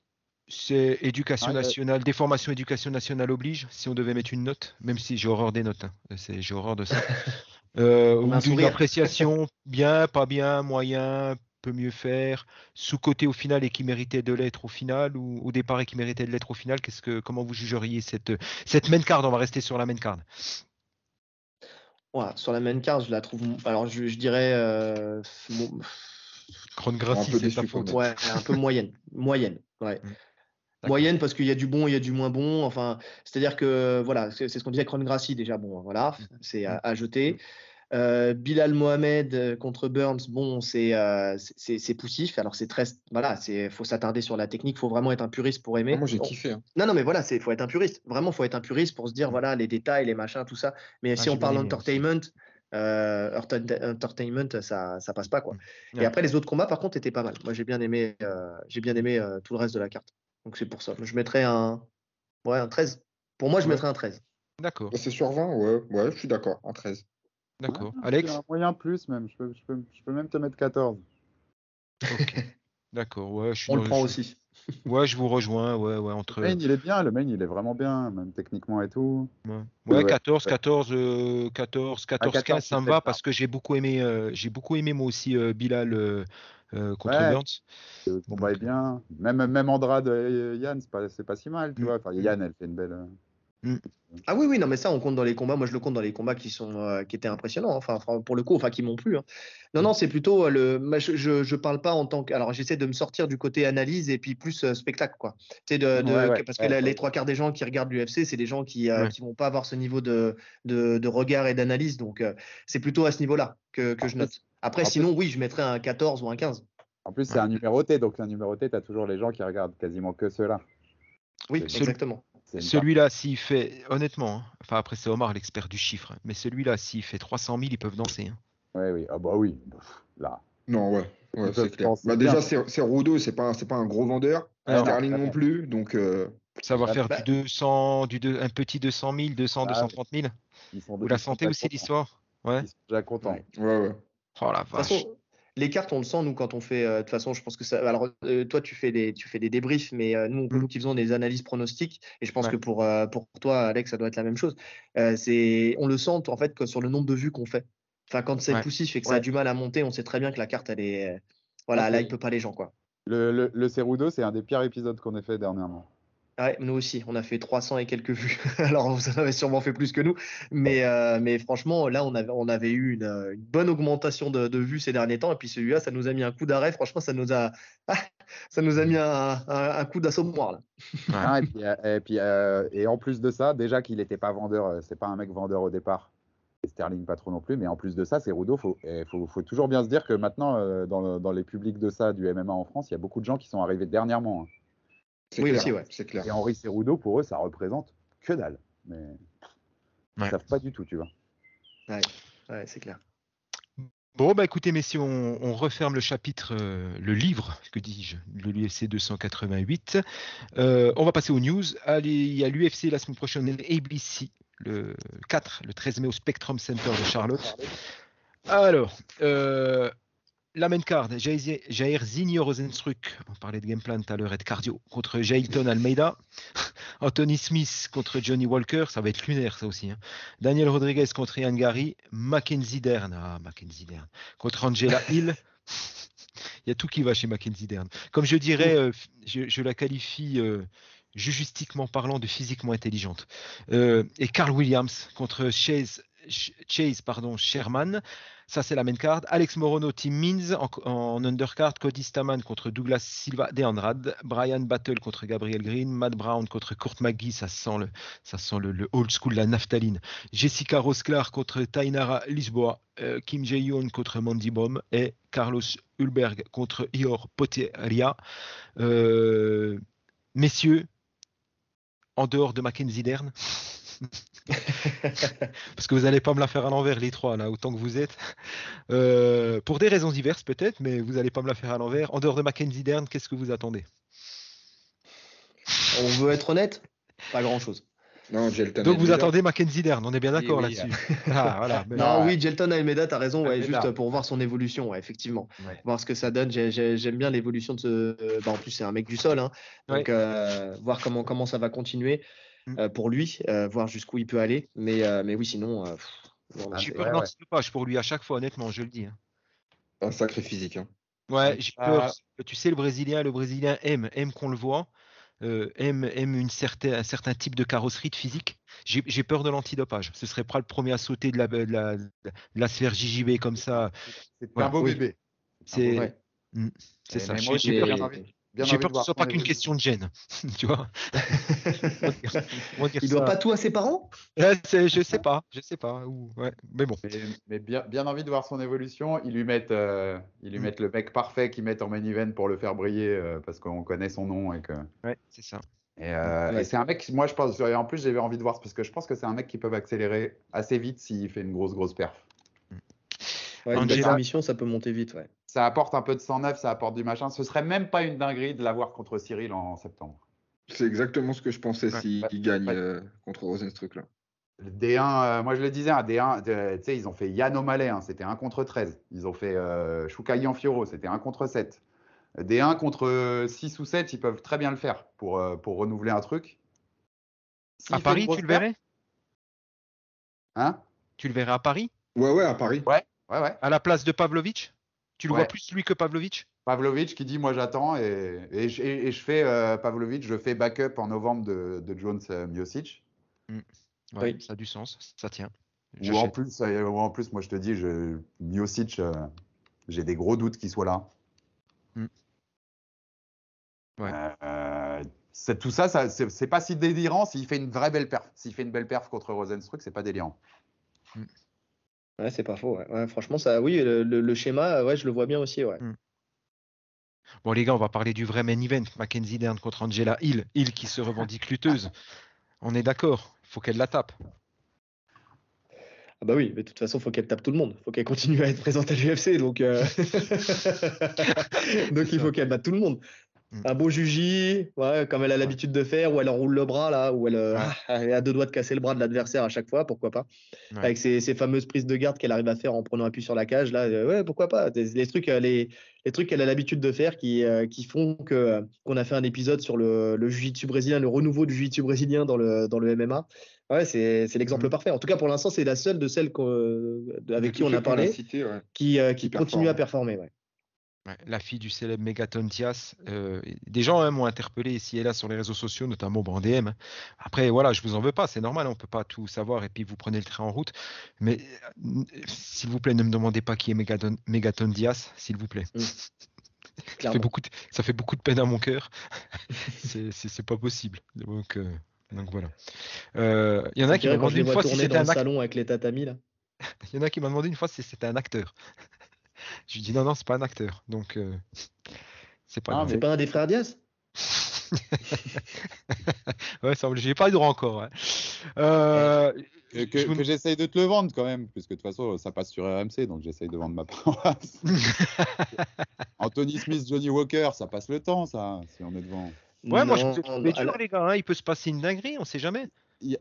S1: C'est éducation
S4: Ouais, euh,
S1: nationale, des formations éducation nationale oblige, si on devait mettre une note, même si j'ai horreur des notes, hein. C'est- j'ai horreur de ça. Euh, ou
S5: un
S1: d'une appréciation bien, pas bien, moyen, peut mieux faire, sous-côté au final et qui méritait de l'être au final, ou au départ et qui méritait de l'être au final. Qu'est-ce que, comment vous jugeriez cette, cette main card? On va rester sur la main card.
S5: Ouais, sur la main card, je la trouve. Alors, je, je dirais. euh,
S1: Cron
S7: Un
S1: Gracie, c'est
S7: déçu
S1: faute.
S5: ouais, un peu moyenne. Moyenne, ouais.
S1: Mm. D'accord.
S5: Moyenne parce qu'il y a du bon, il y a du moins bon. Enfin, c'est-à-dire que voilà, c'est c'est ce qu'on disait Cron Gracie déjà. Bon, voilà, c'est à, à jeter. Euh, Bilal Mohamed euh, contre Burns, bon, c'est euh, c'est poussif. Alors c'est très, voilà, c'est faut s'attarder sur la technique. Faut vraiment être un puriste pour aimer.
S7: Ah, moi, j'ai
S5: Bon,
S7: kiffé. hein.
S5: Non, non, mais voilà, c'est faut être un puriste. Vraiment, faut être un puriste pour se dire voilà les détails, les machins, tout ça. Mais
S1: Ah,
S5: si on parle entertainment, euh, entertainment, ça ça passe pas quoi.
S1: Ouais.
S5: Et après les autres combats, par contre, étaient pas mal. Moi, j'ai bien aimé, euh, j'ai bien aimé euh, tout le reste de la carte. Donc c'est pour ça. Je mettrais un, ouais, un 13. Pour moi, je
S1: Ouais.
S5: mettrais un 13.
S1: D'accord,
S7: c'est sur 20, ouais, ouais, je suis d'accord, en 13.
S1: D'accord.
S4: Ah,
S1: Alex?
S4: c'est Un moyen plus même, je peux, je, peux, je peux même te mettre 14.
S1: Ok. D'accord, ouais, je suis
S5: On le prend
S1: je-
S5: aussi.
S1: Ouais, je vous rejoins, ouais, ouais, entre.
S4: Le main, il est bien, le main, il est vraiment bien, même techniquement et tout.
S1: Ouais,
S4: Ouais,
S1: Ouais,
S4: ouais.
S1: 14,
S4: Ouais.
S1: 14, euh, 14, 14, 15,
S4: 14,
S1: ça me va parce que j'ai beaucoup aimé, euh, j'ai beaucoup aimé moi aussi euh, Bilal euh, contre
S4: Ouais.
S1: Burns.
S4: Le combat est bien. Même, même Andrade et Yann, c'est pas, c'est pas si mal, tu
S1: Mm.
S4: vois. Enfin, Yann, elle fait une belle. Euh,
S5: Ah oui, oui, non, mais ça, on compte dans les combats. Moi, je le compte dans les combats qui sont, euh, qui étaient impressionnants. hein. Enfin, pour le coup, enfin, qui m'ont plu. hein. Non, non, c'est plutôt euh, le. je, je, je parle pas en tant que. Alors, j'essaie de me sortir du côté analyse et puis plus euh, spectacle, quoi. Tu sais, de, de-
S4: Ouais, ouais,
S5: parce que
S4: ouais,
S5: les trois quarts des gens qui regardent l'UFC, c'est des gens qui, euh, qui vont pas avoir ce niveau de, de, de regard et d'analyse. Donc, c'est plutôt à ce niveau-là que, que
S4: En
S5: je
S4: plus-
S5: note. Après, sinon, oui, je mettrais un 14 ou un 15.
S4: En plus, c'est un numéroté, donc un numéroté, tu as toujours les gens qui regardent quasiment que ceux-là.
S5: Oui, exactement.
S1: Celui-là, s'il fait, honnêtement, hein, enfin après c'est Omar l'expert du chiffre, hein, mais celui-là, s'il fait 300 000, ils peuvent danser. hein.
S4: Ouais, oui, ah bah oui. Là.
S7: Non, ouais, ouais c'est clair. Bah, déjà, c'est Rudo, c'est pas, pas un gros vendeur.
S1: Ah, non,
S7: Sterling non plus, donc euh,
S1: Ça va
S4: Bah,
S1: faire
S5: bah-
S1: du 200, du deux- un petit 200 000, 200,
S4: Ah,
S1: 230 000.
S4: Ils sont
S1: Vous la sentez
S4: déjà
S1: aussi l'histoire Ouais.
S4: Ils sont déjà contents.
S7: ouais, ouais.
S1: Oh la vache.
S5: façon, les cartes, on le sent, nous, quand on fait. euh, De toute façon, je pense que ça. Alors, euh, toi, tu fais des, tu fais des débriefs, mais euh, nous, nous qui faisons des analyses pronostiques, et je pense
S1: Ouais.
S5: que pour, pour toi, Alex, ça doit être la même chose. C'est, on le sent, en fait, que sur le nombre de vues qu'on fait. Enfin, quand c'est
S1: Ouais.
S5: poussif et que ça a du mal à monter, on sait très bien que la carte, elle est. Voilà, là, il peut pas les gens, quoi.
S4: Le, le, le Cerudo, c'est un des pires épisodes qu'on ait fait dernièrement.
S5: Ouais, nous aussi, on a fait 300 et quelques vues. Alors, vous en avez sûrement fait plus que nous. Mais, euh, mais franchement, là, on avait, on avait eu une, euh, une bonne augmentation de, de vues ces derniers temps. Et puis celui-là, ça nous a mis un coup d'arrêt. Franchement, ça nous a, ah, ça nous a mis un, un, un coup d'assommoir. là.
S4: Ah, et, puis, euh, et, puis, euh, et en plus de ça, déjà qu'il n'était pas vendeur, c'est pas un mec vendeur au départ. Et Sterling pas trop non plus, mais en plus de ça, c'est Rudo. Faut, et faut, faut toujours bien se dire que maintenant, dans les publics de ça, du MMA en France, il y a beaucoup de gens qui sont arrivés dernièrement. hein.
S7: C'est
S5: Oui,
S7: clair,
S5: aussi, ouais.
S7: c'est clair.
S4: Et Henri Cerudo, pour eux, ça représente que dalle. Mais ils
S1: Ouais.
S4: savent pas du tout, tu vois.
S5: Ouais, c'est clair.
S1: Bon, bah écoutez, messieurs, on, on referme le chapitre, euh, le livre, que dis-je, de l'UFC 288. Euh, on va passer aux news. Allez, il y a l'UFC la semaine prochaine, ABC, le 4, le 13 mai au Spectrum Center de Charlotte. Alors, euh, La main card, Jair Zinho Rosenstruck, on parlait de game plan tout à l'heure et de cardio, contre Jailton Almeida. Anthony Smith contre Johnny Walker, ça va être lunaire ça aussi. hein. Daniel Rodriguez contre Ian Gary. Mackenzie Dern, ah Mackenzie Dern, contre Angela Hill. Il y a tout qui va chez Mackenzie Dern. Comme je dirais, euh, je, je la qualifie euh, jugistiquement parlant de physiquement intelligente. Euh, et Carl Williams contre Chase, Ch- Chase pardon, Sherman. Ça, c'est la main card. Alex Morono, Tim Means en, undercard. Cody Staman contre Douglas Silva de Andrade. Brian Battle contre Gabriel Green. Matt Brown contre Kurt McGee. Ça sent le, ça sent le, le old school, la naphtaline. Jessica Rosclar contre Tainara Lisboa. Euh, Kim Jae-yoon contre Mandy Baum. Et Carlos Hulberg contre Ior Poteria. Euh, messieurs, en dehors de Mackenzie Dern. Parce que vous n'allez pas me la faire à l'envers, les trois, là, autant que vous êtes. Euh, pour des raisons diverses, peut-être, mais vous n'allez pas me la faire à l'envers. En dehors de Mackenzie Dern, qu'est-ce que vous attendez?
S5: On veut être honnête? Pas grand-chose.
S7: Non, Gelton
S1: Donc vous
S7: Almeida.
S1: attendez Mackenzie Dern, on est bien d'accord
S4: oui.
S1: là-dessus. Ah, voilà. mais-
S5: Non,
S4: ouais.
S5: oui, Gelton Almeida, t'as raison, ouais,
S4: Almeida.
S5: juste pour voir son évolution, ouais, effectivement.
S4: Ouais.
S5: Voir ce que ça donne. J'ai- j'ai- J'aime bien l'évolution de ce. bah, en plus, c'est un mec du sol, hein. donc euh, voir comment, comment ça va continuer
S1: Mm.
S5: euh, pour lui, euh, voir jusqu'où il peut aller. Mais, euh, mais oui, sinon. euh, pff, non,
S4: Ah,
S1: J'ai
S5: c'est-
S1: peur
S4: ouais, ouais.
S1: antidopage pour lui à chaque fois, honnêtement, je le dis. hein.
S7: Un sacré physique. hein.
S1: Ouais, j'ai
S4: Ah.
S1: peur. Tu sais, le Brésilien, le Brésilien aime, aime qu'on le voit, euh, aime, aime une certaine, un certain type de carrosserie de physique. J'ai j'ai peur de l'antidopage. Ce serait pas le premier à sauter de la, de la, de la sphère JJB comme ça.
S4: C'est
S1: Ouais,
S4: un beau
S5: oui.
S4: bébé.
S1: C'est
S5: ouais.
S1: c'est
S4: Et
S1: ça. J'ai peur, j'ai peur
S4: de
S1: que ce soit pas qu'une question de gêne. tu vois
S5: Il doit
S1: ça.
S5: pas tout à ses parents?
S1: Je sais pas, je sais pas. Ou, ouais, mais bon.
S4: Mais, mais bien, bien envie de voir son évolution. Ils lui mettent, euh, ils lui
S1: Mm.
S4: mettent le mec parfait qu'ils mettent en main event pour le faire briller euh, parce qu'on connaît son nom et que.
S1: Ouais, c'est ça.
S4: Et, euh,
S5: Ouais.
S4: et c'est un mec, moi je pense, et en plus j'avais envie de voir parce que je pense que c'est un mec qui peut accélérer assez vite s'il fait une grosse grosse perf.
S5: Ouais, une
S1: Angela-
S5: belle ambition, ça peut monter vite, ouais.
S4: Ça apporte un peu de 109, ça apporte du machin. Ce serait même pas une dinguerie de l'avoir contre Cyril en septembre.
S7: C'est exactement ce que je pensais s'il
S4: ouais,
S7: gagne
S4: ouais.
S7: euh, contre Rosenstruck. Là.
S4: Le D1, euh, moi je le disais, un D1, de- tu sais, ils ont fait Yann O'Malley, hein, c'était 1 contre 13. Ils ont fait euh, Shukai Fioro, c'était 1 contre 7. D1 contre 6 ou 7, ils peuvent très bien le faire pour, euh, pour renouveler un truc.
S1: À Paris, tu le verrais?
S4: Hein?
S1: Tu le verrais à Paris?
S7: Ouais, ouais, à Paris.
S4: Ouais, ouais, ouais.
S1: À la place de Pavlovic Tu le
S4: Ouais.
S1: vois plus lui que Pavlovic
S4: Pavlovic qui dit moi j'attends et, et, je- et- et je fais euh, Pavlovic, je fais backup en novembre de, de Jones euh, Miocic.
S1: Ouais,
S5: Oui.
S1: ça a du sens, ça tient.
S4: Ou en, plus, euh, ou en plus, moi je te dis, je, Miocic, euh, j'ai des gros doutes qu'il soit là.
S1: Mm. Ouais.
S4: Euh, c'est- tout ça, ça c'est pas si délirant s'il fait une vraie belle perf. S'il fait une belle perf contre Rosenstruck, c'est pas délirant.
S5: Ouais, c'est pas faux. Ouais. Ouais, franchement, ça, oui, le, le- le schéma, ouais, je le vois bien aussi. Ouais.
S1: Bon les gars, on va parler du vrai main event. Mackenzie Dern contre Angela Hill. Hill qui se revendique lutteuse. On est d'accord, faut qu'elle la tape.
S5: Ah bah oui, mais de toute façon, faut qu'elle tape tout le monde. Faut qu'elle continue à être présente à l'UFC, donc euh, donc il faut qu'elle batte tout le monde. Un beau juji, ouais, comme elle a l'habitude de faire, où elle enroule le bras là, où elle,
S1: Ouais.
S5: elle est à deux doigts de casser le bras de l'adversaire à chaque fois, pourquoi pas.
S1: Ouais.
S5: Avec ces, ces fameuses prises de garde qu'elle arrive à faire en prenant appui sur la cage, là, euh, ouais, pourquoi pas. Les trucs, euh, les, les trucs qu'elle a l'habitude de faire qui, euh, qui font que qu'on a fait un épisode sur le, le jiu-jitsu brésilien, le renouveau du jiu-jitsu brésilien dans le, dans le MMA. Ouais, c'est c'est l'exemple
S1: Mhm.
S5: parfait. En tout cas, pour l'instant, c'est la seule de celles avec qui on a parlé
S7: cité, ouais.
S5: qui, euh, qui
S7: Qui
S5: continue à
S7: performe.
S5: performer. Ouais.
S1: Ouais, la fille du célèbre Megaton Diaz. euh, des gens hein, m'ont interpellé ici et là sur les réseaux sociaux, notamment en DM. Après, voilà, je vous en veux pas, c'est normal, on peut pas tout savoir et puis vous prenez le train en route. Mais euh, s'il vous plaît, ne me demandez pas qui est Megaton, s'il vous plaît.
S5: Mm.
S1: Ça fait, beaucoup de, ça fait beaucoup de peine à mon cœur. c'est pas possible. Donc, euh, donc voilà. Euh, Il y en a qui m'ont demandé une fois si c'était un acteur.
S5: salon avec les tatamis là.
S1: Il y en a qui m'ont demandé une fois si c'était un acteur. Je lui dis non, non, c'est pas un acteur. Donc, euh, c'est pas
S4: Ah.
S5: C'est pas un des frères Diaz?
S1: Ouais, ça, j'ai pas eu droit encore. ouais. Euh,
S4: Que, j'essaye de te le vendre quand même, puisque de toute façon ça passe sur RMC, donc j'essaye de vendre ma paroisse. Anthony Smith, Johnny Walker, ça passe le temps, ça, si on est devant.
S1: Ouais, moi je
S5: à
S1: dur,
S5: la-
S1: les gars. hein, Il peut se passer une dinguerie, on sait jamais.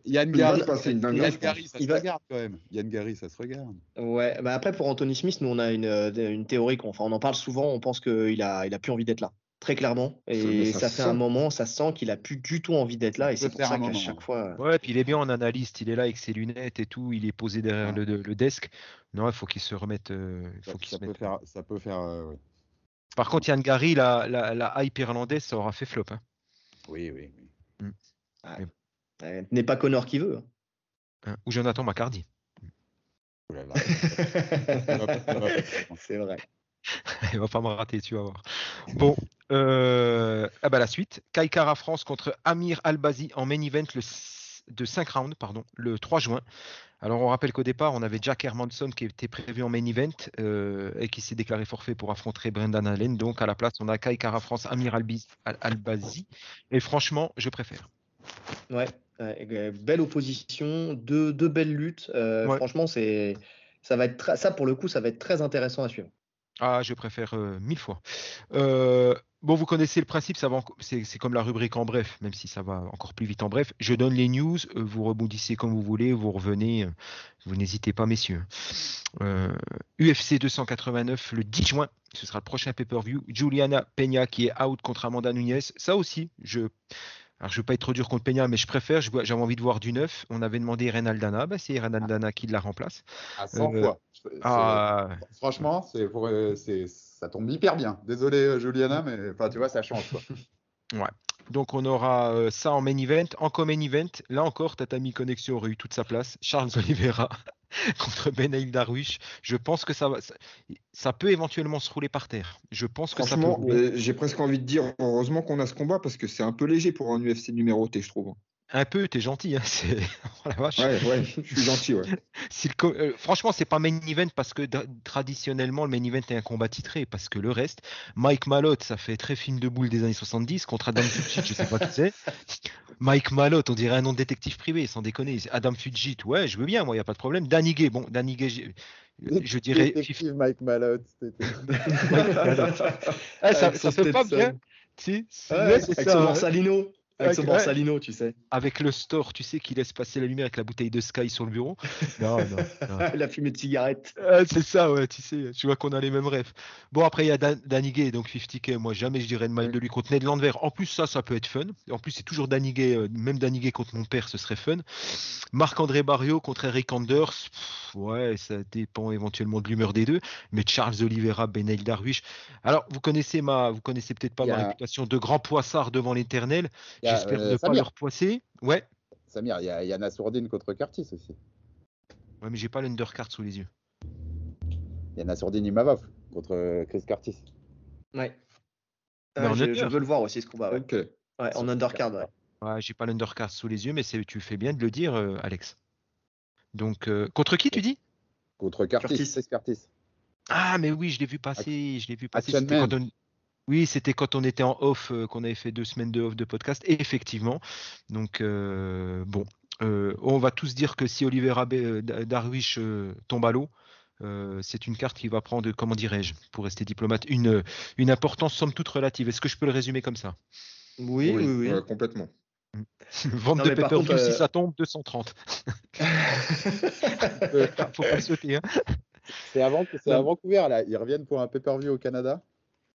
S4: Yann
S7: Il va
S4: Gary,
S7: se passer une dinguerie,
S4: Yann
S7: je pense.
S4: Gary, ça
S5: Il
S4: se
S5: va-
S4: regarde quand même. Yann Gary, ça se regarde.
S5: Ouais, bah après pour Anthony Smith, nous on a une, euh, une théorie qu'on enfin, on en parle souvent, on pense qu'il a, il a plus envie d'être là, très clairement. Et
S7: ça
S5: ça, fait
S7: sent.
S5: un moment, ça sent qu'il a plus du tout envie d'être là. Et
S4: Ça
S5: c'est pour ça qu'à chaque fois.
S1: Ouais, puis il est bien en analyste, il est là avec ses lunettes et tout, il est posé derrière
S4: Ouais.
S1: le, le desk. Non, il faut qu'il se remette. euh, il
S4: Ça,
S1: faut qu'il
S4: ça
S1: se
S4: peut
S1: mette.
S4: faire, ça peut faire. euh, ouais.
S1: Par contre, Yann Gary, la, la, la hype irlandaise, ça aura fait flop. hein.
S4: Oui, oui, oui.
S5: euh, n'est pas Connor qui veut. hein.
S1: Hein, Ou Jonathan
S4: pas.
S5: c'est vrai.
S1: Il va pas me rater, tu vas voir. Bon, euh, ah bah la suite. Kai Kara France contre Amir Albazi en main event le, de 5 rounds pardon, le 3 juin. Alors on rappelle qu'au départ, on avait Jack Hermanson qui était prévu en main event euh, et qui s'est déclaré forfait pour affronter Brendan Allen. Donc à la place, on a Kai Kara France, Amir Al- Albazi. Et franchement, je préfère.
S5: Ouais, euh, belle opposition, deux, deux belles luttes. euh,
S1: Ouais.
S5: Franchement, c'est ça va être ça pour le coup, ça va être très intéressant à suivre.
S1: Ah, je préfère euh, mille fois. Euh, bon, vous connaissez le principe, c'est comme la rubrique en bref, même si ça va encore plus vite en bref. Je donne les news, euh, vous rebondissez comme vous voulez, vous revenez, euh, vous n'hésitez pas, messieurs. Euh, UFC 289 le 10 juin, ce sera le prochain pay-per-view. Juliana Peña qui est out contre Amanda Nunes. Ça aussi, je. Alors, je ne veux pas être trop dur contre Peña, mais je préfère. J'avais envie de voir du neuf. On avait demandé Renaldana. Bah, c'est Renaldana qui la remplace.
S4: À 100
S1: Euh,
S4: fois.
S1: Ah,
S4: Franchement, pour, euh, ça tombe hyper bien. Désolé, euh, Juliana, mais tu vois, ça change. Quoi.
S1: Donc on aura euh, ça en main event. En main event, là encore, Tatami Connexion aurait eu toute sa place. Charles Oliveira contre Benail Darwish. Je pense que ça, va, ça, ça peut éventuellement se rouler par terre. Je pense que ça peut
S7: euh, j'ai presque envie de dire heureusement qu'on a ce combat parce que c'est un peu léger pour un UFC numéroté, je trouve.
S1: Un peu, t'es gentil. Hein, c'est... oh la vache.
S7: Ouais, ouais, je suis gentil, ouais.
S1: Si le co- euh, franchement, c'est pas main event parce que traditionnellement, le main event est un combat titré. Parce que le reste, Mike Malotte, ça fait très film de boule des années 70 contre Adam Fujit, je sais pas qui c'est. Mike Malotte, on dirait un nom de détective privé, sans déconner. Adam Fujit, ouais, je veux bien, moi, il n'y a pas de problème. Danny Gay, bon, Danny Gay, j'ai- je dirais.
S4: Détective Mike Malotte. c'était-
S1: Ah, ça, ça fait pas bien. Tu sais,
S5: Ouais,
S1: ouais, c'est
S5: avec
S1: ça,
S5: son. Borsalino. Avec son
S1: Ouais.
S5: Borsalino, tu sais.
S1: Avec le store, tu sais, qui laisse passer la lumière avec la bouteille de Sky sur le bureau. Non, non, non.
S5: La fumée de cigarette.
S1: Ah, c'est ça, ouais, tu sais, tu vois qu'on a les mêmes rêves. Bon, après, il y a Dan- Danny Gay, donc 50K. Moi, jamais je dirais de mal de lui contre Ned Landwehr. En plus, ça, ça peut être fun. En plus, c'est toujours Danny Gay, euh, même Danny Gay contre mon père, ce serait fun. Marc-André Barrio contre Eric Anders. pff, ouais, ça dépend éventuellement de l'humeur des deux. Mais Charles Oliveira, Benail Darwish. Alors, vous connaissez ma, vous connaissez peut-être pas ma réputation de grand poissard devant l'éternel.
S4: Il y a,
S1: J'espère
S4: euh,
S1: ne pas leur poisser. Ouais.
S4: Samir, il y a Yana Sourdine contre Curtis aussi.
S1: Ouais, mais j'ai pas l'undercard sous les yeux.
S4: Yana Sourdine Imavov contre euh, Chris Curtis.
S5: Ouais.
S1: Mais en
S5: je, veux le voir aussi ce combat. Ouais,
S7: Ok.
S5: Ouais, en undercard. Ouais.
S1: Ouais, j'ai pas l'undercard sous les yeux, mais tu fais bien de le dire, euh, Alex. Donc, euh, contre qui tu dis?
S4: Contre Curtis.
S5: Curtis.
S1: Ah, mais oui, je l'ai vu passer, je l'ai vu passer.
S4: Action
S1: C'était
S4: Man.
S1: quand on... Oui, c'était quand on était en off, euh, qu'on avait fait deux semaines de off de podcast, et effectivement. Donc, euh, bon, euh, on va tous dire que si Da- Darwish euh, tombe à l'eau, euh, c'est une carte qui va prendre, comment dirais-je, pour rester diplomate, une, une importance somme toute relative. Est-ce que je peux le résumer comme ça?
S5: Oui, oui, oui.
S7: complètement.
S1: Vente
S5: Non,
S1: de
S5: contre,
S1: si ça tombe, 230. Euh, faut pas sauter, hein.
S4: C'est avant, à Vancouver, là. Ils reviennent pour un pay-per-view au Canada.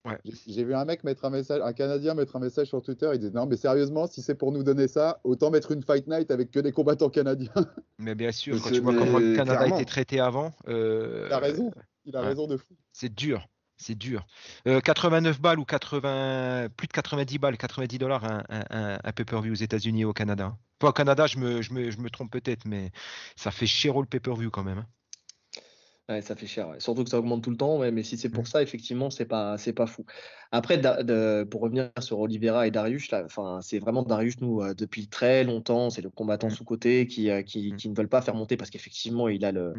S1: Ouais.
S4: J'ai- vu un mec mettre un message, un Canadien mettre un message sur Twitter. Il disait Non, mais sérieusement, si c'est pour nous donner ça, autant mettre une fight night avec que des combattants canadiens.
S1: Mais bien sûr, quand tu vois comment le Canada a été traité avant, euh,
S4: Il a raison. Il a
S1: ouais.
S4: raison de fou.
S1: c'est dur. C'est dur. Euh, 89 balles ou 80, plus de 90 balles, 90 dollars un, un, un- un pay-per-view aux États-Unis et au Canada. Pas au Canada, je me, je me, je me trompe peut-être, mais ça fait cher le pay-per-view quand même. hein.
S5: Ouais, ça fait cher, ouais. Surtout que ça augmente tout le temps, ouais, mais si c'est pour
S1: Mm.
S5: ça, effectivement, c'est pas, c'est pas fou. Après, da- de- pour revenir sur Oliveira et Darius, enfin, c'est vraiment Darius, nous, euh, depuis très longtemps, c'est le combattant
S1: Mm.
S5: sous-côté qui, euh, qui,
S1: Mm.
S5: qui ne veulent pas faire monter parce qu'effectivement, il a le,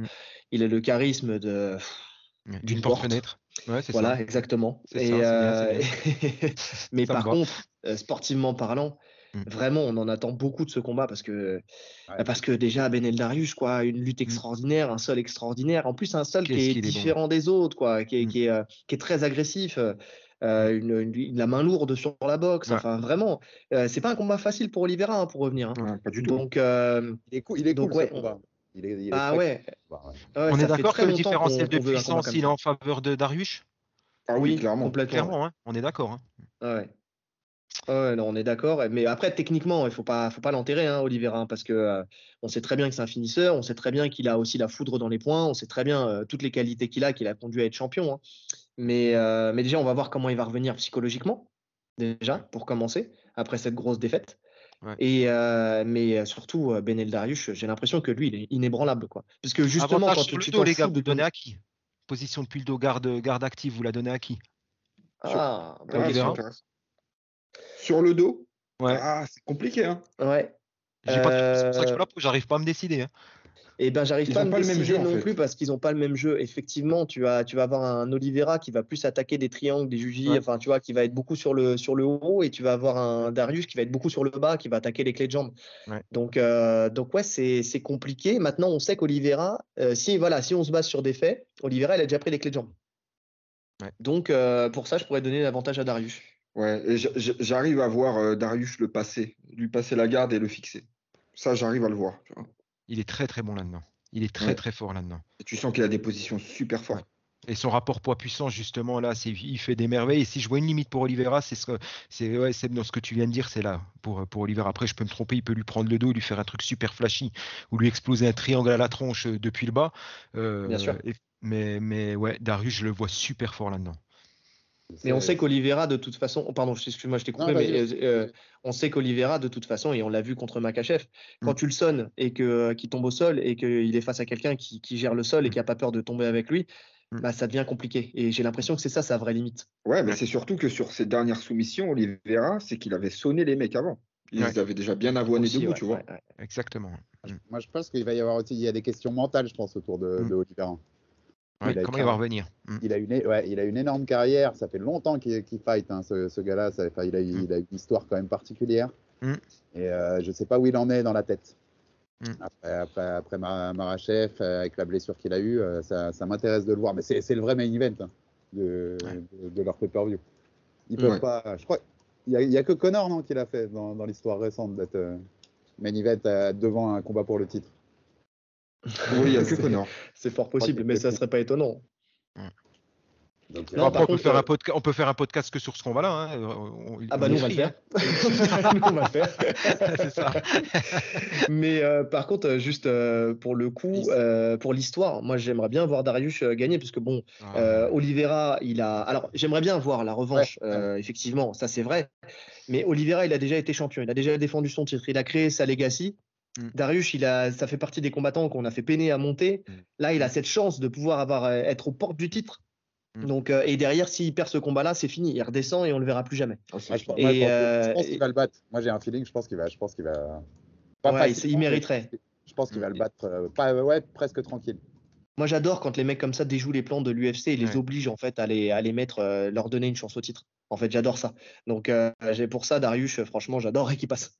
S5: il a le charisme de. D'une porte.
S1: porte-fenêtre. Ouais,
S5: Voilà,
S1: ça.
S5: exactement. Et,
S1: ça, bien,
S5: euh, mais
S1: Ça
S5: par contre, sportivement parlant,
S1: Mm.
S5: vraiment, on en attend beaucoup de ce combat parce que,
S4: Ouais.
S5: bah, parce que déjà, Benel Darius, quoi, une lutte
S1: Mm.
S5: extraordinaire, un sol extraordinaire. En plus, un sol qui est
S1: qu'il est bon.
S5: différent des autres, quoi, qui est,
S1: Mm.
S5: qui est, euh, qui est très agressif. euh. une, une- la main lourde sur la boxe.
S1: Ouais.
S5: Enfin, vraiment, euh, c'est pas un combat facile pour Oliveira hein, pour revenir. hein.
S7: Ouais, pas du tout.
S5: Donc, euh,
S4: Il est cool, il est
S5: Donc,
S4: cool,
S5: ouais,
S4: ce combat. Il est, il est
S5: ah
S4: très
S5: ouais,
S4: cool,
S1: On
S5: ça
S1: est d'accord que le différentiel de puissance, il est en faveur de Darius?
S7: Ah oui, clairement.
S5: complètement.
S1: Clairement, hein, on est d'accord. hein.
S5: Ouais. Ouais, non, on est d'accord. Mais après, techniquement, il faut pas, faut pas l'enterrer, hein, Oliveira, hein, parce que euh, on sait très bien que c'est un finisseur, on sait très bien qu'il a aussi la foudre dans les points, on sait très bien euh, toutes les qualités qu'il a, qu'il a conduit à être champion. hein. Mais, euh, mais déjà, on va voir comment il va revenir psychologiquement, déjà, pour commencer, après cette grosse défaite.
S1: Ouais.
S5: Et euh, mais surtout, euh, Benel Darius, j'ai l'impression que lui, il est inébranlable, quoi. Parce que justement,
S1: Avantage
S5: quand
S1: sur
S5: tu
S1: dos, les gars,
S5: de ton-
S1: à qui? Position depuis le dos, garde, garde active, vous la donnez à qui?
S5: Ah, bonne
S7: Ah, c'est
S1: Oliveira.
S7: intéressant. Sur le dos
S1: Ouais.
S7: Ah, c'est compliqué. Hein.
S5: ouais.
S1: J'ai pas de- C'est pour ça que je
S5: Euh,
S1: suis là, j'arrive pas à me décider. hein.
S5: Eh ben, j'arrive pas à me
S7: pas le même
S5: décider
S7: jeu, en
S5: non
S7: fait.
S5: plus parce qu'ils n'ont pas le même jeu. Effectivement, tu vas, tu vas avoir un Oliveira qui va plus attaquer des triangles, des
S1: Ouais.
S5: enfin, tu vois, qui va être beaucoup sur le, sur le haut, et tu vas avoir un Darius qui va être beaucoup sur le bas, qui va attaquer les clés de jambes.
S1: Ouais.
S5: Donc, euh, donc ouais, c'est c'est compliqué. Maintenant, on sait qu'Oliveira, euh, si, voilà, si on se base sur des faits, Oliveira, il a déjà pris les clés de jambes.
S1: Ouais.
S5: Donc, euh, pour ça, je pourrais donner l'avantage à Darius.
S7: Ouais, j'arrive à voir euh, Darius le passer, lui passer la garde et le fixer. Ça, j'arrive à le voir. tu vois.
S1: Il est très très bon là-dedans. Il est très
S7: Ouais.
S1: très fort là-dedans.
S7: Et tu sens qu'il a des positions super fortes.
S1: Et son rapport poids-puissance, justement, là, c'est, il fait des merveilles. Et si je vois une limite pour Oliveira, c'est ce que, c'est, ouais, c'est dans ce que tu viens de dire, c'est là, pour, pour Oliveira. Après, je peux me tromper, il peut lui prendre le dos, lui faire un truc super flashy, ou lui exploser un triangle à la tronche euh, depuis le bas. Euh,
S5: Bien sûr.
S1: et- mais, mais ouais, Darius, je le vois super fort là-dedans.
S5: Mais on sait qu'Oliveira, de toute façon, oh, pardon, excuse-moi, je t'ai coupé,
S4: Non,
S5: mais euh, euh, on sait qu'Oliveira, de toute façon, et on l'a vu contre Makachev, quand
S1: Mm.
S5: tu le sonnes et que qu'il tombe au sol et qu'il est face à quelqu'un qui, qui gère le sol et qui a pas peur de tomber avec lui,
S1: Mm.
S5: bah, ça devient compliqué. Et j'ai l'impression que c'est ça sa vraie limite.
S7: Ouais, mais c'est surtout que sur ses dernières soumissions, Oliveira, c'est qu'il avait sonné les mecs avant. Il
S1: Ouais.
S7: les avait déjà bien avoinés
S5: Aussi,
S7: debout,
S5: ouais,
S7: tu vois.
S5: ouais, ouais.
S1: Exactement.
S4: Moi, je pense qu'il va y avoir aussi il y a des questions mentales, je pense, autour de,
S1: Mm.
S4: de Oliveira.
S1: Ouais,
S4: Il a
S1: comment il va revenir? Mm.
S4: Il a une, é- ouais, il a une énorme carrière. Ça fait longtemps qu'il qu'il fight, hein, ce, ce gars-là. Enfin, il, a,
S1: Mm.
S4: il a une histoire quand même particulière.
S1: Mm.
S4: Et euh, je sais pas où il en est dans la tête. Après, après, après Marachev, euh, avec la blessure qu'il a eue, euh, ça, ça m'intéresse de le voir. Mais c'est le vrai main event hein, de,
S1: Ouais.
S4: de, de leur pay-per-view. Ils peuvent pas. Je crois. Il y, a- que Connor non, qui l'a fait dans, dans l'histoire récente d'être euh, main event euh, devant un combat pour le titre.
S7: Oui, il y a que Connor.
S5: C'est fort possible, mais ça serait pas étonnant.
S4: Donc,
S5: Non,
S4: euh,
S1: Après,
S5: par
S1: on, peut
S5: contre,
S1: faire
S5: euh,
S1: un on peut faire un podcast que sur ce combat-là. hein. Euh, on-
S5: Ah bah
S1: on
S5: nous on va
S1: hein.
S5: faire. nous on va le faire.
S1: c'est ça.
S5: Mais euh, par contre, juste euh, pour le coup, euh, pour l'histoire, moi j'aimerais bien voir Darius gagner parce que bon,
S1: Ah,
S5: Euh, Oliveira, il a. Alors, j'aimerais bien voir la revanche,
S4: Ouais,
S5: euh, effectivement, ça c'est vrai. Mais Oliveira, il a déjà été champion, il a déjà défendu son titre, il a créé sa legacy.
S1: Mm.
S5: Darius, il a, ça fait partie des combattants qu'on a fait peiner à monter.
S1: Mm.
S5: Là, il a cette chance de pouvoir avoir, euh, être aux portes du titre.
S1: Mm.
S5: Donc, euh, et derrière, s'il perd ce combat-là, c'est fini. Il redescend et on le verra plus jamais.
S4: moi, je, pense-
S5: Et,
S4: moi, je pense,
S5: euh,
S4: je pense
S5: et-
S4: qu'il va le battre. Moi, j'ai un feeling. Je pense qu'il va. Je pense qu'il va. pas
S5: Ouais, il
S4: mais
S5: mériterait.
S4: Je pense qu'il va le battre. euh, pas, ouais, presque tranquille.
S5: Moi, j'adore quand les mecs comme ça déjouent les plans de l'UFC et les
S1: Ouais.
S5: obligent en fait à les, à les mettre, euh, leur donner une chance au titre. En fait, j'adore ça. Donc, euh, j'ai pour ça, Darius, franchement, j'adorerais qu'il passe.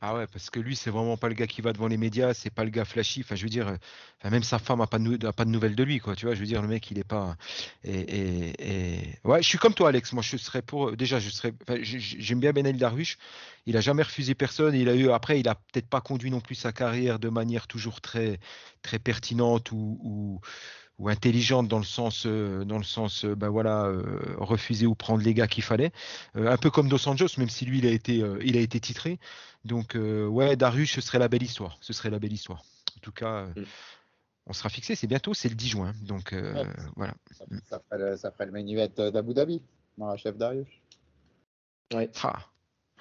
S1: Ah ouais, parce que lui, c'est vraiment pas le gars qui va devant les médias, c'est pas le gars flashy. Enfin, je veux dire, euh, même sa femme a pas de, nouvelles de lui, quoi. Tu vois, je veux dire, le mec, il est pas. Et, et, ouais, je suis comme toi, Alex. Moi, je serais pour. Déjà, je serais. J'aime bien Benel Darwish. Il a jamais refusé personne. Il a eu. Après, il a peut-être pas conduit non plus sa carrière de manière toujours très, très pertinente ou, ou intelligente dans le sens, euh, dans le sens, ben voilà, euh, refuser ou prendre les gars qu'il fallait. Euh, un peu comme Dos Anjos, même si lui, il a été, euh, il a été titré. Donc, euh, ouais, Darius, ce serait la belle histoire. Ce serait la belle histoire. En tout cas, euh,
S5: Mm.
S1: on sera fixé. C'est bientôt, c'est le 10 juin. Donc, euh,
S4: Ouais.
S1: voilà.
S4: Ça, ça ferait le, ça ferait le main event euh, d'Abu Dhabi. Marachev Darius.
S1: Ah,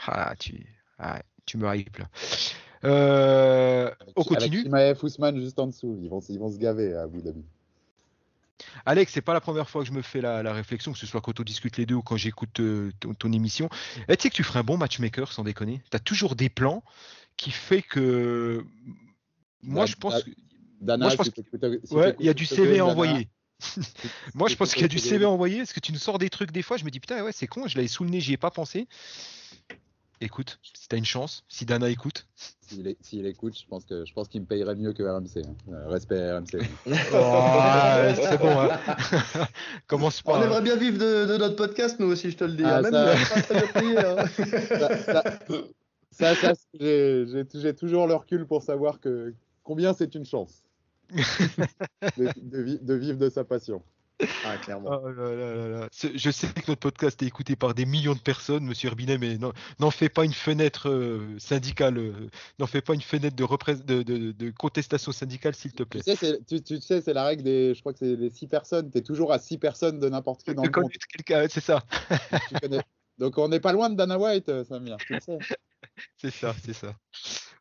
S1: ah, tu, ah, tu me hype là. Euh, on continue.
S4: Avec Ousmane juste en dessous. Ils vont, ils vont se gaver à Abu Dhabi.
S1: Alex, c'est pas la première fois que je me fais la, la réflexion, que ce soit quand on discute les deux ou quand j'écoute euh, ton, ton émission. Eh, tu sais que tu ferais un bon matchmaker, sans déconner. Tu as toujours des plans qui fait que. Moi,
S4: Da-
S1: je pense que.
S4: Dana,
S1: Moi, je pense
S4: si
S1: Ouais, il y a du CV à envoyer. Moi, je pense qu'il y a du CV à envoyer. Parce que tu nous sors des trucs des fois, je me dis putain, ouais, c'est con, je l'avais sous le nez, j'y ai pas pensé. Écoute, si t'as une chance, si Dana écoute.
S4: S'il s'il écoute, je pense que je pense qu'il me payerait mieux que RMC. hein. Euh, respect RMC.
S1: Oh, c'est bon, hein. Commence
S5: On
S1: pas. hein.
S5: aimerait bien vivre de, de notre podcast, nous aussi, je te le dis.
S4: Ah,
S5: hein. Même
S4: ça- ça, ça- ça, ça, j'ai- toujours le recul pour savoir que combien c'est une chance de, de vi- de vivre de sa passion.
S5: Ah, clairement.
S1: Oh là là là là. C'est- Je sais que notre podcast est écouté par des millions de personnes, Monsieur Herbinet, mais n'en fais pas une fenêtre euh, syndicale, euh, n'en fais pas une fenêtre de, représ- de, de- de contestation syndicale, s'il te
S4: Tu
S1: plaît.
S4: sais, tu, tu sais, c'est la règle des, je crois que c'est les six personnes. Tu es toujours à six personnes de n'importe qui dans le monde.
S1: quelqu'un, c'est ça,
S4: Tu connais. Donc on n'est pas loin de Dana White, euh, Samir. Tu le sais.
S1: c'est ça, c'est ça.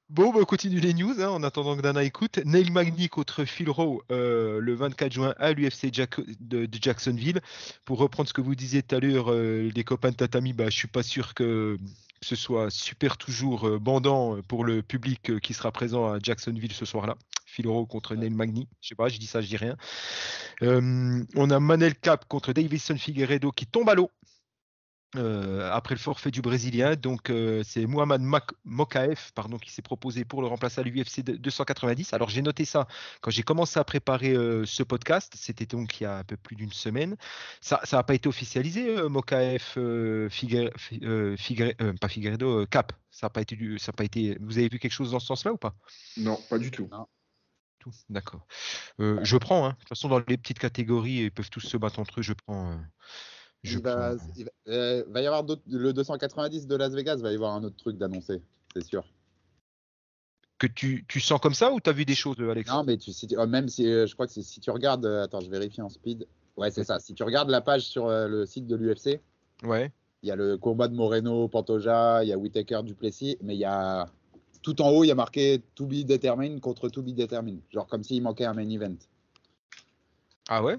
S1: Bon, bah, on continue les news hein, en attendant que Dana écoute. Neil Magny contre Phil Rowe euh, le 24 juin à l'UFC Jack- de, de Jacksonville. Pour reprendre ce que vous disiez tout à l'heure, euh, les copains de Tatami, bah, je suis pas sûr que ce soit super toujours euh, bandant pour le public qui sera présent à Jacksonville ce soir-là. Phil Rowe contre Neil Magny. Je sais pas, je dis ça, je dis rien. On a Manel Cap contre Davison Figueredo qui tombe à l'eau. Euh, après le forfait du Brésilien, donc euh, c'est Mohamed Mokaef pardon, qui s'est proposé pour le remplacer à l'UFC 290. Alors j'ai noté ça quand j'ai commencé à préparer euh, ce podcast, c'était donc il y a un peu plus d'une semaine. Ça n'a pas été officialisé, euh, Mokaef, euh, euh, euh, pas Figueredo, euh, Cap. Ça n'a pas été, du- ça a pas été. Vous avez vu quelque chose dans ce sens-là ou pas?
S7: Non, pas du tout.
S1: D'accord. Euh, je prends. hein. De toute façon, dans les petites catégories, ils peuvent tous se battre entre eux. Je prends. Je
S4: Il va,
S1: prends,
S4: il va- euh, va y avoir le 290 de Las Vegas, va y avoir un autre truc d'annoncer, c'est sûr.
S1: Que tu, tu sens comme ça ou tu as vu des choses, euh, Alex?
S4: Non, mais tu, si tu- oh, même si euh, je crois que si tu regardes, attends, je vérifie en speed. Ouais, c'est ça. Si tu regardes la page sur le site de l'UFC,
S1: Ouais.
S4: il y a le combat de Moreno, Pantoja, il y a Whitaker, Duplessis, mais il y a tout en haut, il y a marqué To be determined contre To be determined, genre comme s'il manquait un main event.
S1: Ah ouais?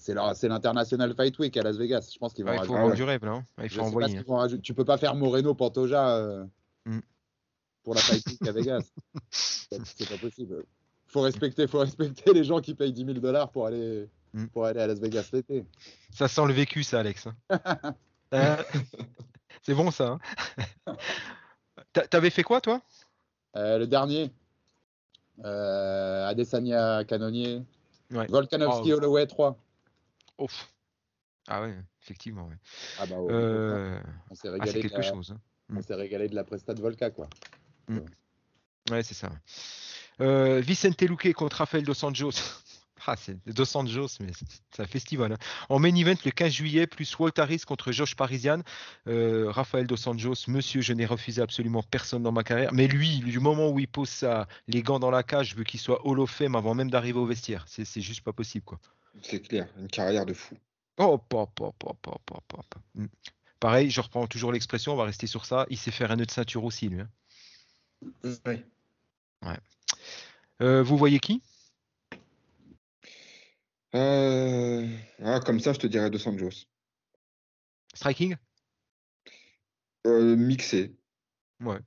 S4: C'est l'International Fight Week à Las Vegas. Je pense qu'ils vont
S1: Ah, Il faut
S4: rajouter-
S7: ouais.
S1: du là. Ah, il faut envoyer.
S4: rajouter. Tu peux pas faire Moreno, Pantoja euh,
S1: Mm.
S4: pour la Fight Week à Vegas. C'est pas possible. Faut respecter, faut respecter les gens qui payent 10 000 dollars pour aller,
S1: Mm.
S4: pour aller à Las Vegas l'été.
S1: Ça sent le vécu, ça, Alex. hein. Hein C'est bon, ça. hein T'a- T'avais fait quoi, toi?
S4: Euh, le dernier, euh, Adesanya Canonier,
S1: Ouais.
S4: Volkanovski
S1: Oh.
S4: Holloway 3.
S1: Ouf. Ah ouais, effectivement. ouais.
S4: Ah bah ouais,
S1: Euh,
S4: on s'est
S1: ah,
S4: régalé,
S1: c'est
S4: de
S1: quelque
S4: la-
S1: chose. hein.
S4: on s'est régalé de la presta de Volca quoi.
S1: Ouais, c'est ça. Euh, Vicente Luque contre Rafael Dos Anjos. Ah, c'est Dos Anjos, mais c'est- un festival. hein. En main event le 15 juillet, plus Walt Harris contre Josh Parisian. Euh, Rafael Dos Anjos, monsieur, je n'ai refusé absolument personne dans ma carrière. Mais lui, du moment où il pose les gants dans la cage, je veux qu'il soit Hall of Fame avant même d'arriver au vestiaire. C'est c'est juste pas possible, quoi.
S7: C'est clair, une carrière de fou.
S1: Oh, pop, pop, pop, pop, pop, pop. Hmm. Pareil, je reprends toujours l'expression, on va rester sur ça. Il sait faire un nœud de ceinture aussi, lui. hein.
S5: Oui.
S1: Euh, vous voyez qui?
S7: Euh, ah, comme ça, je te dirais Dos Anjos.
S1: Striking?
S7: Euh, mixé.
S1: Ouais,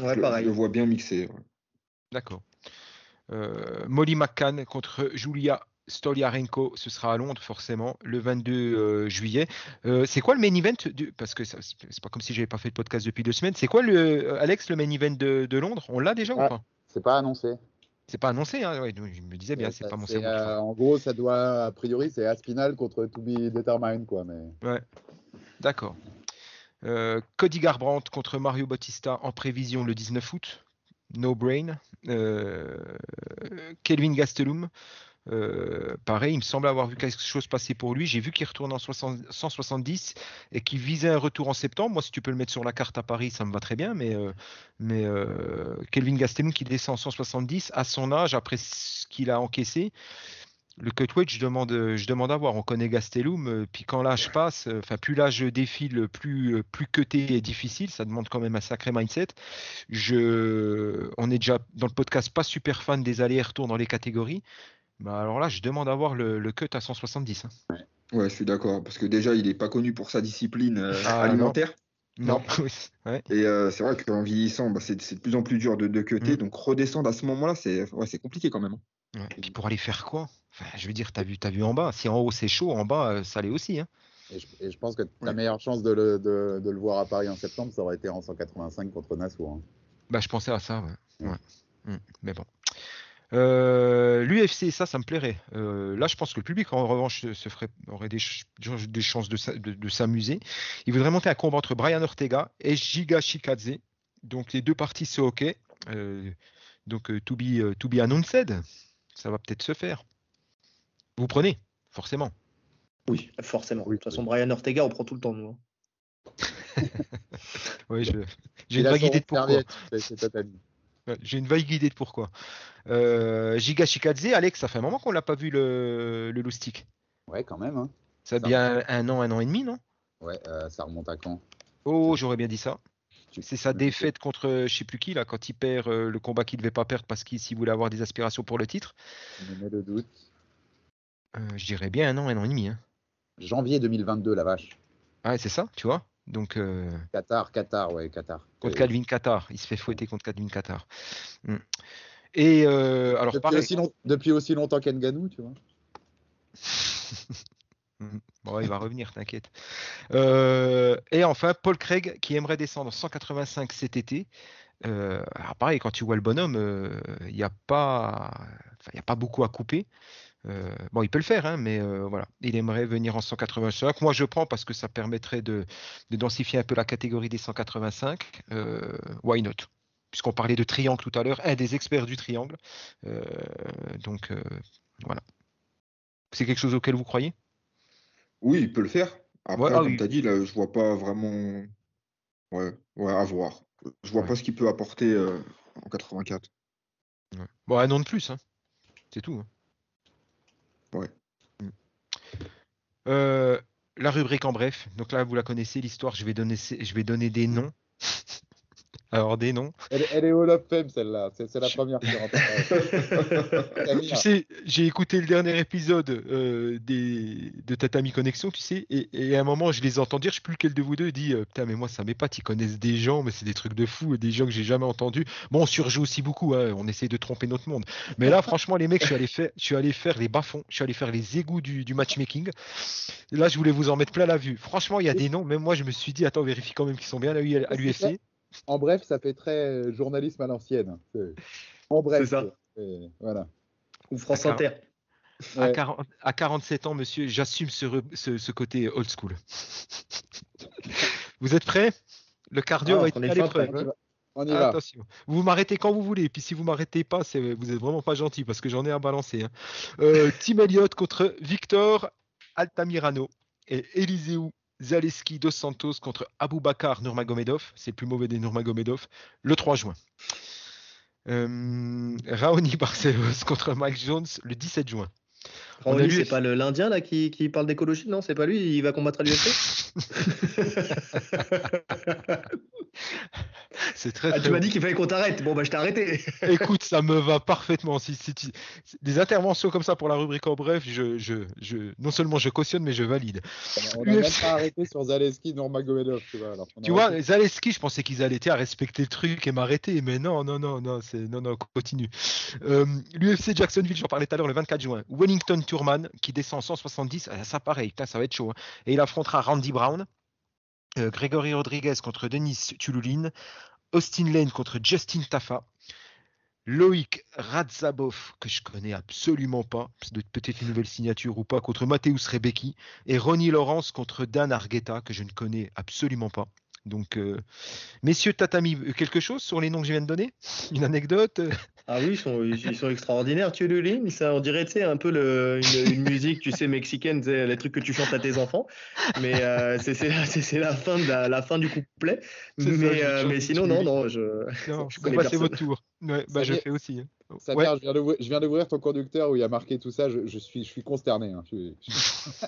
S5: Ouais,
S7: je,
S5: pareil.
S7: je le vois bien mixé. ouais.
S1: d'accord. Euh, Molly McCann contre Julia Stoliarenko, ce sera à Londres forcément le 22 euh, juillet. Euh, c'est quoi le main event du... Parce que c'est pas comme si j'avais pas fait de podcast depuis deux semaines. C'est quoi le euh, Alex le main event de, de Londres? On l'a déjà ou pas?
S4: C'est pas annoncé.
S1: C'est pas annoncé, hein ouais, je me disais bien, c'est pas mon cerveau.
S4: euh, en gros, ça doit, a priori, c'est Aspinal contre To Be Determined, quoi. Mais
S1: D'accord. Euh, Cody Garbrandt contre Mario Bautista en prévision le 19 août. No brain. Kelvin Gastelum. Euh, pareil, il me semble avoir vu quelque chose passer pour lui. J'ai vu qu'il retourne en 60 170 et qu'il visait un retour en septembre. Moi, si tu peux le mettre sur la carte à Paris, ça me va très bien. Mais, euh, mais euh, Kelvin Gastelum qui descend en 170 à son âge, après ce qu'il a encaissé, le cutweight, je demande, je demande à voir. On connaît Gastelum, puis quand l'âge passe, enfin plus l'âge défile, plus plus cuté et difficile. Ça demande quand même un sacré mindset. Je, on est déjà dans le podcast pas super fan des allers-retours dans les catégories. Bah alors là, je demande à voir le, le cut à 170. hein.
S7: Ouais, je suis d'accord. Parce que déjà, il n'est pas connu pour sa discipline euh,
S1: Ah,
S7: alimentaire.
S1: Non, ouais.
S7: Et euh, c'est vrai qu'en vieillissant, bah, c'est de plus en plus dur de, de cutter.
S1: Mm.
S7: Donc redescendre à ce moment-là, c'est ouais, c'est compliqué quand même. hein.
S1: Ouais. Puis pour aller faire quoi? Enfin, je veux dire, t'as vu, t'as vu en bas. Si en haut c'est chaud, en bas euh, ça l'est aussi. hein.
S4: Et je, et je pense que ta
S5: Ouais.
S4: meilleure chance de le, de, de le voir à Paris en septembre, ça aurait été en 185 contre hein.
S1: Bah, je pensais à ça. Ouais. Mm, Mais bon. Euh, L'UFC, ça, ça me plairait. Euh, là, je pense que le public, en revanche, se ferait, aurait des, ch- des chances de, s'a- de- de s'amuser. Il voudrait monter un combat entre Brian Ortega et Giga Chikadze. Donc, les deux parties, c'est OK. Euh, donc, to, be, to be announced, ça va peut-être se faire. Vous prenez, forcément.
S5: Oui, forcément.
S4: Oui,
S5: de toute façon, Brian Ortega, on prend tout le temps, nous. hein.
S1: Oui, je- j'ai une vague idée de pourquoi. J'ai une vague idée de pourquoi. Euh, Giga Chikadze, Alex, ça fait un moment qu'on l'a pas vu le, le loustic.
S4: Ouais, quand même. hein.
S1: Ça a
S4: Ça
S1: bien un an, un an et demi, non?
S4: Ouais, euh, ça remonte à quand?
S1: Oh, j'aurais bien dit ça. C'est sa défaite contre euh, je sais plus qui, là, quand il perd euh, le combat qu'il devait pas perdre parce qu'il s'il voulait avoir des aspirations pour le titre.
S4: Tu me mets le doute.
S1: Euh, je dirais bien un an, un an et demi. Hein.
S4: Janvier 2022, la vache.
S1: Ouais, c'est ça, tu vois. Donc, euh,
S4: Qatar, Qatar, ouais, Qatar.
S1: contre Calvin Qatar, il se fait fouetter contre Calvin Qatar. Hmm. Et euh, alors,
S4: depuis,
S1: pareil.
S4: aussi long- depuis aussi longtemps qu'Enganou, tu vois.
S1: Mhm. Bon, il va revenir, t'inquiète. Euh, et enfin, Paul Craig qui aimerait descendre 185 cet été. Euh, alors pareil, quand tu vois le bonhomme, il n'y a pas, y a pas beaucoup à couper. Euh, bon, il peut le faire, hein, mais euh, voilà, il aimerait venir en 185. Moi, je prends parce que ça permettrait de, de densifier un peu la catégorie des 185. Euh, why not? Puisqu'on parlait de triangle tout à l'heure, un des experts du triangle. Euh, donc voilà. C'est quelque chose auquel vous croyez?
S7: Oui, il peut le faire. Après,
S1: Ouais, ah
S7: comme
S1: oui.
S7: tu as dit, là, je vois pas vraiment. Ouais, ouais, à voir. Je vois
S1: Ouais.
S7: pas ce qu'il peut apporter en 84.
S1: Ouais. Bon, un nom de plus, hein. c'est tout. hein. Mm. Euh, la rubrique en bref. Donc là, vous la connaissez, l'histoire. Je je vais donner des noms. Alors, des noms.
S4: Elle, elle est Hall of Fame, celle-là. C'est la première qui rentre. Camille,
S1: Tu sais, j'ai écouté le dernier épisode euh, des, de Tatami Connexion, tu sais, et, et à un moment, je les entends dire, je sais plus lequel de vous deux dit, euh, putain, mais moi, ça m'épate, ils connaissent des gens, mais c'est des trucs de fou, des gens que j'ai jamais entendus. Bon, on surjoue aussi beaucoup, hein, on essaie de tromper notre monde. Mais là, franchement, les mecs, je suis allé faire, je suis allé faire les bas-fonds, je suis allé faire les égouts du, du matchmaking. Là, je voulais vous en mettre plein la vue. Franchement, il y a des noms, même moi, je me suis dit, attends, vérifie quand même qu'ils sont bien à l'UFC.
S4: En bref, ça fait très euh, journalisme à l'ancienne. C'est- En bref.
S5: C'est ça.
S4: c'est- Voilà.
S5: Ou France. Inter.
S1: À,
S4: Ouais.
S1: 40 à 47 ans, monsieur, j'assume ce, re- ce- ce côté old school. vous êtes prêts? Le cardio
S5: Ah,
S1: va être à l'épreuve.
S4: On y
S1: hein.
S4: va.
S1: Attention. Vous m'arrêtez quand vous voulez. Puis si vous m'arrêtez pas, vous êtes vraiment pas gentil parce que j'en ai à balancer. hein. Euh, Tim Elliott contre Victor Altamirano et Eliseu Zaleski dos Santos contre Aboubakar Nurmagomedov. C'est le plus mauvais des Nurmagomedov. Le 3 juin. Euh, Raoni Barcelos contre Mike Jones le 17 juin.
S5: C'est pas l'Indien là qui, qui parle d'écologie, non C'est pas lui Il va combattre à l'UFC
S1: C'est très,
S5: ah,
S1: très
S5: Tu m'as dit qu'il fallait qu'on t'arrête. Bon, bah je t'ai arrêté.
S1: Écoute, ça me va parfaitement. Si, des interventions comme ça pour la rubrique en bref, je, je, je, non seulement je cautionne, mais je valide.
S4: On n'a même
S1: UFC.
S4: pas arrêté sur Zaleski, Nurmagomedov, tu vois. alors
S1: Tu vois, Zaleski, je pensais qu'ils allaient à respecter le truc et m'arrêter, mais non, non, non, non, non, non, continue. Euh, L'UFC Jacksonville, j'en parlais tout à l'heure, le 24 juin. Wellington Turman qui descend en 170, ah, ça pareil, ça va être chaud. hein. Et il affrontera Randy Brown, euh, Grégory Rodriguez contre Denis Tululin, Austin Lane contre Justin Tafa. Loïc Radzabov, que je connais absolument pas, peut-être une nouvelle signature ou pas, contre Mateusz Rebecki, et Ronnie Lawrence contre Dan Argueta, que je ne connais absolument pas. Donc, euh, messieurs Tatami, quelque chose sur les noms que je viens de donner? Une anecdote?
S5: Ah oui, ils sont, ils sont extraordinaires. Tu le ça on dirait tu sais, un peu le, une, une musique, tu sais, mexicaine, les trucs que tu chantes à tes enfants. Mais euh, c'est la, fin de la, la fin du couplet.
S1: Ça,
S5: euh,
S1: chante
S5: mais sinon, non, non, je.
S1: Non,
S5: Je connais
S1: bah, c'est votre tour. Ouais, bah, je fais aussi. hein.
S4: Ça
S1: Ouais.
S4: je viens d'ouvrir- je viens d'ouvrir ton conducteur où il y a marqué tout ça. Je, je suis, je suis consterné. hein. Je suis- je-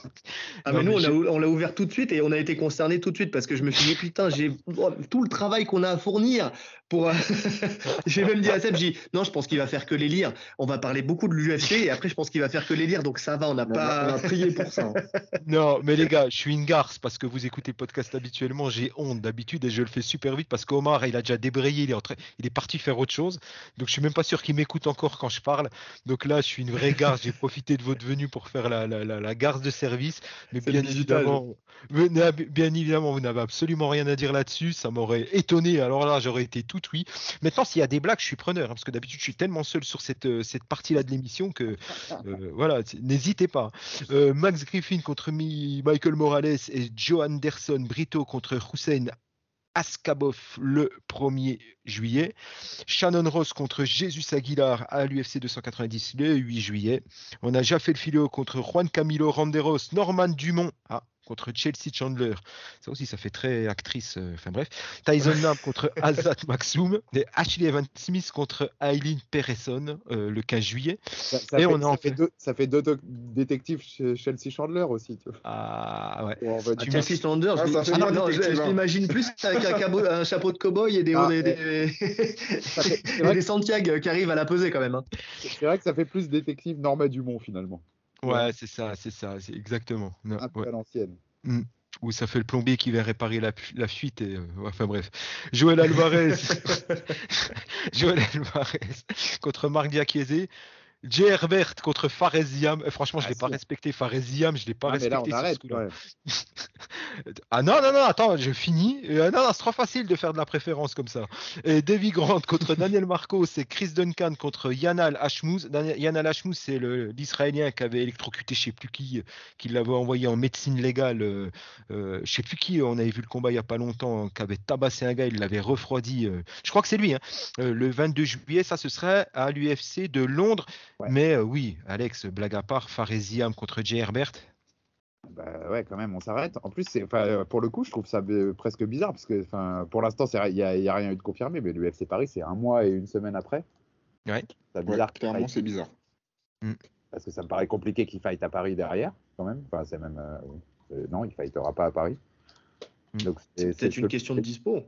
S5: Ah,
S1: Non,
S5: mais nous,
S1: mais
S5: on l'a ou- on l'a ouvert tout de suite et on a été concernés tout de suite parce que je me suis dit, putain, j'ai oh, tout le travail qu'on a à fournir pour. euh, j'ai même dit à Seb, j'ai dit, non, je pense qu'il va faire que les lire. On va parler beaucoup de l'UFC et après, je pense qu'il va faire que les lire. Donc ça va, on n'a
S7: a, on
S5: pas.
S7: a prié pour ça. hein.
S1: Non, mais les gars, je suis une garce parce que vous écoutez le podcast habituellement. J'ai honte d'habitude et je le fais super vite parce qu'Omar, il a déjà débrayé, il est, en train- il est parti faire autre chose. Donc je suis même pas sûr qu'il m'écoute m'écoute encore quand je parle. Donc là, je suis une vraie garce. J'ai profité de votre venue pour faire la, la, la, la garce de service. Mais bien évidemment, vous n'avez- bien évidemment, vous n'avez absolument rien à dire là-dessus. Ça m'aurait étonné. Alors là, j'aurais été tout oui. Maintenant, s'il y a des blagues, je suis preneur. hein, parce que d'habitude, je suis tellement seul sur cette, euh, cette partie-là de l'émission que euh, voilà, n'hésitez pas. Euh, Max Griffin contre Mi- Michael Morales et Joe Anderson Brito contre Hussein Askabov le 1er juillet. Shannon Ross contre Jesus Aguilar à l'UFC 290 le 8 juillet. On a Jafel Filio contre Juan Camilo Randeros, Norman Dumont ah, contre Chelsea Chandler. Ça aussi, ça fait très actrice. euh, Enfin bref. Tyson Lam contre Azat Maxoum. Et Ashley Evans Smith contre Aileen Pereson euh, le 15 juillet.
S4: Ça, ça
S1: Et
S4: fait,
S1: on a
S4: ça
S1: en
S4: fait
S1: fait-
S4: deux, ça fait deux détectives chez Chelsea Chandler aussi. Tu vois.
S1: Ah ouais.
S4: Bon, en fait,
S1: tu-
S5: Chelsea
S6: Ah,
S5: je-
S6: ça fait
S5: ah non, je, je
S6: hein.
S5: l'imagine plus avec un, cabo- un chapeau de cow-boy et des,
S4: Ah,
S5: des, et des Santiago qui arrivent à la peser quand même. hein.
S4: c'est vrai que ça fait plus détective Norma Dumont finalement.
S1: Ouais, c'est ça, c'est ça, c'est exactement. Non,
S4: Un peu
S1: ouais.
S4: à l'ancienne.
S1: Où ça fait le plombier qui vient réparer la, fu- la fuite. Et, euh, enfin bref. Joël Alvarez. Joël Alvarez contre Marc Diakiese. Jay Herbert contre Fareziam. Euh, franchement, je
S4: Ah,
S1: l'ai pas respecté. Fareziam, je l'ai pas
S4: Ah, mais là,
S1: respecté.
S4: on arrête.
S1: Ah non, non, non, attends, je finis. Euh, non, non, c'est trop facile de faire de la préférence comme ça. Et Davy Grant contre Daniel Marcos et Chris Duncan contre Yanal Hashmouz. Yanal Hashmouz, c'est l'Israélien qui avait électrocuté je sais plus qui, qui l'avait envoyé en médecine légale. Euh, euh, je sais plus qui, on avait vu le combat il y a pas longtemps, qui avait tabassé un gars, il l'avait refroidi. euh, je crois que c'est lui, hein. Le 22 juillet, ça ce serait à l'UFC de Londres.
S4: Ouais.
S1: Mais euh, oui, Alex, blague à part, Faresiam contre Jay Herbert.
S4: Bah ouais, quand même, on s'arrête. En plus, euh, pour le coup, je trouve ça presque bizarre parce que, pour l'instant, c'est- il n'y a, il y a rien eu de confirmé, mais l'UFC Paris, c'est un mois et une semaine après.
S1: Ouais.
S4: C'est
S6: Ouais,
S4: bizarre
S6: clairement,
S4: fight,
S6: c'est bizarre.
S4: parce que ça me paraît compliqué qu'il fight à Paris derrière, quand même. Enfin, c'est même, euh, euh, non, il fightera pas à Paris.
S1: Mm.
S4: Donc
S5: C'est peut-être une
S4: chelou.
S5: question de dispo.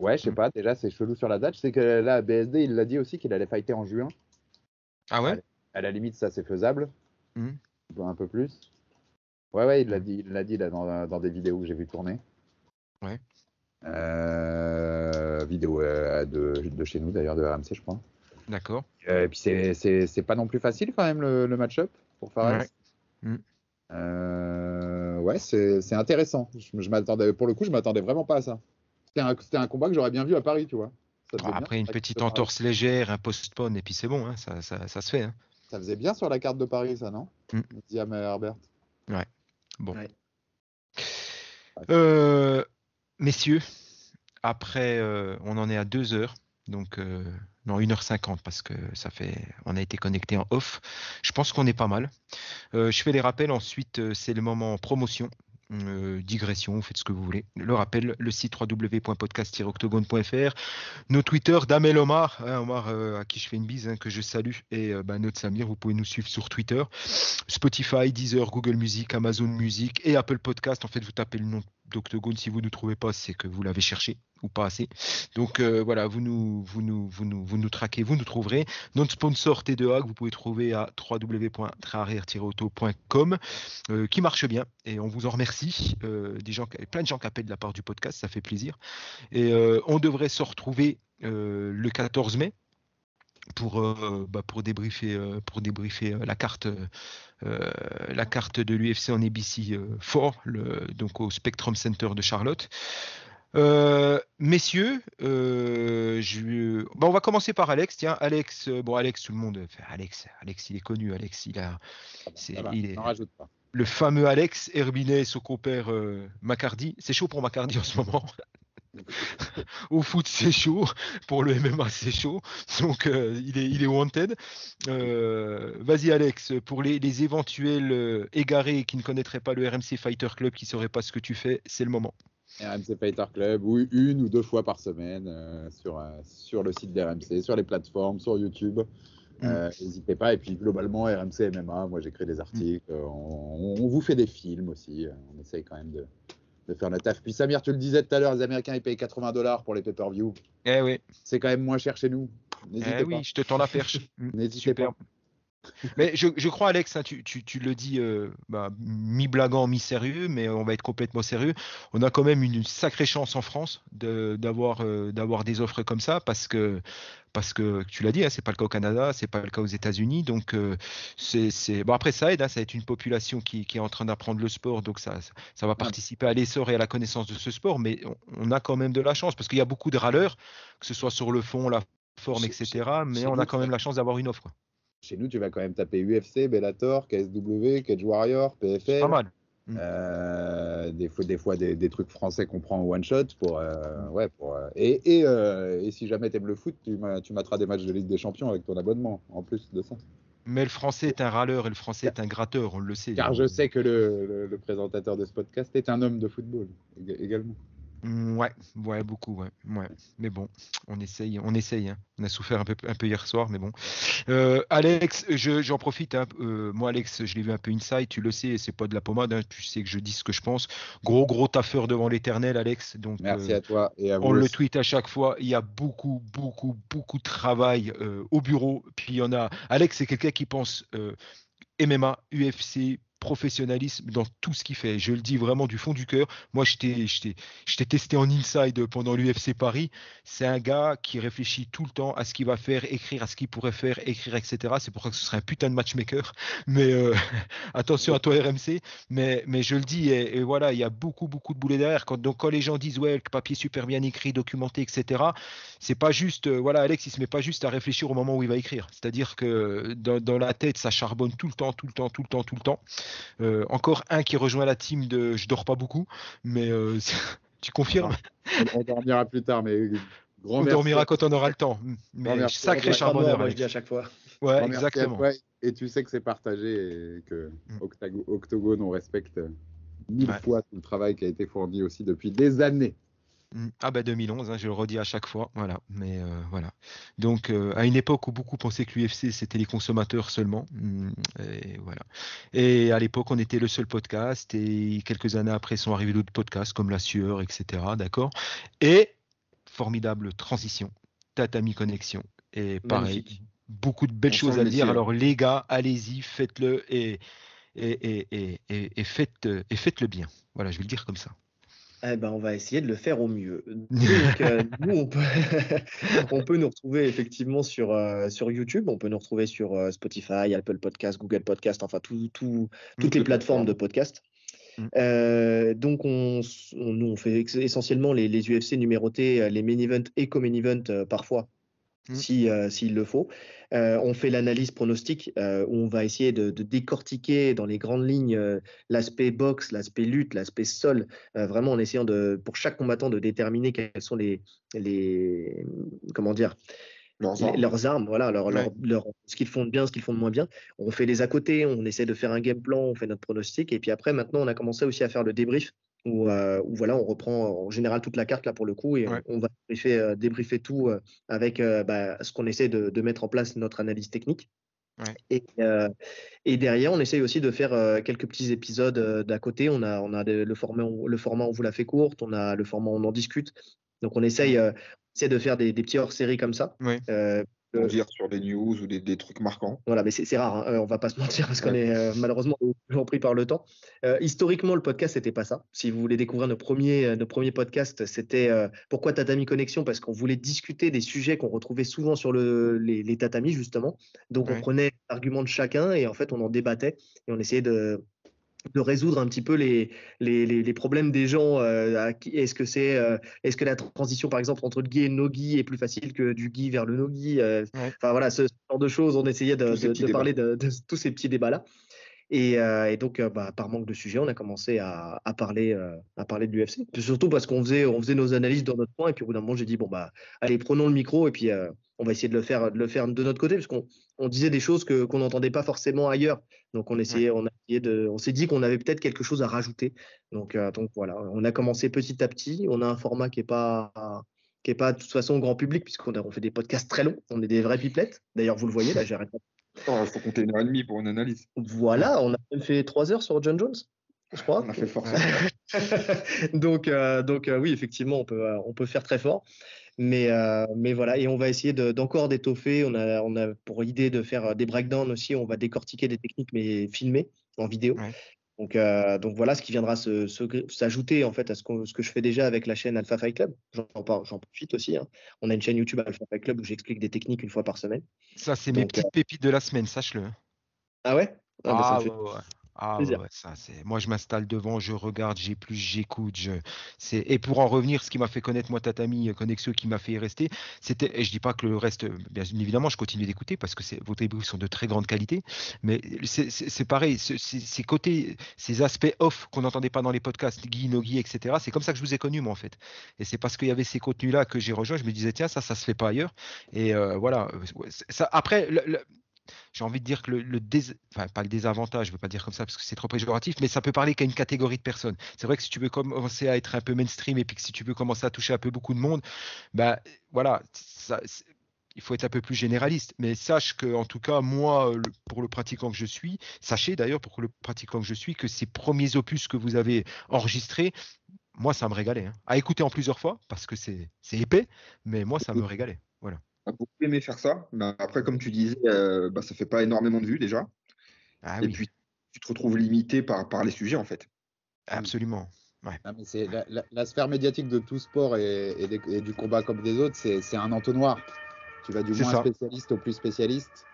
S4: Ouais, je sais
S1: Mm.
S4: pas. Déjà, c'est chelou sur la date. Je sais que là, BSD, il l'a dit aussi qu'il allait fighter en juin.
S1: Ah ouais
S4: À la limite, ça, c'est faisable.
S1: Mm.
S4: Un peu plus. Ouais, ouais, il l'a dit, il l'a dit là, dans, dans des vidéos que j'ai vu tourner.
S1: Ouais.
S4: Euh, vidéo euh, de, de chez nous, d'ailleurs, de RMC, je crois.
S1: D'accord.
S4: Euh, et puis, c'est- c'est c'est pas non plus facile, quand même, le, le match-up pour Fares.
S1: Ouais. Mm.
S4: Euh, ouais, c'est c'est intéressant. Je, je m'attendais, pour le coup, je m'attendais vraiment pas à ça. C'était un, c'était un combat que j'aurais bien vu à Paris, tu vois. Bien
S1: Après, une petite
S4: Paris.
S1: entorse légère, un postpone, et puis c'est bon, hein, ça, ça, ça se fait. hein.
S4: Ça faisait bien sur la carte de Paris, ça, non
S1: Mm.
S4: Diam et Herbert.
S1: Bon.
S5: Ouais.
S1: Euh, messieurs, après, euh, on en est à 2 heures, donc euh, non, 1h50 parce que ça fait, on a été connecté en off. Je pense qu'on est pas mal. Euh, je fais les rappels, ensuite c'est le moment promotion. Euh, digression, faites ce que vous voulez. Le rappel, le site www.podcast-octogone.fr, nos Twitter d'Amel Omar, hein, Omar euh, à qui je fais une bise, hein, que je salue, et euh, bah, notre Samir, vous pouvez nous suivre sur Twitter. Spotify, Deezer, Google Music, Amazon Music et Apple Podcast. En fait, vous tapez le nom d'Octogone. Si vous ne trouvez pas, c'est que vous l'avez cherché ou pas assez. Donc euh, voilà, vous nous, vous, nous, vous, nous, vous nous traquez, vous nous trouverez. Notre sponsor T2A que vous pouvez trouver à www.trarer-auto.com euh, qui marche bien et on vous en remercie. Euh, des gens, plein de gens qui appellent de la part du podcast, ça fait plaisir. Et on devrait se retrouver le 14 mai pour, euh, bah, pour débriefer, euh, pour débriefer euh, la carte, euh, la carte de l'UFC en ABC euh, 4, le, donc au Spectrum Center de Charlotte. Messieurs, je... on va commencer par Alex. Tiens, Alex, bon, Alex, tout le monde, enfin, Alex, Alex, il est connu. Alex, il a, il est,
S4: n'en rajoute pas.
S1: le fameux Alex Herbinet, son compère Macardy. C'est chaud pour Macardy en ce moment. Au foot, c'est chaud. Pour le MMA, c'est chaud. Donc, euh, il, est, il est wanted. Euh, Vas-y, Alex, pour les, les éventuels euh, égarés qui ne connaîtraient pas le RMC Fighter Club, qui ne sauraient pas ce que tu fais, c'est le moment.
S4: RMC Fighter Club, ou une ou deux fois par semaine sur, sur le site d'RMC, sur les plateformes, sur YouTube. Euh, N'hésitez pas. Et puis globalement, RMC MMA, moi j'écris des articles, euh, on, on vous fait des films aussi. On essaye quand même de, de faire notre taf. Puis Samir, tu le disais tout à l'heure, les Américains ils payent 80 dollars pour les pay-per-view.
S1: Eh oui,
S4: C'est quand même moins cher chez nous. N'hésitez
S1: eh
S4: pas.
S1: oui je te tends la perche.
S4: N'hésitez pas.
S1: Mais je, je crois, Alex, hein, tu, tu- tu le dis euh, bah, mi-blaguant, mi-sérieux, mais on va être complètement sérieux. On a quand même une sacrée chance en France de- euh, d'avoir des offres comme ça parce que, parce que tu l'as dit, hein, c'est pas le cas au Canada, c'est pas le cas aux États-Unis. Donc, euh, c'est, bon, après, ça aide, hein, ça être une population qui, qui est en train d'apprendre le sport, donc ça, ça va participer à l'essor et à la connaissance de ce sport, mais on, on a quand même de la chance parce qu'il y a beaucoup de râleurs, que ce soit sur le fond, la forme, etc. Mais on a quand même la chance d'avoir une offre.
S4: Chez nous, tu vas quand même taper UFC, Bellator, KSW, Cage Warrior, PFL.
S1: Pas mal.
S4: Euh, des fois, des, fois des, des trucs français qu'on prend en one shot pour, euh, ouais, pour euh, et, et, et si jamais t'aimes le foot, tu, tu materas des matchs de Ligue des Champions avec ton abonnement en plus de ça.
S1: Mais le français est un râleur et le français est un gratteur, on le sait.
S4: Car je sais que le, le- le présentateur de ce podcast est un homme de football ég- également.
S1: Mm, Ouais, ouais, beaucoup, ouais, ouais. Mais bon, on essaye, on essaye. hein. On a souffert un peu, un peu hier soir, mais bon. Euh, Alex, je- j'en profite. hein, euh, moi, Alex, je l'ai vu un peu inside. Tu le sais, c'est pas de la pommade. hein, tu sais que je dis ce que je pense. Gros, gros taffeur devant l'éternel, Alex. Donc,
S4: Merci
S1: euh,
S4: à toi et à vous.
S1: On le tweet à chaque fois. Il y a beaucoup, beaucoup, beaucoup de travail au bureau. Puis il y en a. Alex, c'est quelqu'un qui pense MMA, UFC, professionnalisme dans tout ce qu'il fait. Je le dis vraiment du fond du cœur. Moi, je t'ai testé en inside pendant l'UFC Paris. C'est un gars qui réfléchit tout le temps à ce qu'il va faire, écrire à ce qu'il pourrait faire, écrire, etc. C'est pour ça que ce serait un putain de matchmaker. Mais euh, attention à toi, RMC. Mais, mais je le dis, et, voilà, il y a beaucoup, beaucoup de boulets derrière. Quand, donc, quand les gens disent, ouais, le papier super bien écrit, documenté, etc., c'est pas juste, euh, voilà, Alex, il se met pas juste à réfléchir au moment où il va écrire. C'est-à-dire que dans la tête, ça charbonne tout le temps, tout le temps, tout le temps, tout le temps. Euh, encore un qui rejoint la team de je dors pas beaucoup, mais euh, tu confirmes?
S4: On dormira plus tard, mais grand
S1: On
S4: merci.
S1: dormira quand on aura le temps. Mais sacré charbonneur.
S5: moi, je dis à chaque fois.
S1: Ouais,
S4: Grand
S1: exactement.
S4: toi. Et tu sais que c'est partagé et que
S1: Mm.
S4: Octago- Octogone, on respecte mille
S1: Ouais.
S4: fois tout le travail qui a été fourni aussi depuis des années.
S1: Mm. Ah bah 2011, hein, je le redis à chaque fois, voilà. Mais euh, voilà. Donc euh, à une époque où beaucoup pensaient que l'UFC c'était les consommateurs seulement, mm, et voilà. Et à l'époque on était le seul podcast et quelques années après sont arrivés d'autres podcasts comme La Sueur, etc. D'accord. Et formidable transition, Tatami Connexion. Et pareil,
S5: Magnifique.
S1: beaucoup de belles
S7: On
S1: choses à
S7: le
S1: dire. Alors les gars, allez-y, faites-le et et, et, et, et, et faites et faites-le bien. Voilà, je vais le dire comme ça.
S5: Eh ben, on va essayer de le faire au mieux. Donc, euh, nous, on peut, on peut nous retrouver effectivement sur, euh, sur YouTube, on peut nous retrouver sur euh, Spotify, Apple Podcast, Google Podcast, enfin tout, tout- toutes les plateformes de podcast.
S1: Mm.
S5: Euh, donc, on, nous, on fait essentiellement les, les UFC numérotés, les main events et co-main event euh, parfois,
S1: Mm.
S5: si, euh, s'il le faut. Euh, on fait l'analyse pronostique euh, où on va essayer de, de décortiquer dans les grandes lignes l'aspect boxe, l'aspect lutte, l'aspect sol, vraiment en essayant de, pour chaque combattant de déterminer quels sont les, les comment dire,
S6: Leurs armes.
S5: leurs armes, voilà, leur, leur-
S1: Ouais.
S5: leur- ce qu'ils font de bien, ce qu'ils font de moins bien. On fait les à côté, on essaie de faire un game plan, on fait notre pronostic, et puis après, maintenant, on a commencé aussi à faire le débrief, où, euh, où voilà, on reprend en général toute la carte là pour le coup, et on-
S1: Ouais.
S5: on, va débriefer, euh, débriefer tout euh, avec bah, ce qu'on essaie de, de mettre en place, notre analyse technique.
S1: Ouais.
S5: Et, et derrière, on essaye aussi de faire quelques petits épisodes d'à côté. On a, on le, format, le format On vous la fait courte, on a le format On en discute. Donc on essaye, on essaie de faire des, des petits hors-séries comme ça.
S1: Ouais.
S5: Euh,
S6: dire sur des news ou des, des trucs marquants.
S5: voilà, mais c'est rare, hein, euh, on va pas se mentir parce qu'on
S6: Ouais.
S5: est euh, malheureusement toujours pris par le temps. Euh, historiquement, le podcast, c'était pas ça. Si vous voulez découvrir nos premiers, nos premiers podcasts, c'était euh, Pourquoi Tatami Connexion? Parce qu'on voulait discuter des sujets qu'on retrouvait souvent sur le, les, les tatamis, justement. Donc,
S1: Ouais.
S5: on prenait l'argument de chacun et en fait, on en débattait et on essayait de de résoudre un petit peu les, les, les, les problèmes des gens. euh, Est-ce que c'est euh, est-ce que la transition par exemple entre le gui et le no-gui est plus facile que du gui vers le no-gui euh,
S1: Ouais.
S5: Enfin voilà, ce genre de choses, on essayait de, de-
S6: débats.
S5: parler de, de tous ces petits débats-là. Et, euh, et donc, bah, par manque de sujet, on a commencé à, à parler, à parler de l'UFC. Surtout parce qu'on faisait, on faisait nos analyses dans notre coin. Et puis au bout d'un moment, j'ai dit, bon, bah, allez, prenons le micro et puis on va essayer de le faire, de le faire de notre côté. Parce qu'on on disait des choses que, qu'on n'entendait pas forcément ailleurs. Donc on, essayait, on, a essayé de, on s'est dit qu'on avait peut-être quelque chose à rajouter. Donc, euh, donc voilà, on a commencé petit à petit. On a un format qui n'est pas qui est pas de toute façon au grand public, puisqu'on on fait des podcasts très longs, on est des vrais pipelettes. D'ailleurs, vous le voyez, là, j'arrête pas
S6: Il faut compter une heure et demie pour une analyse.
S5: voilà, on a même fait trois heures sur John Jones, je crois.
S6: On a fait fort.
S5: donc, euh, donc euh, oui, effectivement, on peut, euh, on peut faire très fort. Mais, euh, mais voilà, et on va essayer de- d'encore d'étoffer. On a, on a pour idée de faire euh, des breakdowns aussi. On va décortiquer des techniques, mais filmées en vidéo.
S1: Ouais.
S5: Donc, euh, donc voilà ce qui viendra s'ajouter en fait à ce, ce que je fais déjà avec la chaîne Alpha Fight Club. J'en profite aussi. hein. On a une chaîne YouTube Alpha Fight Club où j'explique des techniques une fois par semaine.
S1: Ça, c'est mes petites pépites de la semaine, sache-le.
S5: Ah ouais? Ah, bah, ça me
S1: Ah,
S5: fait-
S1: ouais, ouais. Ah, ouais, ça, c'est... Moi, je m'installe devant, je regarde, j'ai plus, j'écoute. Je... C'est... Et pour en revenir, ce qui m'a fait connaître, moi, Tatami euh, Connexio, qui m'a fait y rester, c'était, et je dis pas que le reste, euh, bien évidemment, je continue d'écouter parce que c'est... vos débriefs sont de très grande qualité, mais c'est, pareil, ce- ces, côtés, ces aspects off qu'on n'entendait pas dans les podcasts, Guy, Nogi, etc., c'est comme ça que je vous ai connu, moi, en fait. Et c'est parce qu'il y avait ces contenus-là que j'ai rejoint, je me disais, tiens, ça, ça se fait pas ailleurs. Et euh, voilà. Ça, après, le- le- j'ai envie de dire que le, le dés- enfin pas le désavantage, je veux pas dire comme ça parce que c'est trop péjoratif, mais ça peut parler qu'à une catégorie de personnes. C'est vrai que si tu veux commencer à être un peu mainstream et puis que si tu veux commencer à toucher un peu beaucoup de monde, ben voilà, ça, il faut être un peu plus généraliste. Mais sache que en tout cas moi, le- pour le pratiquant que je suis, sachez d'ailleurs pour le pratiquant que je suis que ces premiers opus que vous avez enregistrés, moi ça me régalait. hein. À écouter en plusieurs fois parce que c'est c'est épais, mais moi ça me régalait. Voilà.
S7: Beaucoup aimé faire ça. Mais après, comme tu disais, euh, bah, ça fait pas énormément de vues déjà.
S1: Ah
S7: Et
S1: oui,
S7: puis, tu te retrouves limité par, par les sujets, en fait.
S1: absolument.
S4: Ah, mais c'est la, la- la sphère médiatique de tout sport et, et des- et du combat comme des autres, c'est c'est un entonnoir. Tu vas du
S1: C'est
S4: moins
S1: ça.
S4: spécialiste au plus spécialiste.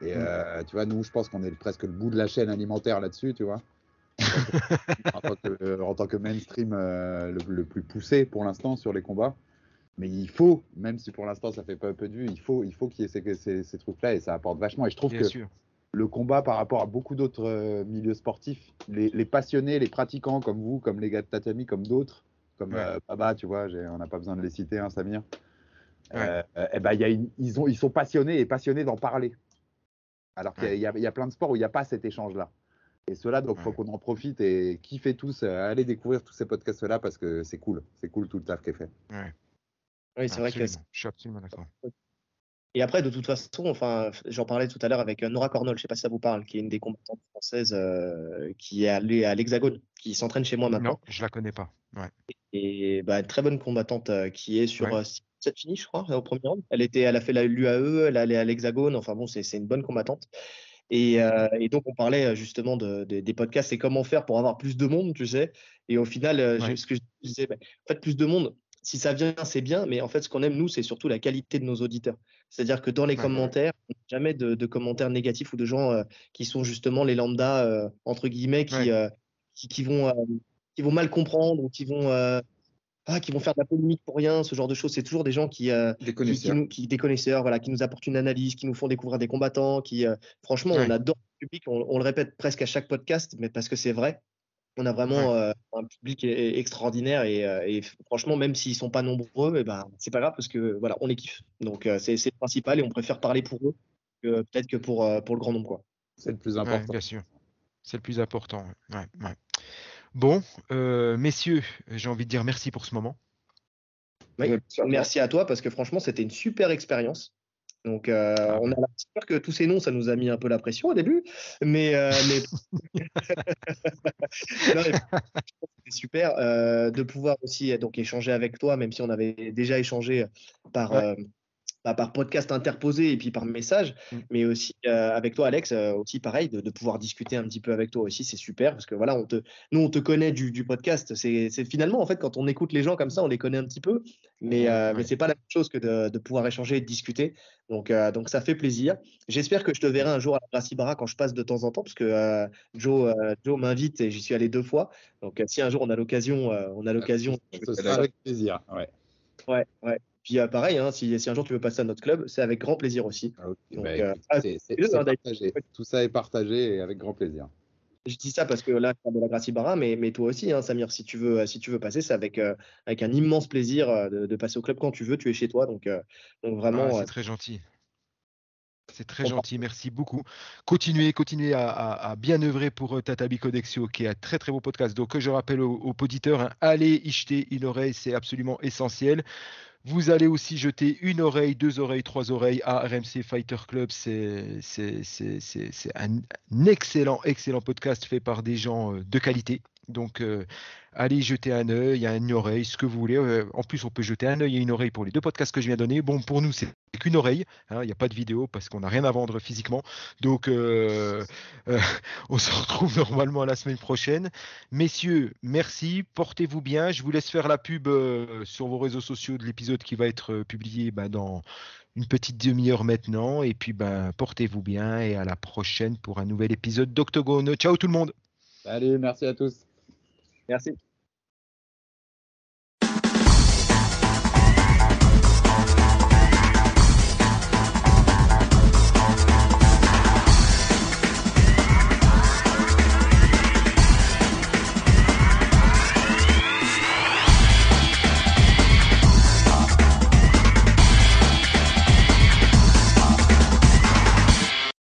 S4: Et euh, tu vois, nous, je pense qu'on est presque le bout de la chaîne alimentaire là-dessus, tu vois. En tant que, en tant que mainstream euh, le, le plus poussé pour l'instant sur les combats. Mais il faut, même si pour l'instant ça fait pas un peu de vue, il faut, il faut qu'il y ait ces, ces- ces trucs-là et ça apporte vachement. Et je trouve
S1: Bien
S4: que
S1: sûr.
S4: le combat par rapport à beaucoup d'autres euh, milieux sportifs, les, les passionnés, les pratiquants comme vous, comme les gars de tatami, comme d'autres, comme
S1: Ouais.
S4: euh, Baba, tu vois, on n'a pas besoin de les citer, hein, Samir.
S1: Ouais.
S4: Euh, eh ben, il y a une- ils, ont, ils sont passionnés et passionnés d'en parler. Alors qu'il y a-
S1: Ouais.
S4: il y, a- il y a plein de sports où il n'y a pas cet échange-là. Et cela, donc, il faut qu'on en profite et kiffer tous, euh, aller découvrir tous ces podcasts-là parce que c'est cool. C'est cool tout le taf qui est fait.
S5: Oui, c'est vrai que.
S1: Je suis absolument d'accord.
S5: Et après, de toute façon, enfin, j'en parlais tout à l'heure avec euh, Nora Cornol, je sais pas si ça vous parle, qui est une des combattantes françaises euh, qui est allée à l'Hexagone, qui s'entraîne chez moi maintenant.
S1: Non, je la connais pas. Ouais.
S5: Et bah, très bonne combattante euh, qui est sur
S1: Ouais.
S5: 7 finis, je crois, au premier round. Elle, était, elle a fait l'UAE, elle est allée à l'Hexagone, enfin bon, c'est c'est une bonne combattante. Et, euh, et donc, on parlait euh, justement de, de- des podcasts et comment faire pour avoir plus de monde, tu sais. Et au final, euh,
S1: Ouais.
S5: ce que je disais, bah, en fait, plus de monde, si ça vient, c'est bien, mais en fait, ce qu'on aime, nous, c'est surtout la qualité de nos auditeurs. C'est-à-dire que dans les
S1: Ouais.
S5: commentaires, on n'a jamais de, de commentaires négatifs ou de gens euh, qui sont justement les lambdas, euh, entre guillemets, qui,
S1: Ouais.
S5: euh, qui, qui vont, qui vont mal comprendre ou qui vont, ah, qui vont faire de la polémique pour rien, ce genre de choses. C'est toujours des gens qui,
S7: Des
S5: qui, qui
S7: connaisseurs.
S5: nous, qui- des connaisseurs, voilà, qui nous apportent une analyse, qui nous font découvrir des combattants, qui, franchement, on
S1: Ouais.
S5: adore le public. On, on le répète presque à chaque podcast, mais parce que c'est vrai. On a vraiment euh, un public e- e- extraordinaire et, euh, et franchement, même s'ils sont pas nombreux, eh ben, c'est pas grave parce que voilà, on les kiffe. Donc euh, c'est c'est le principal et on préfère parler pour eux que peut-être que pour, euh, pour le grand nombre. Quoi.
S4: C'est le plus
S1: Ouais,
S4: important.
S1: bien sûr. C'est le plus important. ouais. Ouais, ouais. Bon, euh, messieurs, j'ai envie de dire merci pour ce moment.
S5: Oui. Merci à toi parce que franchement, c'était une super expérience. Donc, euh,
S1: Ah
S5: on a j'espère que tous ces noms, ça nous a mis un peu la pression au début, mais, euh, c'était super euh, de pouvoir aussi euh, donc échanger avec toi, même si on avait déjà échangé par,
S1: Ouais.
S5: Bah, par podcast interposé et puis par message,
S1: Mm.
S5: mais aussi euh, avec toi, Alex, euh, aussi pareil, de, de pouvoir discuter un petit peu avec toi aussi, c'est super parce que voilà, on te, nous on te connaît du, du podcast. C'est finalement en fait quand on écoute les gens comme ça, on les connaît un petit peu, mais, euh, mais
S1: Ouais.
S5: c'est pas la même chose que de, de pouvoir échanger et de discuter. Donc, euh, donc ça fait plaisir. J'espère que je te verrai un jour à la Bracibara quand je passe de temps en temps, parce que Joe, Joe m'invite et j'y suis allé deux fois. Donc si un jour on a l'occasion, on a l'occasion.
S4: Ce sera avec plaisir. Ouais.
S5: Ouais, ouais. Puis euh, pareil, hein, si, si un jour tu veux passer à notre club, c'est avec grand plaisir aussi.
S4: Ah.
S5: Donc,
S4: Bah,
S5: euh,
S4: partagé. Tout ça est partagé et avec grand plaisir.
S5: Je dis ça parce que là, je parle de la Gracibara, mais, mais toi aussi, hein, Samir, si tu veux, si tu veux passer, c'est avec, euh, avec un immense plaisir euh, de, de passer au club quand tu veux. Tu es chez toi, donc, euh, donc
S1: Ah,
S5: vraiment.
S1: c'est
S5: euh,
S1: très gentil. C'est très gentil, merci beaucoup. Continuez, continuez à, à- à bien œuvrer pour euh, Tatabi Codexio, qui est un très très beau podcast. Donc, je rappelle aux, aux auditeurs, hein, allez y jeter une oreille, c'est absolument essentiel. Vous allez aussi jeter une oreille, deux oreilles, trois oreilles à RMC Fighter Club. C'est un excellent, excellent podcast fait par des gens euh, de qualité. Donc, euh, allez jeter un œil, une oreille, ce que vous voulez. Euh, en plus, on peut jeter un œil et une oreille pour les deux podcasts que je viens de donner. Bon, pour nous, c'est qu'une oreille. hein, Il n'y a pas de vidéo parce qu'on n'a rien à vendre physiquement. Donc, euh, on se retrouve normalement la semaine prochaine. Messieurs, merci. Portez-vous bien. Je vous laisse faire la pub sur vos réseaux sociaux de l'épisode qui va être publié bah, dans une petite demi-heure maintenant. Et puis, ben, portez-vous bien et à la prochaine pour un nouvel épisode d'Octogone. Ciao tout le monde.
S4: Allez, merci à tous.
S5: Merci.